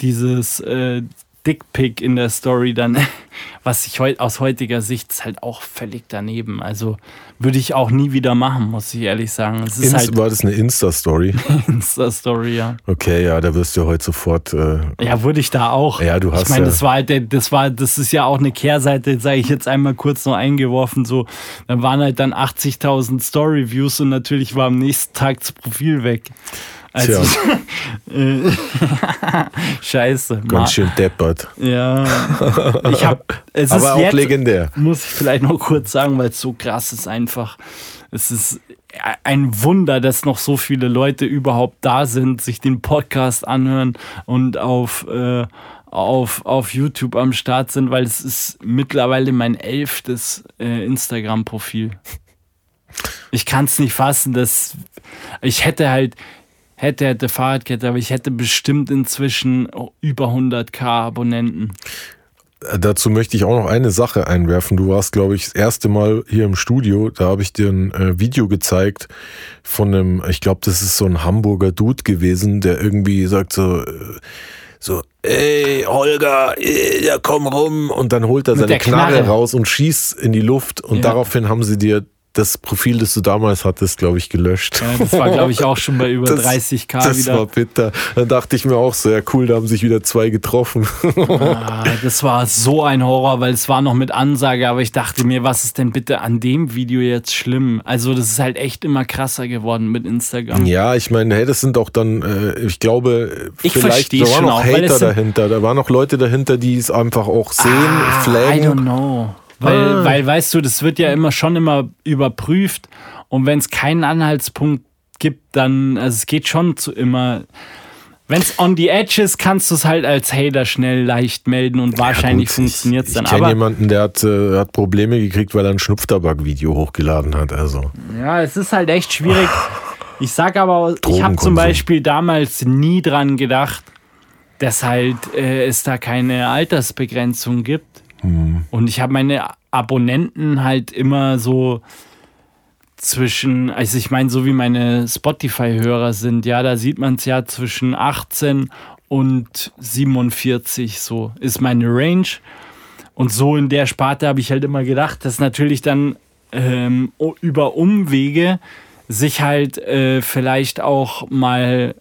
dieses äh, Dickpick in der Story dann, was ich heut, aus heutiger Sicht ist halt auch völlig daneben. Also würde ich auch nie wieder machen, muss ich ehrlich sagen. Es ist Inst halt war das eine Insta-Story? Insta-Story, ja. Okay, ja, da wirst du heute sofort. Äh, Ja, wurde ich da auch. Ja, du hast Ich meine, ja- das war halt, das war, das ist ja auch eine Kehrseite, sage ich jetzt einmal kurz noch eingeworfen. So, da waren halt dann 80.000 Story-Views und natürlich war am nächsten Tag das Profil weg. Also, äh, scheiße. Ma- ganz schön deppert. Ja, ich habe. Es Aber ist auch jetzt, legendär. muss ich vielleicht noch kurz sagen, weil es so krass ist einfach. Es ist ein Wunder, dass noch so viele Leute überhaupt da sind, sich den Podcast anhören und auf, äh, auf, auf YouTube am Start sind, weil es ist mittlerweile mein elftes äh, Instagram-Profil. Ich kann es nicht fassen, dass ich hätte halt, hätte, hätte Fahrradkette, aber ich hätte bestimmt inzwischen über 100k Abonnenten. Äh, Dazu möchte ich auch noch eine Sache einwerfen. Du warst, glaube ich, das erste Mal hier im Studio. Da habe ich dir ein äh, Video gezeigt von einem, ich glaube, das ist so ein Hamburger Dude gewesen, der irgendwie sagt so, äh, so, ey, Holger, äh, ja, komm rum. Und dann holt er Mit seine Knarre Knarre. raus und schießt in die Luft. Und Ja. daraufhin haben sie dir das Profil, das du damals hattest, glaube ich, gelöscht. Ja, das war, glaube ich, auch schon bei über Das- 30k Das wieder. war bitter. Dann dachte ich mir auch so, ja cool, da haben sich wieder zwei getroffen. Ah, das war so ein Horror, weil es war noch mit Ansage, aber ich dachte mir, was ist denn bitte an dem Video jetzt schlimm? Also, das ist halt echt immer krasser geworden mit Instagram. Ja, ich meine, hey, das sind auch dann, äh, ich glaube, Ich vielleicht da waren noch auch, Hater dahinter. Da waren noch Leute dahinter, die es einfach auch sehen, Ah, I flaggen. don't know. Weil, Ah. weil, weißt du, das wird ja immer schon immer überprüft und wenn es keinen Anhaltspunkt gibt, dann, also es geht schon zu immer. Wenn es on the edge ist, kannst du es halt als Hater schnell leicht melden und wahrscheinlich Gut, funktioniert es dann. Ich kenne jemanden, der hat, äh, hat Probleme gekriegt, weil er ein Schnupftabak-Video hochgeladen hat. Also Ja, es ist halt echt schwierig. Ich sag aber, ich habe zum Beispiel damals nie dran gedacht, dass halt äh, es da keine Altersbegrenzung gibt. Und ich habe meine Abonnenten halt immer so zwischen, also ich meine, so wie meine Spotify-Hörer sind, ja, da sieht man es ja zwischen 18 und 47, so ist meine Range. Und so in der Sparte habe ich halt immer gedacht, dass natürlich dann ähm, über Umwege sich halt äh, vielleicht auch mal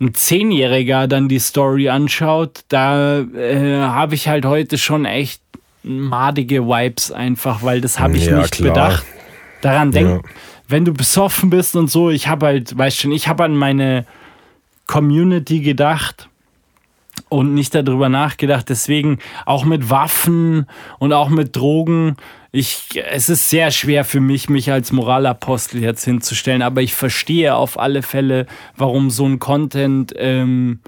ein Zehnjähriger dann die Story anschaut, da äh, habe ich halt heute schon echt madige Vibes einfach, weil das habe ich ja, nicht klar. bedacht. Daran denken, ja. wenn du besoffen bist und so, ich habe halt, weißt schon, ich habe an meine Community gedacht und nicht darüber nachgedacht. Deswegen auch mit Waffen und auch mit Drogen. Ich, es ist sehr schwer für mich, mich als Moralapostel jetzt hinzustellen, aber ich verstehe auf alle Fälle, warum so ein Content ähm,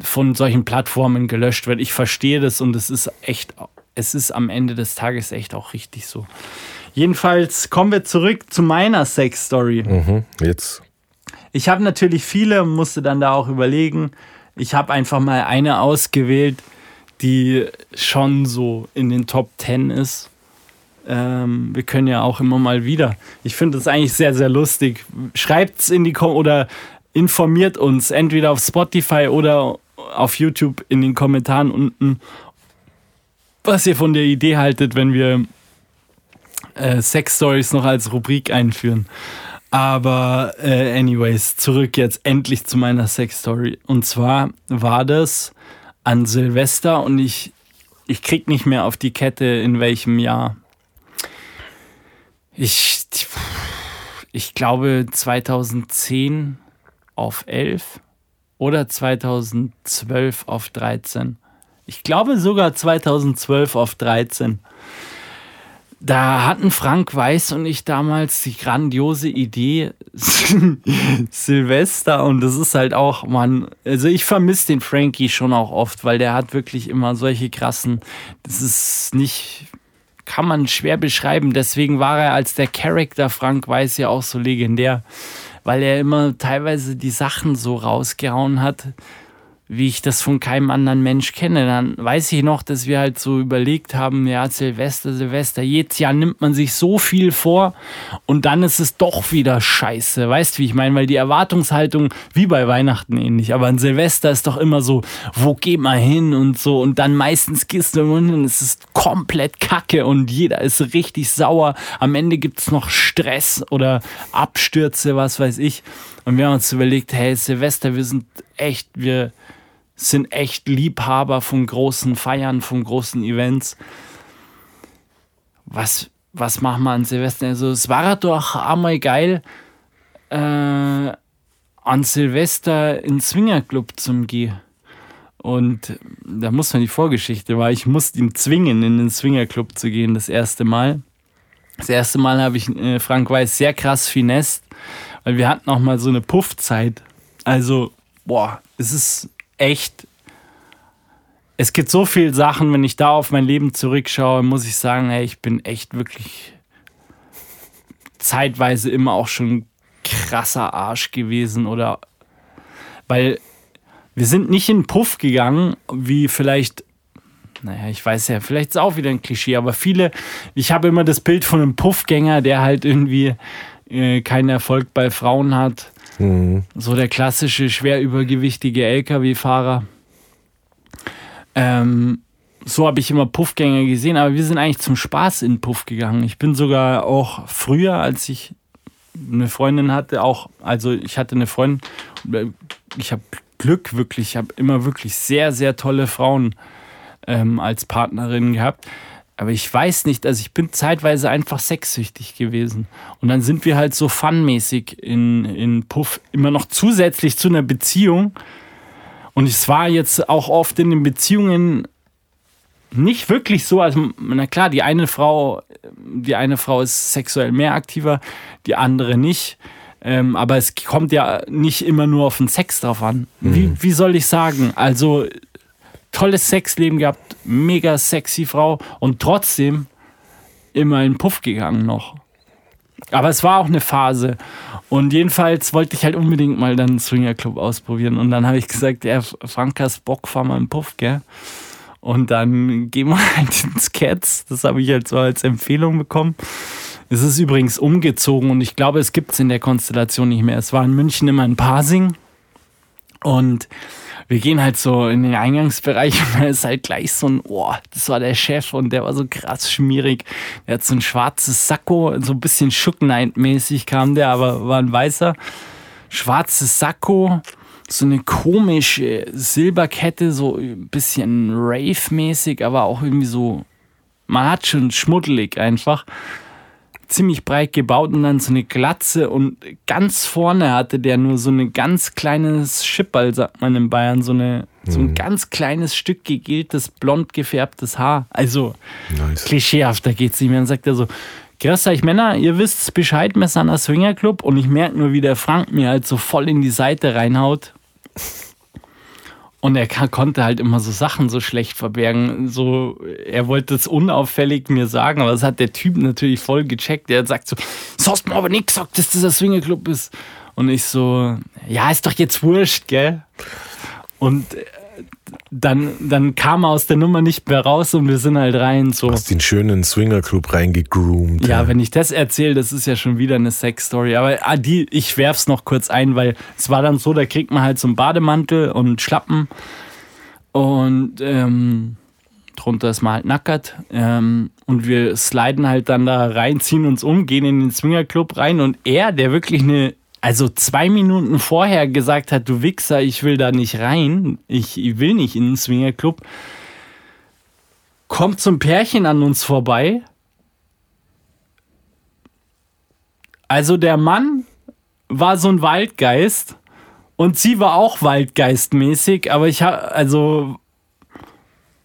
von solchen Plattformen gelöscht wird. Ich verstehe das und es ist echt, es ist am Ende des Tages echt auch richtig so. Jedenfalls kommen wir zurück zu meiner Sex-Story. Mhm, jetzt. Ich habe natürlich viele, musste dann da auch überlegen, ich habe einfach mal eine ausgewählt, die schon so in den Top 10 ist. Ähm, wir können ja auch immer mal wieder. Ich finde das eigentlich sehr, sehr lustig. Schreibt es in die Kom oder informiert uns entweder auf Spotify oder auf YouTube in den Kommentaren unten, was ihr von der Idee haltet, wenn wir äh, Sex Stories noch als Rubrik einführen. Aber äh, anyways, zurück jetzt endlich zu meiner Sex-Story. Und zwar war das an Silvester und ich, ich krieg nicht mehr auf die Kette, in welchem Jahr. Ich, ich glaube 2010 auf 11 oder 2012 auf 13. Ich glaube sogar 2012 auf 13. Da hatten Frank Weiß und ich damals die grandiose Idee, Silvester, und das ist halt auch, man, also ich vermisse den Frankie schon auch oft, weil der hat wirklich immer solche krassen, das ist nicht, kann man schwer beschreiben. Deswegen war er als der Charakter Frank Weiß ja auch so legendär, weil er immer teilweise die Sachen so rausgehauen hat wie ich das von keinem anderen Mensch kenne. Dann weiß ich noch, dass wir halt so überlegt haben, ja, Silvester, Silvester, jedes Jahr nimmt man sich so viel vor und dann ist es doch wieder scheiße. Weißt du, wie ich meine? Weil die Erwartungshaltung, wie bei Weihnachten ähnlich, aber ein Silvester ist doch immer so, wo geht man hin und so und dann meistens gehst du und es ist komplett kacke und jeder ist richtig sauer. Am Ende gibt es noch Stress oder Abstürze, was weiß ich. Und wir haben uns überlegt, hey, Silvester, wir sind echt, wir sind echt Liebhaber von großen Feiern, von großen Events. Was, was machen wir an Silvester? Also, es war doch einmal geil, äh, an Silvester in Swingerclub zum gehen. Und da muss man die Vorgeschichte, weil ich musste ihn zwingen, in den Swingerclub zu gehen, das erste Mal. Das erste Mal habe ich äh, Frank Weiß sehr krass finest, weil wir hatten auch mal so eine Puffzeit. Also, boah, es ist echt. Es gibt so viele Sachen, wenn ich da auf mein Leben zurückschaue, muss ich sagen, ey, ich bin echt wirklich zeitweise immer auch schon krasser Arsch gewesen oder weil wir sind nicht in Puff gegangen, wie vielleicht, naja, ich weiß ja, vielleicht ist auch wieder ein Klischee, aber viele, ich habe immer das Bild von einem Puffgänger, der halt irgendwie äh, keinen Erfolg bei Frauen hat Mhm. So der klassische schwer übergewichtige LKW-Fahrer. Ähm, so habe ich immer Puffgänger gesehen, aber wir sind eigentlich zum Spaß in Puff gegangen. Ich bin sogar auch früher, als ich eine Freundin hatte, auch, also ich hatte eine Freundin, ich habe Glück wirklich, ich habe immer wirklich sehr, sehr tolle Frauen ähm, als Partnerin gehabt. Aber ich weiß nicht, also ich bin zeitweise einfach sexsüchtig gewesen. Und dann sind wir halt so funmäßig in, in Puff immer noch zusätzlich zu einer Beziehung. Und es war jetzt auch oft in den Beziehungen nicht wirklich so, also na klar, die eine Frau, die eine Frau ist sexuell mehr aktiver, die andere nicht. Ähm, aber es kommt ja nicht immer nur auf den Sex drauf an. Mhm. Wie, wie soll ich sagen? Also tolles Sexleben gehabt, mega sexy Frau und trotzdem immer in Puff gegangen noch. Aber es war auch eine Phase. Und jedenfalls wollte ich halt unbedingt mal dann einen Swingerclub ausprobieren. Und dann habe ich gesagt, ja, Frank, hast Bock, fahr mal in Puff, gell? Und dann gehen wir halt ins Cats. Das habe ich halt so als Empfehlung bekommen. Es ist übrigens umgezogen und ich glaube, es gibt es in der Konstellation nicht mehr. Es war in München immer ein Parsing. Und wir gehen halt so in den Eingangsbereich und da ist halt gleich so ein, oh, das war der Chef und der war so krass schmierig. Der hat so ein schwarzes Sakko, so ein bisschen Shook Knight-mäßig kam der, aber war ein weißer. Schwarzes Sakko, so eine komische Silberkette, so ein bisschen Rave-mäßig, aber auch irgendwie so, man schon schmuddelig einfach ziemlich breit gebaut und dann so eine Glatze und ganz vorne hatte der nur so ein ganz kleines Schipperl, sagt man in Bayern, so, eine, so ein mhm. ganz kleines Stück gegeltes, blond gefärbtes Haar. Also nice. klischeehaft, da geht es nicht mehr. Dann sagt er so, Grüß euch Männer, ihr wisst Bescheid, wir sind ein Swingerclub und ich merke nur, wie der Frank mir halt so voll in die Seite reinhaut. Und er konnte halt immer so Sachen so schlecht verbergen. So, er wollte es unauffällig mir sagen, aber das hat der Typ natürlich voll gecheckt. Der sagt so, so hast mir aber nicht gesagt, dass das ein Swingerclub ist. Und ich so, ja, ist doch jetzt wurscht, gell? Und dann, dann kam er aus der Nummer nicht mehr raus und wir sind halt rein. So. Hast den schönen Swingerclub reingegroomt. Ja, ja, wenn ich das erzähle, das ist ja schon wieder eine Sex-Story. Aber ah, die, ich werf's noch kurz ein, weil es war dann so, da kriegt man halt so einen Bademantel und Schlappen und ähm, drunter ist man halt nackert. Ähm, und wir sliden halt dann da rein, ziehen uns um, gehen in den Swingerclub rein und er, der wirklich eine also zwei Minuten vorher gesagt hat, du Wichser, ich will da nicht rein, ich will nicht in den Swingerclub, kommt zum Pärchen an uns vorbei. Also der Mann war so ein Waldgeist und sie war auch Waldgeistmäßig, aber ich habe also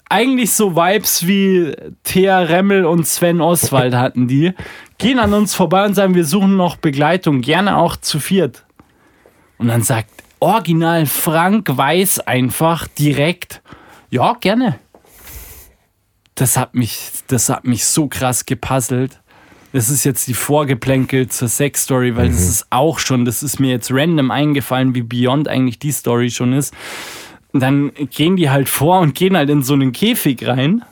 eigentlich so Vibes wie Thea Remmel und Sven Oswald hatten die. Gehen an uns vorbei und sagen, wir suchen noch Begleitung, gerne auch zu viert. Und dann sagt Original Frank Weiß einfach direkt, ja, gerne. Das hat mich, das hat mich so krass gepuzzelt. Das ist jetzt die Vorgeplänkel zur Sex-Story, weil mhm. das ist auch schon, das ist mir jetzt random eingefallen, wie Beyond eigentlich die Story schon ist dann gehen die halt vor und gehen halt in so einen Käfig rein.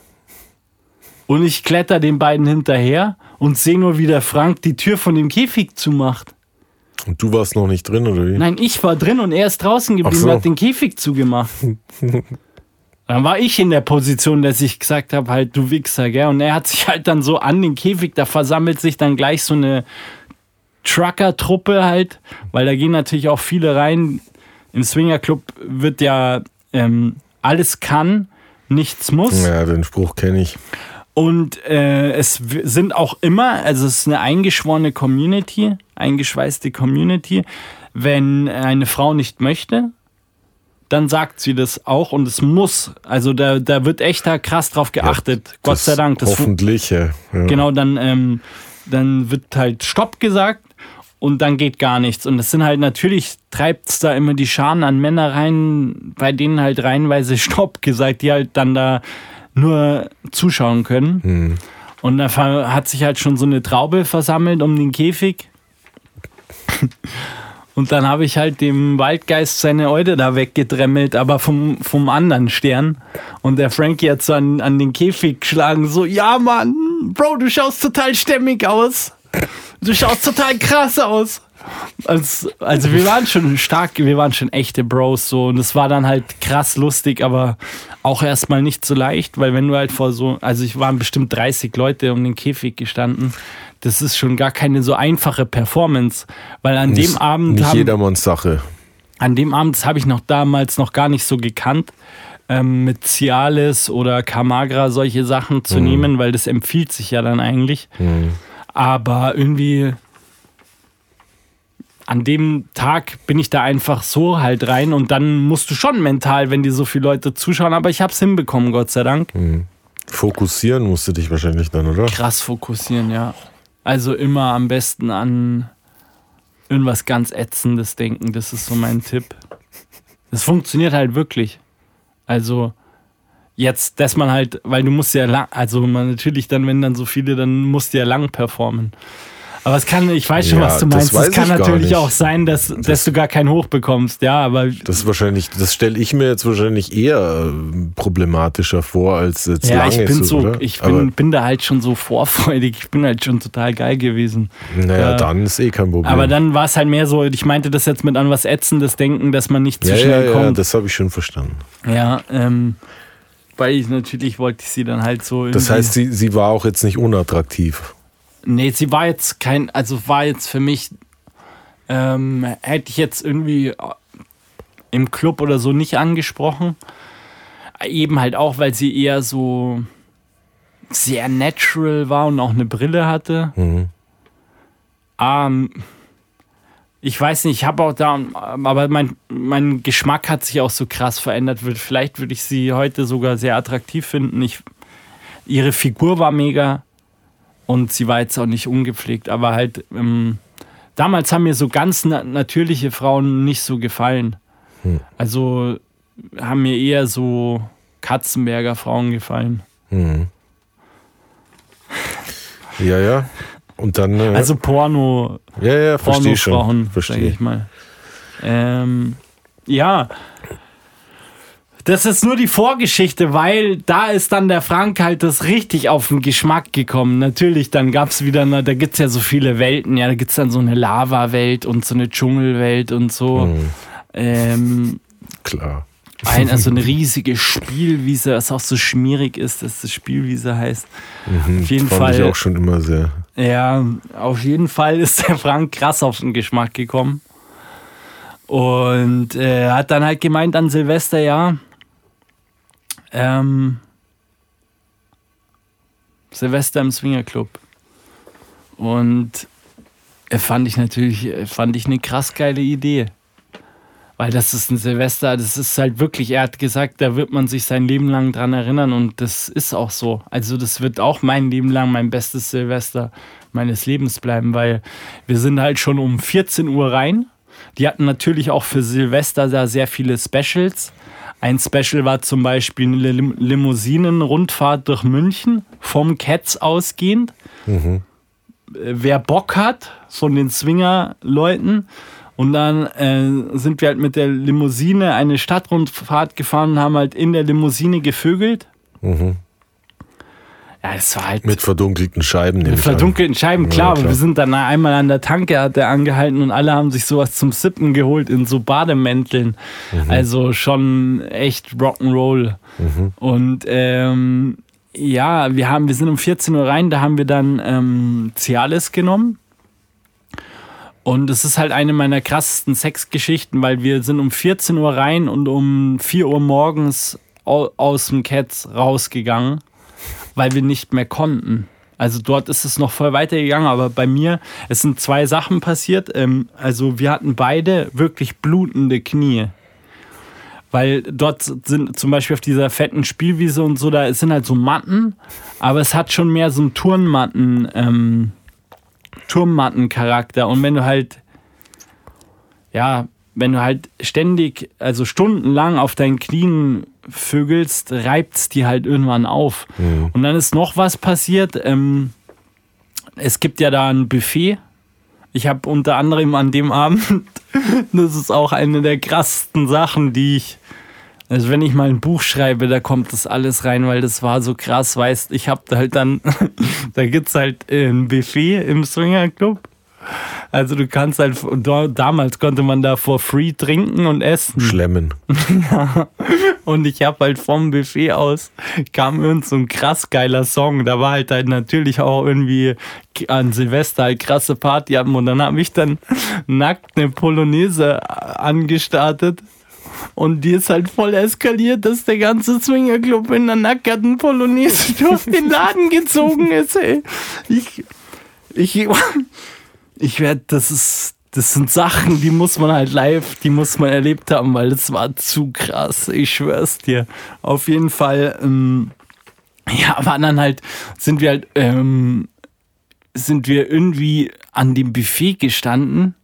Und ich kletter den beiden hinterher und sehe nur, wie der Frank die Tür von dem Käfig zumacht. Und du warst noch nicht drin, oder wie? Nein, ich war drin und er ist draußen geblieben so. und hat den Käfig zugemacht. dann war ich in der Position, dass ich gesagt habe, halt, du Wichser, gell? Und er hat sich halt dann so an den Käfig, da versammelt sich dann gleich so eine Trucker-Truppe halt, weil da gehen natürlich auch viele rein, im Swingerclub wird ja ähm, alles kann, nichts muss. Ja, den Spruch kenne ich. Und äh, es sind auch immer, also es ist eine eingeschworene Community, eingeschweißte Community. Wenn eine Frau nicht möchte, dann sagt sie das auch und es muss. Also da, da wird echt da krass drauf geachtet. Ja, Gott sei Dank. Das hoffentlich, ja. Genau, dann, ähm, dann wird halt Stopp gesagt und dann geht gar nichts. Und es sind halt natürlich, treibt es da immer die Scharen an Männer rein, bei denen halt reihenweise Stopp gesagt, die halt dann da nur zuschauen können. Mhm. Und da hat sich halt schon so eine Traube versammelt um den Käfig. Und dann habe ich halt dem Waldgeist seine Eude da weggedremmelt, aber vom, vom anderen Stern. Und der Frankie hat so an, an den Käfig geschlagen, so, ja Mann, Bro, du schaust total stämmig aus. Du schaust total krass aus. Also, also wir waren schon stark, wir waren schon echte Bros so und es war dann halt krass lustig, aber auch erstmal nicht so leicht, weil wenn du halt vor so, also ich waren bestimmt 30 Leute um den Käfig gestanden, das ist schon gar keine so einfache Performance, weil an nicht, dem Abend nicht haben, jedermanns Sache. An dem Abend, das habe ich noch damals noch gar nicht so gekannt, ähm, mit Cialis oder Camagra solche Sachen zu mhm. nehmen, weil das empfiehlt sich ja dann eigentlich. Mhm. Aber irgendwie an dem Tag bin ich da einfach so halt rein und dann musst du schon mental, wenn dir so viele Leute zuschauen, aber ich habe es hinbekommen, Gott sei Dank. Mhm. Fokussieren musst du dich wahrscheinlich dann, oder? Krass fokussieren, ja. Also immer am besten an irgendwas ganz Ätzendes denken, das ist so mein Tipp. Das funktioniert halt wirklich. Also jetzt, dass man halt, weil du musst ja lang, also man natürlich dann, wenn dann so viele, dann musst du ja lang performen. Aber es kann, ich weiß schon, Ja, was du das meinst. Es kann natürlich auch sein, dass, dass du gar keinen Hoch bekommst. Ja, aber Das ist wahrscheinlich, das stelle ich mir jetzt wahrscheinlich eher äh, problematischer vor, als jetzt ja, lange ich bin so, oder? ich bin, bin da halt schon so vorfreudig. Ich bin halt schon total geil gewesen. naja, äh, dann ist eh kein Problem. Aber dann war es halt mehr so, ich meinte das jetzt mit an was Ätzendes denken, dass man nicht zu ja, ja, schnell ja, kommt. das habe ich schon verstanden. Ja, ähm, weil ich natürlich wollte ich sie dann halt so. Das heißt, sie, sie war auch jetzt nicht unattraktiv. Nee, sie war jetzt kein, also war jetzt für mich, ähm, hätte ich jetzt irgendwie im Club oder so nicht angesprochen. Eben halt auch, weil sie eher so sehr natural war und auch eine Brille hatte. Mhm. Ähm, ich weiß nicht, ich habe auch da, aber mein, mein Geschmack hat sich auch so krass verändert. Vielleicht würde ich sie heute sogar sehr attraktiv finden. Ich, ihre Figur war mega und sie war jetzt auch nicht ungepflegt, aber halt, ähm, damals haben mir so ganz na natürliche Frauen nicht so gefallen. Also haben mir eher so Katzenberger Frauen gefallen. Mhm. Ja, ja. Und dann. Äh, Also Porno, ja, ja, verstehe schon. Verstehe. ich mal. Ähm, ja. Das ist nur die Vorgeschichte, weil da ist dann der Frank halt das richtig auf den Geschmack gekommen. Natürlich, dann gab es wieder, na, da gibt es ja so viele Welten. Ja, da gibt es dann so eine Lava-Welt und so eine Dschungelwelt und so. Mhm, Ähm, klar. ein, also eine riesige Spielwiese, was auch so schmierig ist, dass das Spielwiese heißt. Mhm, Auf jeden fand Fall. ich auch schon immer sehr. Ja, auf jeden Fall ist der Frank krass auf den Geschmack gekommen. Und äh, hat dann halt gemeint an Silvester, ja, ähm, Silvester im Swingerclub. Und äh, fand ich natürlich, äh, fand ich eine krass geile Idee. Weil das ist ein Silvester, das ist halt wirklich, er hat gesagt, da wird man sich sein Leben lang dran erinnern und das ist auch so. Also das wird auch mein Leben lang mein bestes Silvester meines Lebens bleiben, weil wir sind halt schon um 14 Uhr rein. Die hatten natürlich auch für Silvester da sehr viele Specials. Ein Special war zum Beispiel eine Lim Limousinen-Rundfahrt durch München, vom Cats ausgehend. Äh, Wer Bock hat von den Swinger-Leuten. Und dann äh, sind wir halt mit der Limousine eine Stadtrundfahrt gefahren und haben halt in der Limousine gevögelt. Mhm. Ja, es war halt Mit verdunkelten Scheiben. mit verdunkelten Scheiben, Ja, klar. aber klar. wir sind dann einmal an der Tanke, hat er angehalten und alle haben sich sowas zum Sippen geholt in so Bademänteln. Mhm. Also schon echt Rock'n'Roll. Und ähm, ja, wir, haben, wir sind um 14 Uhr rein, da haben wir dann ähm, Cialis genommen. Und es ist halt eine meiner krassesten Sexgeschichten, weil wir sind um 14 Uhr rein und um 4 Uhr morgens au aus dem Cats rausgegangen, weil wir nicht mehr konnten. Also dort ist es noch voll weitergegangen, aber bei mir, es sind zwei Sachen passiert. Ähm, also wir hatten beide wirklich blutende Knie. Weil dort sind zum Beispiel auf dieser fetten Spielwiese und so, da sind halt so Matten, aber es hat schon mehr so einen Turnmatten, ähm, Turmmattencharakter. Und wenn du halt, ja, wenn du halt ständig, also stundenlang auf deinen Knien vögelst, reibt es die halt irgendwann auf. Und dann ist noch was passiert. Ähm, es gibt ja da ein Buffet. Ich habe unter anderem an dem Abend, das ist auch eine der krassesten Sachen, die ich, also wenn ich mal ein Buch schreibe, da kommt das alles rein, weil das war so krass, weißt, ich habe halt dann, da gibt's halt äh, ein Buffet im Swinger Club. Also du kannst halt, da- damals konnte man da for free trinken und essen. Schlemmen. Und ich habe halt vom Buffet aus, kam irgend so ein krass geiler Song. Da war halt, halt natürlich auch irgendwie an Silvester halt krasse Party hatten. Und dann habe ich dann nackt eine Polonaise angestartet. Und die ist halt voll eskaliert, dass der ganze Swingerclub in der nackerten Polonaise durch den Laden gezogen ist, ey. Ich, ich, ich werde, das ist, das sind Sachen, die muss man halt live, die muss man erlebt haben, weil das war zu krass, ich schwör's dir. Auf jeden Fall, ähm, ja, aber dann halt, sind wir halt, ähm, sind wir irgendwie an dem Buffet gestanden,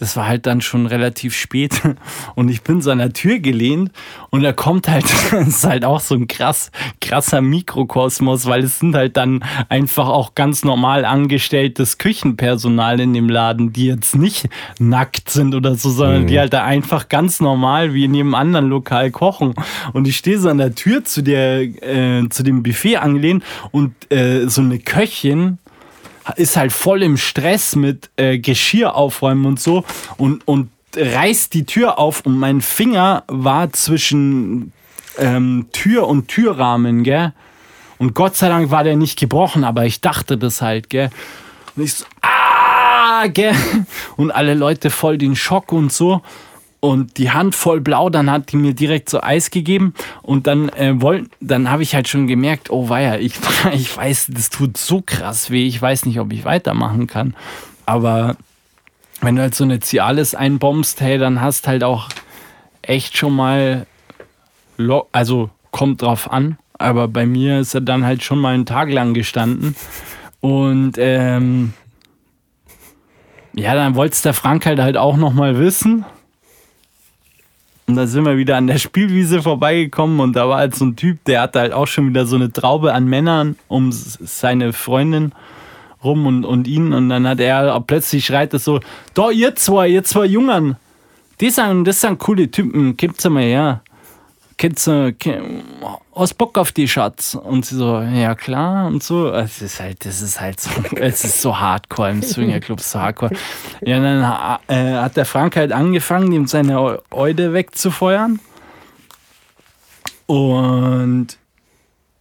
das war halt dann schon relativ spät und ich bin so an der Tür gelehnt und da kommt halt, das ist halt auch so ein krass, krasser Mikrokosmos, weil es sind halt dann einfach auch ganz normal angestelltes Küchenpersonal in dem Laden, die jetzt nicht nackt sind oder so, sondern mhm. die halt da einfach ganz normal wie in jedem anderen Lokal kochen. Und ich stehe so an der Tür zu der, äh, zu dem Buffet angelehnt und äh, so eine Köchin, ist halt voll im Stress mit äh, Geschirr aufräumen und so und, und reißt die Tür auf und mein Finger war zwischen ähm, Tür und Türrahmen, gell? Und Gott sei Dank war der nicht gebrochen, aber ich dachte das halt, gell? Und ich so, ah, gell? Und alle Leute voll den Schock und so und die Hand voll blau, dann hat die mir direkt so Eis gegeben. Und dann äh, wollten, dann habe ich halt schon gemerkt, oh weia, ich, ich weiß, das tut so krass weh, ich weiß nicht, ob ich weitermachen kann. Aber wenn du halt so eine Cialis einbombst, hey, dann hast halt auch echt schon mal, also kommt drauf an, aber bei mir ist er dann halt schon mal einen Tag lang gestanden. Und ähm, ja, dann wollte es der Frank halt halt auch noch mal wissen und da sind wir wieder an der Spielwiese vorbeigekommen und da war halt so ein Typ, der hatte halt auch schon wieder so eine Traube an Männern um seine Freundin rum und, und ihn. Und dann hat er plötzlich schreit es so: Da, ihr zwei, ihr zwei Jungen, die sind, das sind coole Typen, gibt's mal her kennst du, hast Bock auf die Schatz? Und sie so, ja klar und so. Es ist halt, das ist halt so, es ist so hardcore im Swingerclub, so hardcore. Ja, dann äh, hat der Frank halt angefangen, ihm seine Eude wegzufeuern. Und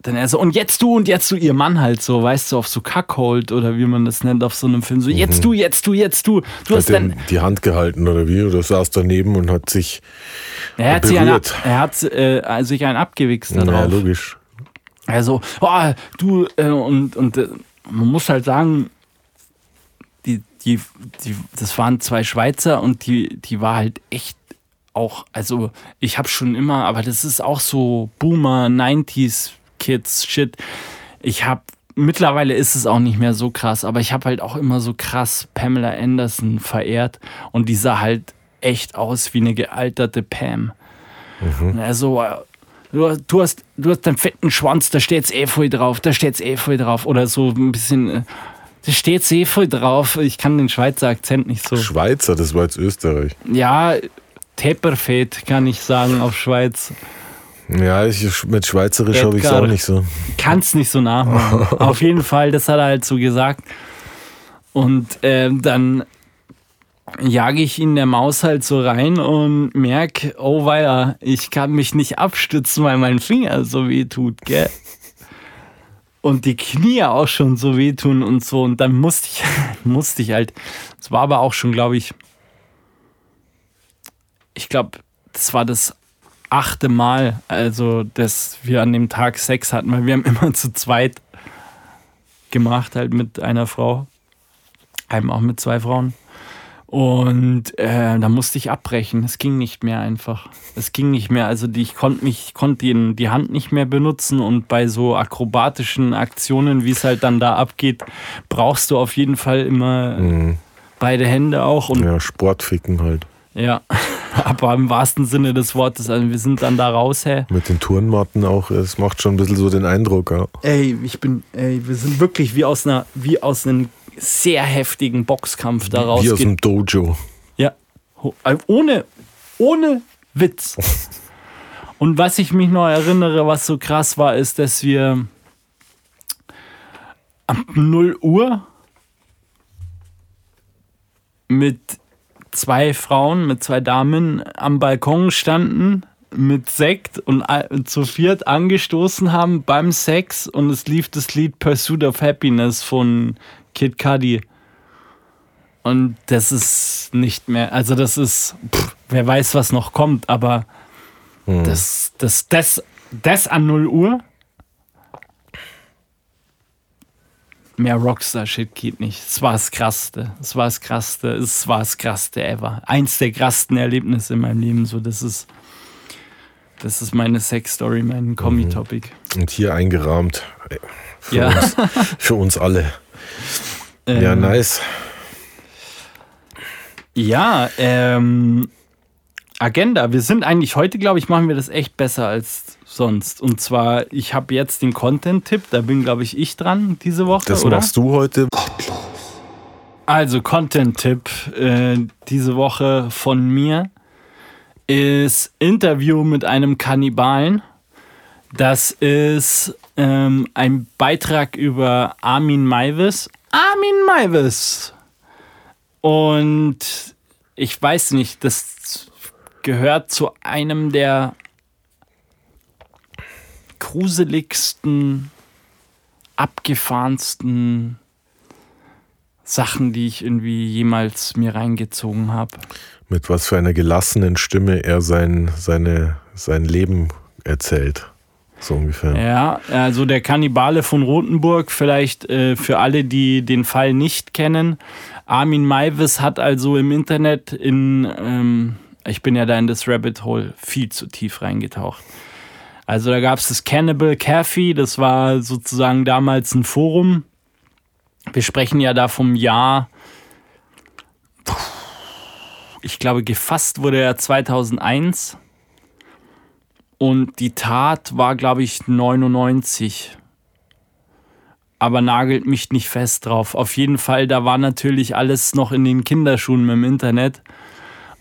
dann er so, und jetzt du und jetzt du, ihr Mann halt so, weißt du, auf so Kackhold oder wie man das nennt auf so einem Film, so, jetzt mhm. du, jetzt du, jetzt du. Du hast dann. Die Hand gehalten oder wie? Oder saß daneben und hat sich. Er hat, sich einen, er hat äh, sich einen abgewichst darauf. Ja, logisch. Also, oh, du, äh, und, und äh, man muss halt sagen, die, die, die, das waren zwei Schweizer und die, die war halt echt auch, also ich habe schon immer, aber das ist auch so Boomer, 90s Kids, Shit. Ich habe mittlerweile ist es auch nicht mehr so krass, aber ich habe halt auch immer so krass Pamela Anderson verehrt und die sah halt echt aus wie eine gealterte Pam. Mhm. Also, du, du, hast, du hast einen fetten Schwanz, da steht's eh voll drauf, da steht's eh voll drauf. Oder so ein bisschen, äh, da steht's eh voll drauf. Ich kann den Schweizer Akzent nicht so. Schweizer, das war jetzt Österreich. Ja, Tepperfett kann ich sagen auf Schweiz. Ja, ich, mit Schweizerisch habe ich es auch nicht so. Kannst nicht so nachmachen. Auf jeden Fall, das hat er halt so gesagt. Und äh, dann jage ich ihn der Maus halt so rein und merke, oh weia, ich kann mich nicht abstützen, weil mein Finger so weh tut, gell? Und die Knie auch schon so wehtun und so. Und dann musste ich, musste ich halt, es war aber auch schon, glaube ich, ich glaube, das war das achte Mal, also dass wir an dem Tag Sex hatten, weil wir haben immer zu zweit gemacht, halt mit einer Frau, einem auch mit zwei Frauen. Und äh, da musste ich abbrechen. Es ging nicht mehr einfach. Es ging nicht mehr. Also die, ich konnte mich, konnte die, die Hand nicht mehr benutzen und bei so akrobatischen Aktionen, wie es halt dann da abgeht, brauchst du auf jeden Fall immer mhm. beide Hände auch. Und ja, Sportficken halt. Ja, aber im wahrsten Sinne des Wortes. Also wir sind dann da raus, hä? Mit den Turnmatten auch, es macht schon ein bisschen so den Eindruck, ja. Ey, ich bin, ey, wir sind wirklich wie aus einer, wie aus einem sehr heftigen Boxkampf da raus. Wie aus einem Dojo. Ja. Äh, ohne, ohne Witz. Und was ich mich noch erinnere, was so krass war, ist, dass wir ab 0 Uhr mit zwei Frauen mit zwei Damen am Balkon standen mit Sekt und zu viert angestoßen haben beim Sex und es lief das Lied Pursuit of Happiness von Kid Cudi. Und das ist nicht mehr, also das ist, pff, wer weiß, was noch kommt, aber hm. das, das, das, das an 0 Uhr mehr Rockstar-Shit geht nicht. Es war das Krasseste. Es war das Krasseste. Es war das Krasseste ever. Eins der krassesten Erlebnisse in meinem Leben. So, das ist, das ist meine Sex-Story, mein. Mhm. Und hier eingerahmt. Für, ja. uns, für uns alle. Ja, ähm, nice. Ja, ähm, Agenda. Wir sind eigentlich heute, glaube ich, machen wir das echt besser als sonst. Und zwar, ich habe jetzt den Content-Tipp, da bin, glaube ich, ich dran diese Woche. Das oder? machst du heute. Also, Content-Tipp äh, diese Woche von mir ist Interview mit einem Kannibalen. Das ist ähm, ein Beitrag über Armin Maivis. Armin Maivis! Und ich weiß nicht, das gehört zu einem der gruseligsten, abgefahrensten Sachen, die ich irgendwie jemals mir reingezogen habe. Mit was für einer gelassenen Stimme er sein, seine, sein Leben erzählt. So ungefähr. Ja, also der Kannibale von Rothenburg, vielleicht äh, für alle, die den Fall nicht kennen. Armin Maivis hat also im Internet in, ähm, ich bin ja da in das Rabbit Hole viel zu tief reingetaucht. Also da gab es das Cannibal Café, das war sozusagen damals ein Forum. Wir sprechen ja da vom Jahr, ich glaube gefasst wurde er 2001 und die Tat war, glaube ich, 99. Aber nagelt mich nicht fest drauf. Auf jeden Fall, da war natürlich alles noch in den Kinderschuhen mit dem Internet.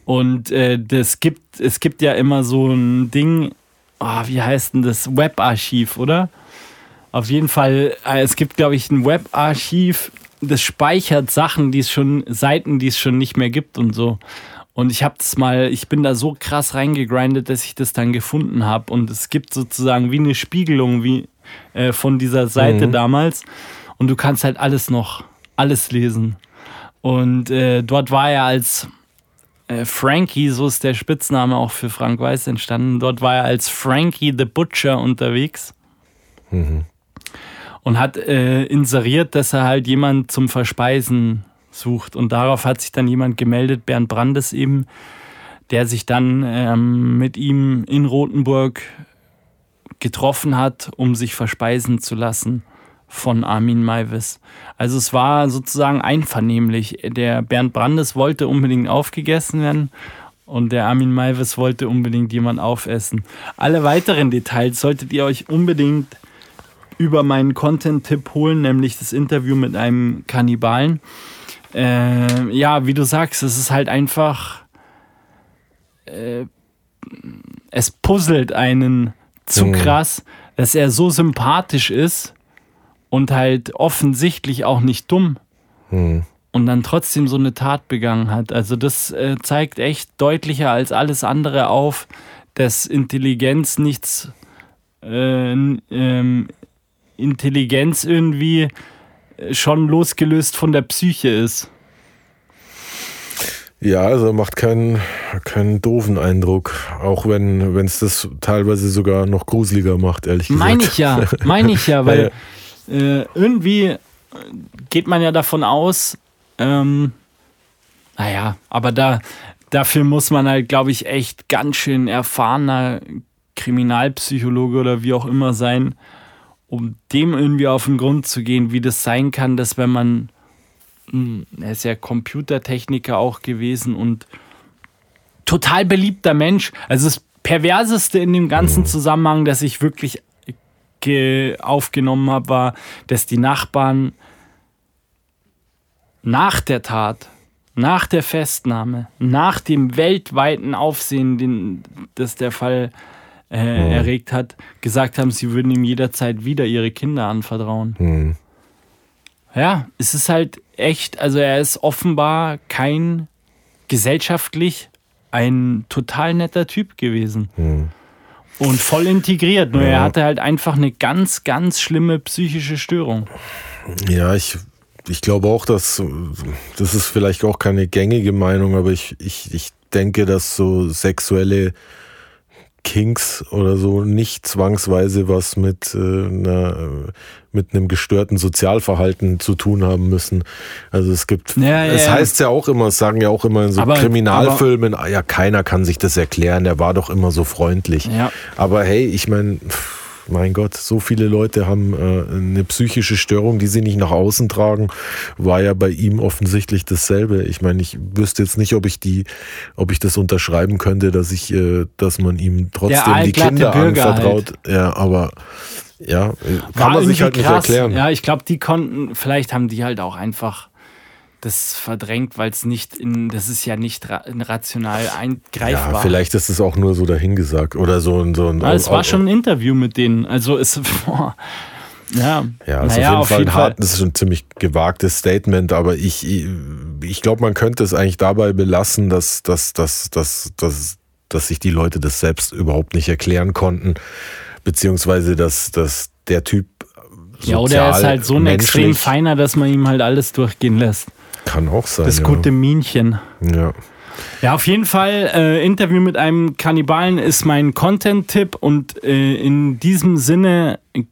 Und äh, das gibt, es gibt ja immer so ein Ding, oh, wie heißt denn das? Webarchiv, oder? Auf jeden Fall, äh, es gibt, glaube ich, ein Webarchiv, das speichert Sachen, die es schon, Seiten, die es schon nicht mehr gibt und so. Und ich habe das mal, ich bin da so krass reingegrindet, dass ich das dann gefunden habe. Und es gibt sozusagen wie eine Spiegelung wie äh, von dieser Seite mhm. damals. Und du kannst halt alles noch, alles lesen. Und äh, dort war er als äh, Frankie, so ist der Spitzname auch für Frank Weiß entstanden. Dort war er als Frankie the Butcher unterwegs. Mhm. Und hat äh, inseriert, dass er halt jemand zum Verspeisen sucht. Und darauf hat sich dann jemand gemeldet, Bernd Brandes eben, der sich dann ähm, mit ihm in Rothenburg getroffen hat, um sich verspeisen zu lassen von Armin Maivis. Also es war sozusagen einvernehmlich. Der Bernd Brandes wollte unbedingt aufgegessen werden und der Armin Maivis wollte unbedingt jemand aufessen. Alle weiteren Details solltet ihr euch unbedingt über meinen Content-Tipp holen, nämlich das Interview mit einem Kannibalen äh, ja, wie du sagst, es ist halt einfach, äh, es puzzelt einen zu mhm. krass, dass er so sympathisch ist und halt offensichtlich auch nicht dumm. Mhm. Und dann trotzdem so eine Tat begangen hat. Also das äh, zeigt echt deutlicher als alles andere auf, dass Intelligenz nichts, äh, ähm, Intelligenz irgendwie schon losgelöst von der Psyche ist. Ja, also macht keinen, keinen doofen Eindruck, auch wenn es das teilweise sogar noch gruseliger macht, ehrlich gesagt. Meine ich ja, meine ich ja, weil äh, irgendwie geht man ja davon aus, ähm, naja, aber da, dafür muss man halt, glaube ich, echt ganz schön erfahrener Kriminalpsychologe oder wie auch immer sein, um dem irgendwie auf den Grund zu gehen, wie das sein kann, dass wenn man, hm, er ist ja Computertechniker auch gewesen und total beliebter Mensch, also das Perverseste in dem ganzen Zusammenhang, das ich wirklich aufgenommen habe, war, dass die Nachbarn nach der Tat, nach der Festnahme, nach dem weltweiten Aufsehen, den, das der Fall äh, mhm. erregt hat, gesagt haben, sie würden ihm jederzeit wieder ihre Kinder anvertrauen. Mhm. Ja, es ist halt echt, also er ist offenbar kein gesellschaftlich ein total netter Typ gewesen. Mhm. Und voll integriert, nur ja. er hatte halt einfach eine ganz, ganz schlimme psychische Störung. Ja, ich, ich glaube auch, dass das ist vielleicht auch keine gängige Meinung, aber ich, ich, ich denke, dass so sexuelle Kinks oder so nicht zwangsweise was mit, äh, einer, mit einem gestörten Sozialverhalten zu tun haben müssen. Also es gibt, ja, ja, es heißt ja auch immer, es sagen ja auch immer in so aber, Kriminalfilmen, aber, ja, keiner kann sich das erklären, der war doch immer so freundlich. Ja. Aber hey, ich meine, mein Gott, so viele Leute haben äh, eine psychische Störung, die sie nicht nach außen tragen, war ja bei ihm offensichtlich dasselbe. Ich meine, ich wüsste jetzt nicht, ob ich die, ob ich das unterschreiben könnte, dass ich, äh, dass man ihm trotzdem die Kinder Bürger anvertraut. Halt. Ja, aber ja, kann war man sich halt nicht krass. erklären. Ja, ich glaube, die konnten, vielleicht haben die halt auch einfach das verdrängt, weil es nicht in, das ist ja nicht ra rational eingreifbar. Ja, vielleicht ist es auch nur so dahingesagt oder so. so ein, ja, es war schon ein Interview mit denen, also es, boah, ja. Ja, ist naja, auf jeden Fall ein hart, das ist ein ziemlich gewagtes Statement, aber ich, ich glaube, man könnte es eigentlich dabei belassen, dass, dass, dass, dass, dass, dass sich die Leute das selbst überhaupt nicht erklären konnten, beziehungsweise dass, dass der Typ ja, oder er ist halt so ein extrem feiner, dass man ihm halt alles durchgehen lässt. Kann auch sein. Das gute Minchen. Ja. Ja, auf jeden Fall, äh, Interview mit einem Kannibalen ist mein Content-Tipp und äh, in diesem Sinne äh,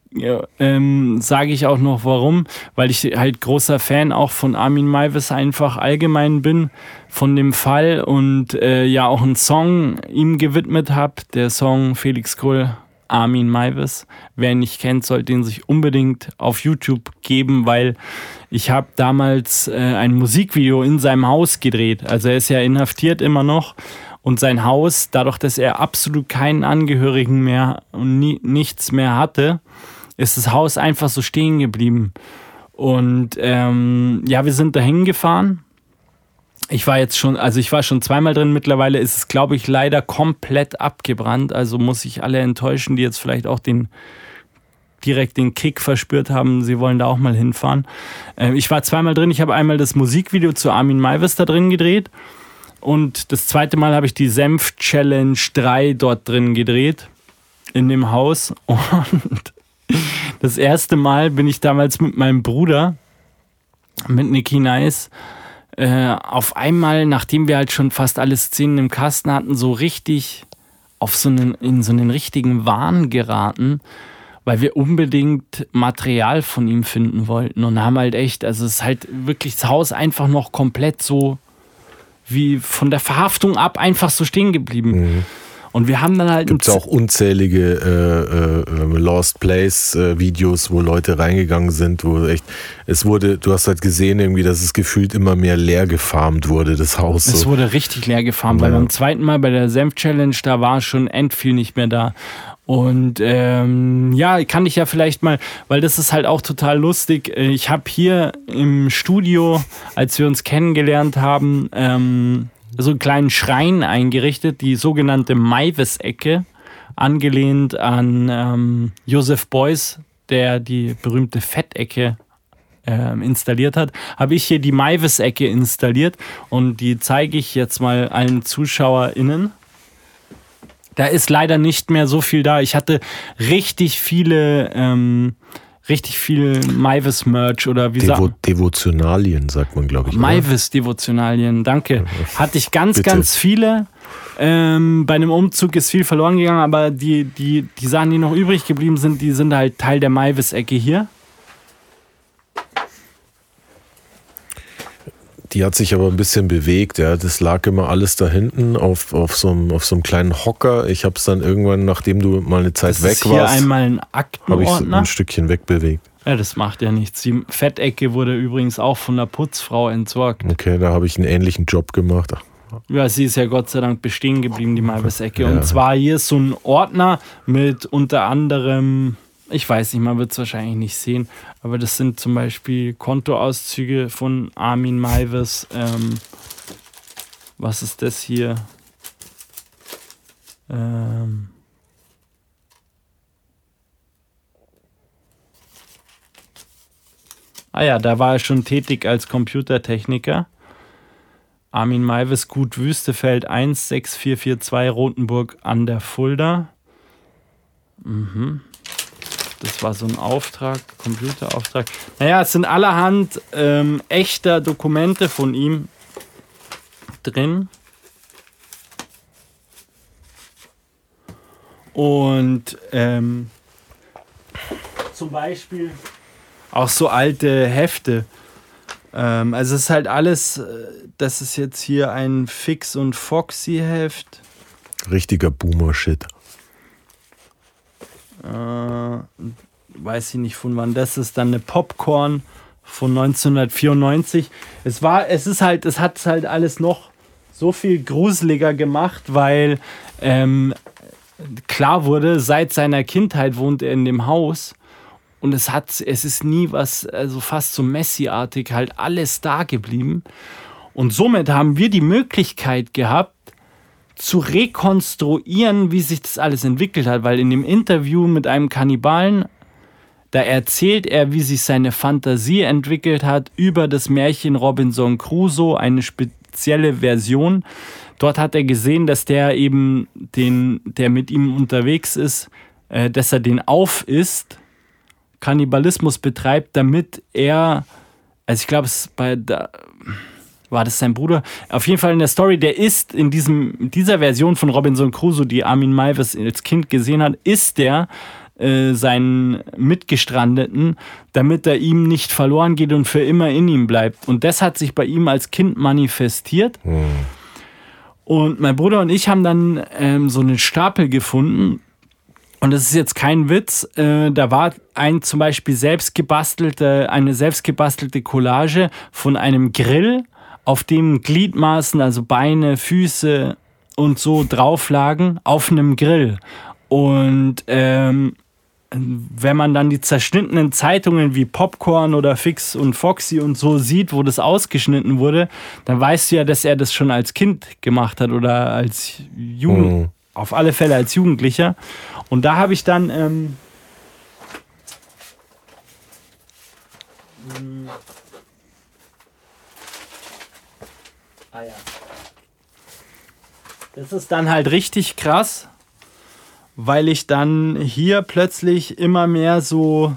ähm, sage ich auch noch warum, weil ich halt großer Fan auch von Armin Maivis einfach allgemein bin, von dem Fall und äh, ja auch einen Song ihm gewidmet habe, der Song Felix Krull Armin Maivis. Wer ihn nicht kennt, sollte ihn sich unbedingt auf YouTube geben, weil ich habe damals äh, ein Musikvideo in seinem Haus gedreht. Also er ist ja inhaftiert immer noch und sein Haus, dadurch, dass er absolut keinen Angehörigen mehr und nie, nichts mehr hatte, ist das Haus einfach so stehen geblieben. Und ähm, ja, wir sind da hingefahren ich war jetzt schon, also ich war schon zweimal drin. Mittlerweile ist es, glaube ich, leider komplett abgebrannt. Also muss ich alle enttäuschen, die jetzt vielleicht auch den direkt den Kick verspürt haben, sie wollen da auch mal hinfahren. Äh, ich war zweimal drin. Ich habe einmal das Musikvideo zu Armin Maivis da drin gedreht. Und das zweite Mal habe ich die Senf Challenge 3 dort drin gedreht. In dem Haus. Und das erste Mal bin ich damals mit meinem Bruder, mit Nicky Nice, äh, auf einmal, nachdem wir halt schon fast alle Szenen im Kasten hatten, so richtig auf so einen, in so einen richtigen Wahn geraten, weil wir unbedingt Material von ihm finden wollten und haben halt echt, also es ist halt wirklich das Haus einfach noch komplett so wie von der Verhaftung ab einfach so stehen geblieben. Mhm. Und wir haben dann halt. Gibt es auch unzählige äh, äh, Lost Place äh, Videos, wo Leute reingegangen sind, wo echt, es wurde, du hast halt gesehen irgendwie, dass es gefühlt immer mehr leer gefarmt wurde, das Haus. Es so. wurde richtig leer gefarmt, ja. weil beim zweiten Mal bei der Senf Challenge, da war schon endviel nicht mehr da. Und ähm, ja, kann ich ja vielleicht mal, weil das ist halt auch total lustig. Äh, ich habe hier im Studio, als wir uns kennengelernt haben, ähm, so einen kleinen Schrein eingerichtet, die sogenannte Maivis-Ecke, angelehnt an ähm, Joseph Beuys, der die berühmte Fettecke äh, installiert hat, habe ich hier die Maivis-Ecke installiert und die zeige ich jetzt mal allen ZuschauerInnen. Da ist leider nicht mehr so viel da. Ich hatte richtig viele ähm, richtig viel Maivis-Merch oder wie Devo sagt Devotionalien, sagt man, glaube ich. Maivis-Devotionalien, danke. Hatte ich ganz, Bitte. ganz viele. Ähm, bei einem Umzug ist viel verloren gegangen, aber die, die, die Sachen, die noch übrig geblieben sind, die sind halt Teil der Maivis-Ecke hier. Die hat sich aber ein bisschen bewegt, ja. Das lag immer alles da hinten auf, auf, so, einem, auf so einem kleinen Hocker. Ich habe es dann irgendwann, nachdem du mal eine Zeit das weg ist hier warst, einmal ein habe ich ein Stückchen wegbewegt. Ja, das macht ja nichts. Die Fettecke wurde übrigens auch von der Putzfrau entsorgt. Okay, da habe ich einen ähnlichen Job gemacht. Ja, sie ist ja Gott sei Dank bestehen geblieben, die Malbes-Ecke. Ja. Und zwar hier ist so ein Ordner mit unter anderem ich weiß nicht, man wird es wahrscheinlich nicht sehen, aber das sind zum Beispiel Kontoauszüge von Armin Maivis. Ähm, was ist das hier? Ähm, ah ja, da war er schon tätig als Computertechniker. Armin Maivis, Gut Wüstefeld 16442 Rotenburg an der Fulda. Mhm. Das war so ein Auftrag, Computerauftrag. Naja, es sind allerhand ähm, echter Dokumente von ihm drin. Und ähm, zum Beispiel auch so alte Hefte. Ähm, also es ist halt alles, äh, das ist jetzt hier ein Fix- und Foxy-Heft. Richtiger Boomer-Shit. Äh, weiß ich nicht von wann das ist, dann eine Popcorn von 1994. Es war, es ist halt, es hat halt alles noch so viel gruseliger gemacht, weil ähm, klar wurde, seit seiner Kindheit wohnt er in dem Haus und es hat, es ist nie was, also fast so Messi-artig, halt alles da geblieben. Und somit haben wir die Möglichkeit gehabt, zu rekonstruieren, wie sich das alles entwickelt hat, weil in dem Interview mit einem Kannibalen, da erzählt er, wie sich seine Fantasie entwickelt hat über das Märchen Robinson Crusoe, eine spezielle Version. Dort hat er gesehen, dass der eben den, der mit ihm unterwegs ist, äh, dass er den aufisst, Kannibalismus betreibt, damit er, also ich glaube, es bei der war das sein Bruder? Auf jeden Fall in der Story, der ist in diesem, dieser Version von Robinson Crusoe, die Armin Maivis als Kind gesehen hat, ist der äh, seinen Mitgestrandeten, damit er ihm nicht verloren geht und für immer in ihm bleibt. Und das hat sich bei ihm als Kind manifestiert. Mhm. Und mein Bruder und ich haben dann ähm, so einen Stapel gefunden. Und das ist jetzt kein Witz. Äh, da war ein zum Beispiel selbstgebastelte, eine selbstgebastelte Collage von einem Grill auf dem Gliedmaßen, also Beine, Füße und so drauf lagen, auf einem Grill. Und ähm, wenn man dann die zerschnittenen Zeitungen wie Popcorn oder Fix und Foxy und so sieht, wo das ausgeschnitten wurde, dann weißt du ja, dass er das schon als Kind gemacht hat oder als Jugend, mhm. auf alle Fälle als Jugendlicher. Und da habe ich dann ähm, Ah ja. Das ist dann halt richtig krass, weil ich dann hier plötzlich immer mehr so,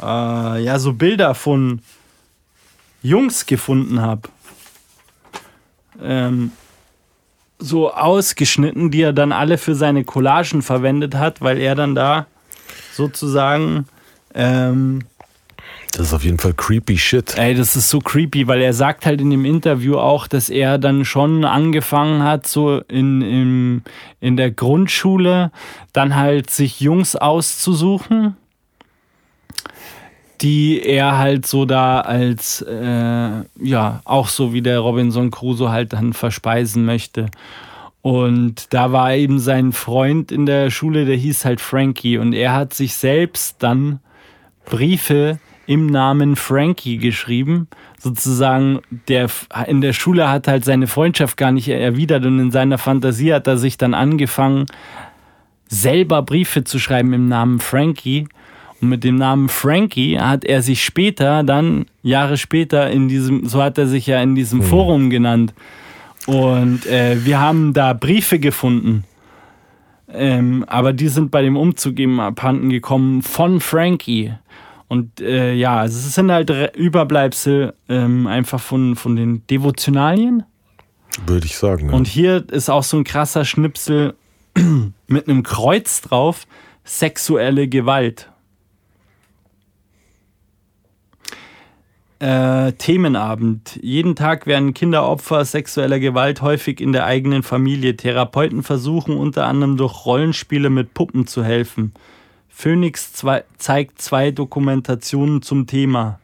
äh, ja, so Bilder von Jungs gefunden habe. Ähm, so ausgeschnitten, die er dann alle für seine Collagen verwendet hat, weil er dann da sozusagen ähm, das ist auf jeden Fall creepy shit. Ey, das ist so creepy, weil er sagt halt in dem Interview auch, dass er dann schon angefangen hat, so in, in, in der Grundschule, dann halt sich Jungs auszusuchen, die er halt so da als, äh, ja, auch so wie der Robinson Crusoe halt dann verspeisen möchte. Und da war eben sein Freund in der Schule, der hieß halt Frankie. Und er hat sich selbst dann Briefe im Namen Frankie geschrieben. Sozusagen, der in der Schule hat halt seine Freundschaft gar nicht erwidert und in seiner Fantasie hat er sich dann angefangen, selber Briefe zu schreiben im Namen Frankie. Und mit dem Namen Frankie hat er sich später, dann Jahre später, in diesem, so hat er sich ja in diesem mhm. Forum genannt. Und äh, wir haben da Briefe gefunden. Ähm, aber die sind bei dem Umzug eben abhanden gekommen von Frankie. Und äh, ja, also es sind halt Überbleibsel ähm, einfach von, von den Devotionalien. Würde ich sagen. Ja. Und hier ist auch so ein krasser Schnipsel mit einem Kreuz drauf: sexuelle Gewalt. Äh, Themenabend. Jeden Tag werden Kinder Opfer sexueller Gewalt häufig in der eigenen Familie. Therapeuten versuchen unter anderem durch Rollenspiele mit Puppen zu helfen. Phoenix zwei, zeigt zwei Dokumentationen zum Thema.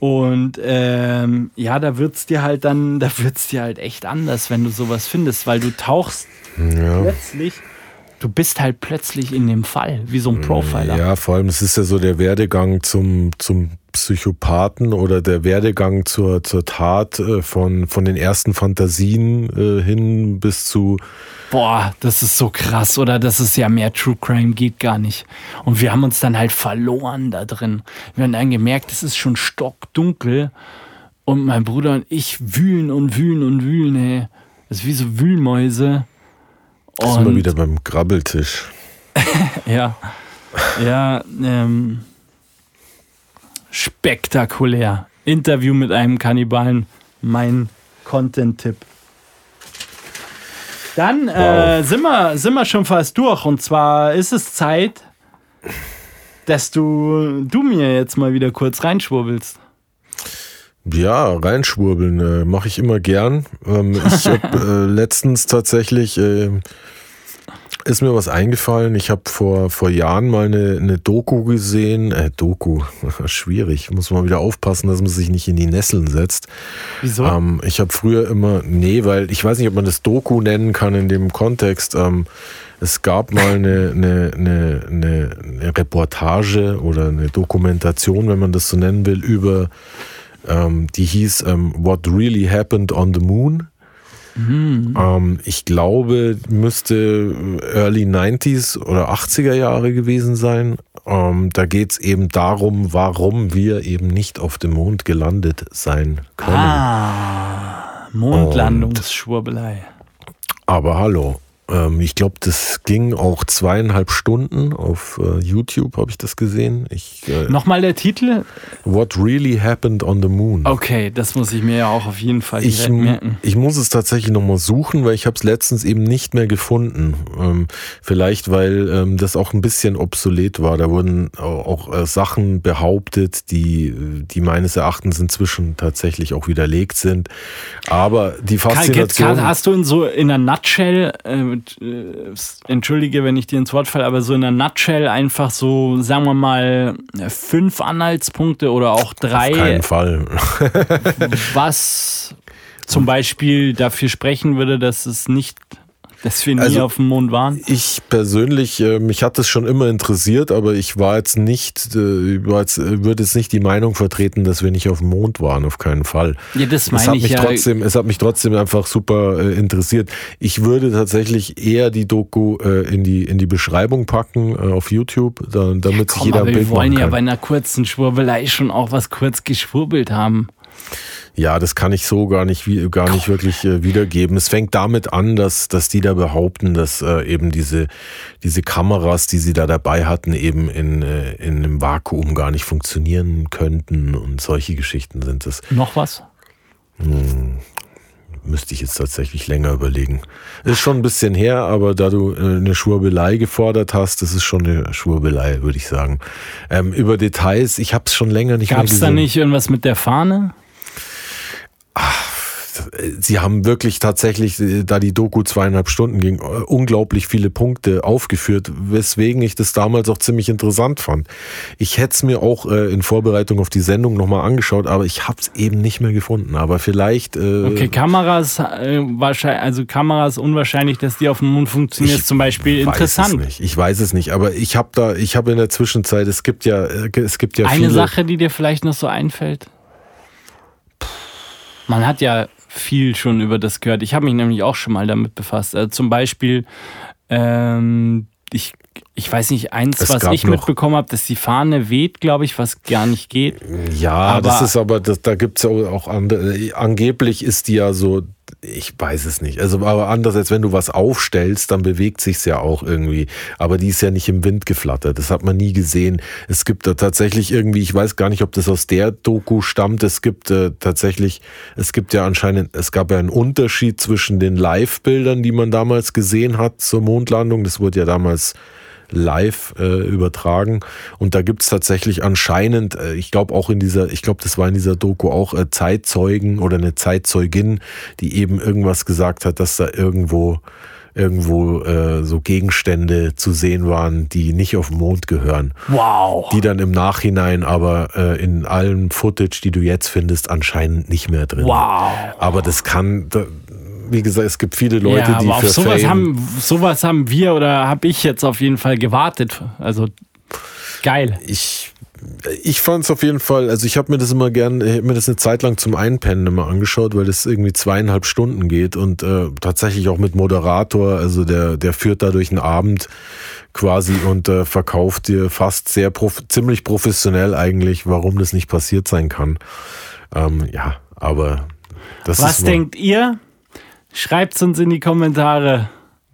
Und ähm, ja, da wird es dir halt dann, da wird es dir halt echt anders, wenn du sowas findest, weil du tauchst ja. plötzlich, du bist halt plötzlich in dem Fall, wie so ein Profiler. Ja, vor allem, es ist ja so der Werdegang zum, zum Psychopathen oder der Werdegang zur, zur Tat äh, von, von den ersten Fantasien äh, hin bis zu. Boah, das ist so krass, oder? Das ist ja mehr True Crime, geht gar nicht. Und wir haben uns dann halt verloren da drin. Wir haben dann gemerkt, es ist schon stockdunkel. Und mein Bruder und ich wühlen und wühlen und wühlen, ey. Das ist wie so Wühlmäuse. Und sind wir wieder beim Grabbeltisch. ja. Ja, ähm spektakulär. Interview mit einem Kannibalen, mein Content-Tipp. Dann äh, sind, wir, sind wir schon fast durch. Und zwar ist es Zeit, dass du, du mir jetzt mal wieder kurz reinschwurbelst. Ja, reinschwurbeln äh, mache ich immer gern. Ähm, ich habe äh, letztens tatsächlich äh, ist mir was eingefallen. Ich habe vor, vor Jahren mal eine, eine Doku gesehen. Äh, Doku, schwierig. Muss man wieder aufpassen, dass man sich nicht in die Nesseln setzt. Wieso? Ähm, ich habe früher immer, nee, weil ich weiß nicht, ob man das Doku nennen kann in dem Kontext. Ähm, es gab mal eine, eine, eine, eine, Reportage oder eine Dokumentation, wenn man das so nennen will, über, ähm, die hieß ähm, What Really Happened on the Moon. Mhm. Ähm, ich glaube, müsste Early 90s oder 80er Jahre gewesen sein. Ähm, da geht es eben darum, warum wir eben nicht auf dem Mond gelandet sein können. Ah, Mondlandungsschwurbelei. Aber hallo, ähm, ich glaube, das ging auch zweieinhalb Stunden. Auf äh, YouTube habe ich das gesehen. Ich, äh, Nochmal der Titel? What Really Happened on the Moon. Okay, das muss ich mir ja auch auf jeden Fall ich, merken. Ich muss es tatsächlich nochmal suchen, weil ich habe es letztens eben nicht mehr gefunden. Ähm, vielleicht, weil ähm, das auch ein bisschen obsolet war. Da wurden auch, äh, Sachen behauptet, die, die meines Erachtens inzwischen tatsächlich auch widerlegt sind. Aber die Faszination... Karl, hast du in so in einer Nutshell äh, äh, entschuldige, wenn ich dir ins Wort falle, aber so in einer Nutshell einfach so, sagen wir mal, fünf Anhaltspunkte oder auch drei. Auf keinen Fall. was zum Beispiel dafür sprechen würde, dass es nicht dass wir nie also, auf dem Mond waren? Ich persönlich, äh, mich hat das schon immer interessiert, aber ich war jetzt nicht, äh, war jetzt, äh, würde jetzt nicht die Meinung vertreten, dass wir nicht auf dem Mond waren, auf keinen Fall. Ja, das meine es hat ich mich ja. Trotzdem, es hat mich trotzdem einfach super äh, interessiert. Ich würde tatsächlich eher die Doku äh, in, die, in die Beschreibung packen äh, auf YouTube, da, damit ja, komm, sich jeder aber ein Bild Wir wollen ja bei einer kurzen Schwurbelei schon auch was kurz geschwurbelt haben. Ja, das kann ich so gar nicht, gar nicht wirklich äh, wiedergeben. Es fängt damit an, dass, dass die da behaupten, dass äh, eben diese, diese Kameras, die sie da dabei hatten, eben in, äh, in einem Vakuum gar nicht funktionieren könnten und solche Geschichten sind es. Noch was? Hm, müsste ich jetzt tatsächlich länger überlegen. Ist schon ein bisschen her, aber da du äh, eine Schwurbelei gefordert hast, das ist schon eine Schwurbelei, würde ich sagen. Ähm, über Details, ich habe es schon länger nicht Gab's mehr gesehen. Gab es da nicht irgendwas mit der Fahne? Sie haben wirklich tatsächlich, äh, da die Doku zweieinhalb Stunden ging, äh, unglaublich viele Punkte aufgeführt, weswegen ich das damals auch ziemlich interessant fand. Ich hätte es mir auch äh, in Vorbereitung auf die Sendung nochmal angeschaut, aber ich habe es eben nicht mehr gefunden. Aber vielleicht. Äh, okay, Kameras, äh, wahrscheinlich, also Kameras unwahrscheinlich, dass die auf dem Mond funktionieren, ist zum Beispiel interessant. Weiß es nicht. Ich weiß es nicht, aber ich habe da, ich habe in der Zwischenzeit, es gibt ja, äh, es gibt ja eine viele, Sache, die dir vielleicht noch so einfällt. Man hat ja viel schon über das gehört. Ich habe mich nämlich auch schon mal damit befasst. Also zum Beispiel, ähm, ich, ich weiß nicht, eins, es was ich mitbekommen habe, dass die Fahne weht, glaube ich, was gar nicht geht. Ja, aber das ist aber, das, da gibt es auch andere. Angeblich ist die ja so ich weiß es nicht. Also, aber anders als wenn du was aufstellst, dann bewegt sich's ja auch irgendwie. Aber die ist ja nicht im Wind geflattert. Das hat man nie gesehen. Es gibt da tatsächlich irgendwie, ich weiß gar nicht, ob das aus der Doku stammt. Es gibt äh, tatsächlich, es gibt ja anscheinend, es gab ja einen Unterschied zwischen den Live-Bildern, die man damals gesehen hat zur Mondlandung. Das wurde ja damals live äh, übertragen. Und da gibt's tatsächlich anscheinend, äh, ich glaube auch in dieser, ich glaube, das war in dieser Doku auch äh, Zeitzeugen oder eine Zeitzeugin, die eben irgendwas gesagt hat, dass da irgendwo irgendwo äh, so Gegenstände zu sehen waren, die nicht auf den Mond gehören. Wow. Die dann im Nachhinein aber äh, in allen Footage, die du jetzt findest, anscheinend nicht mehr drin. Wow. Aber das kann, wie gesagt, es gibt viele Leute, ja, die aber auf sowas haben, sowas haben wir oder habe ich jetzt auf jeden Fall gewartet. Also geil. Ich ich fand es auf jeden Fall, also ich habe mir das immer gern, ich habe mir das eine Zeit lang zum Einpennen immer angeschaut, weil das irgendwie zweieinhalb Stunden geht und äh, tatsächlich auch mit Moderator, also der, der führt da durch den Abend quasi und äh, verkauft dir fast sehr prof ziemlich professionell eigentlich, warum das nicht passiert sein kann. Ähm, ja, aber das Was ist denkt ihr? Schreibt es uns in die Kommentare.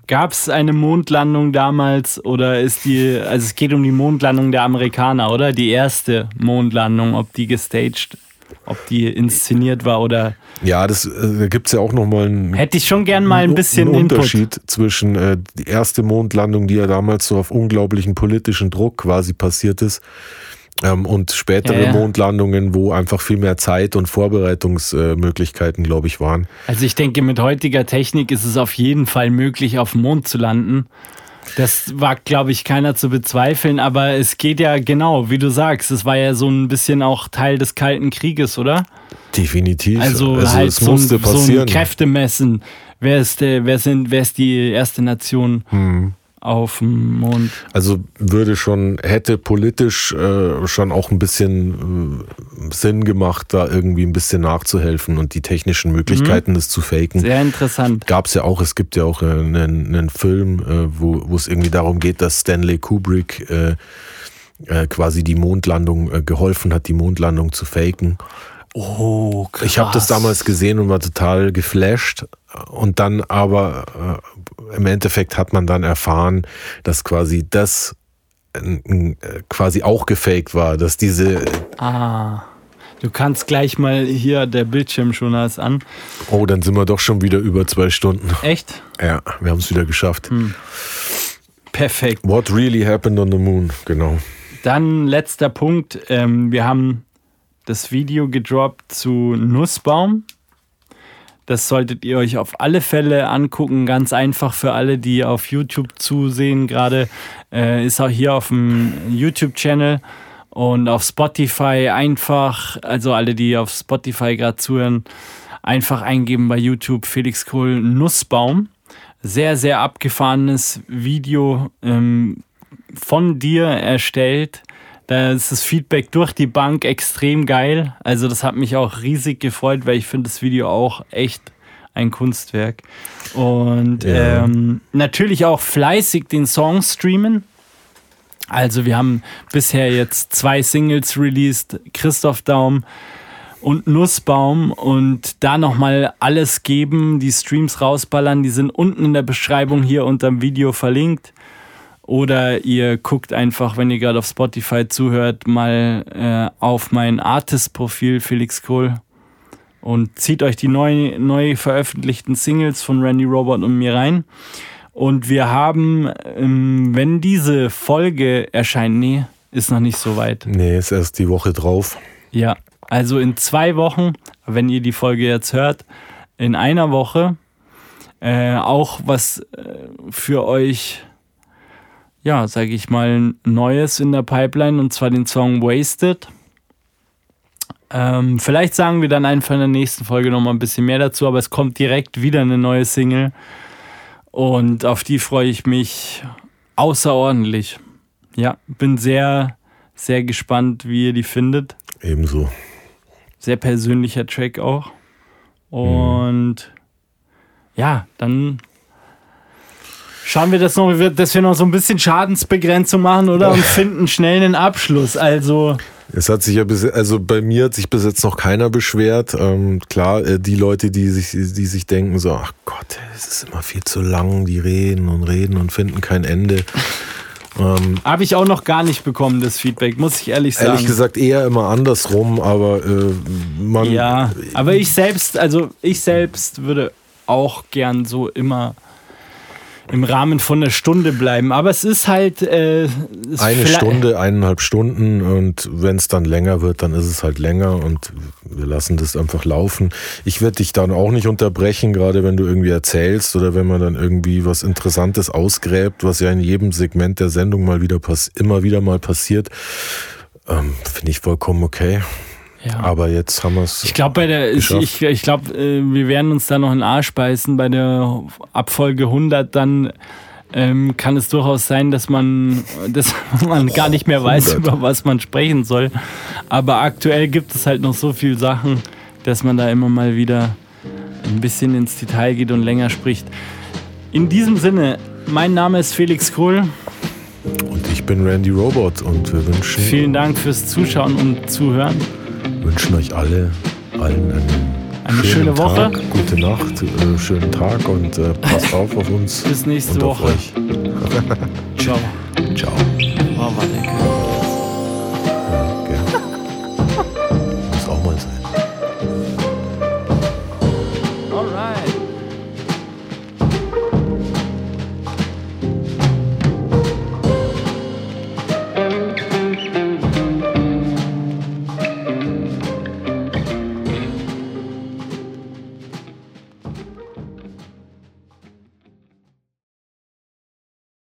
Gab es eine Mondlandung damals oder ist die, also es geht um die Mondlandung der Amerikaner, oder? Die erste Mondlandung, ob die gestaged, ob die inszeniert war oder. Ja, das äh, gibt es ja auch nochmal einen. Hätte ich schon gern mal ein bisschen einen Unterschied Input. zwischen äh, die erste Mondlandung, die ja damals so auf unglaublichen politischen Druck quasi passiert ist, und spätere ja, ja. Mondlandungen, wo einfach viel mehr Zeit und Vorbereitungsmöglichkeiten, glaube ich, waren. Also ich denke, mit heutiger Technik ist es auf jeden Fall möglich, auf dem Mond zu landen. Das war, glaube ich, keiner zu bezweifeln, aber es geht ja genau, wie du sagst, es war ja so ein bisschen auch Teil des Kalten Krieges, oder? Definitiv. Also, also halt es so, ein, musste so ein passieren. Kräftemessen. Wer ist, der, wer, sind, wer ist die erste Nation Hm. Auf dem Mond? Also würde schon, hätte politisch äh, schon auch ein bisschen äh, Sinn gemacht, da irgendwie ein bisschen nachzuhelfen und die technischen Möglichkeiten, das zu faken. Sehr interessant. Gab es ja auch, es gibt ja auch äh, einen, einen Film, äh, wo es irgendwie darum geht, dass Stanley Kubrick äh, äh, quasi die Mondlandung geholfen hat, die Mondlandung zu faken. Oh, krass. Ich habe das damals gesehen und war total geflasht. Und dann aber äh, im Endeffekt hat man dann erfahren, dass quasi das äh, quasi auch gefaked war, dass diese, Ah. Du kannst gleich mal hier, der Bildschirm schon als an. oh, dann sind wir doch schon wieder über zwei Stunden. Echt? Ja, wir haben es wieder geschafft. Perfekt. What really happened on the moon? Genau. Dann letzter Punkt. Ähm, wir haben das Video gedroppt zu Nussbaum. Das solltet ihr euch auf alle Fälle angucken. Ganz einfach für alle, die auf YouTube zusehen. Gerade äh, ist auch hier auf dem YouTube-Channel und auf Spotify einfach, also alle, die auf Spotify gerade zuhören, einfach eingeben bei YouTube Felix Kohl Nussbaum. Sehr, sehr abgefahrenes Video ähm, von dir erstellt. Da ist das Feedback durch die Bank extrem geil. Also das hat mich auch riesig gefreut, weil ich finde das Video auch echt ein Kunstwerk. Und Ja. ähm, natürlich auch fleißig den Song streamen. Also wir haben bisher jetzt zwei Singles released, Christoph Daum und Nussbaum und da nochmal alles geben, die Streams rausballern, die sind unten in der Beschreibung hier unter dem Video verlinkt. Oder ihr guckt einfach, wenn ihr gerade auf Spotify zuhört, mal äh, auf mein Artist-Profil Felix Kohl und zieht euch die neu, neu veröffentlichten Singles von Randy Robert und mir rein. Und wir haben, ähm, wenn diese Folge erscheint, nee, ist noch nicht so weit. Nee, ist erst die Woche drauf. Ja, also in zwei Wochen, wenn ihr die Folge jetzt hört, in einer Woche äh, auch was äh, für euch, ja, sage ich mal, Neues in der Pipeline und zwar den Song Wasted. Ähm, vielleicht sagen wir dann einfach in der nächsten Folge nochmal ein bisschen mehr dazu, aber es kommt direkt wieder eine neue Single und auf die freue ich mich außerordentlich. Ja, bin sehr, sehr gespannt, wie ihr die findet Ebenso. sehr persönlicher Track auch. Und ja, dann schauen wir das noch, dass wir noch so ein bisschen Schadensbegrenzung machen, oder? Und finden schnell einen Abschluss. Also, Es hat sich ja bis, also bei mir hat sich bis jetzt noch keiner beschwert. Ähm, klar, äh, die Leute, die sich, die sich denken so, ach Gott, es ist immer viel zu lang, die reden und reden und finden kein Ende. Ähm, habe ich auch noch gar nicht bekommen, das Feedback, muss ich ehrlich sagen. ehrlich gesagt eher immer andersrum, aber äh, man, Ja, aber ich selbst, also ich selbst würde auch gern so immer im Rahmen von einer Stunde bleiben. Aber es ist halt. Äh, es eine Stunde, eineinhalb Stunden und wenn es dann länger wird, dann ist es halt länger und wir lassen das einfach laufen. Ich werde dich dann auch nicht unterbrechen, gerade wenn du irgendwie erzählst oder wenn man dann irgendwie was Interessantes ausgräbt, was ja in jedem Segment der Sendung mal wieder pass immer wieder mal passiert. Ähm, Finde ich vollkommen okay. Ja. Aber jetzt haben wir es. Ich glaube, bei der, ich, geschafft. ich, ich glaube, äh, wir werden uns da noch in den Arsch beißen. Bei der Abfolge 100 dann ähm, kann es durchaus sein, dass man, dass man gar nicht mehr weiß, 100. über was man sprechen soll. Aber aktuell gibt es halt noch so viele Sachen, dass man da immer mal wieder ein bisschen ins Detail geht und länger spricht. In diesem Sinne, mein Name ist Felix Kohl. Und ich bin Randy Robot und wir wünschen, Vielen Dank fürs Zuschauen und Zuhören. Wünschen euch alle allen einen Eine schöne Woche. Tag, gute Nacht, äh, schönen Tag und äh, passt auf auf uns. Bis nächste Woche. Ciao. Ciao. Oh,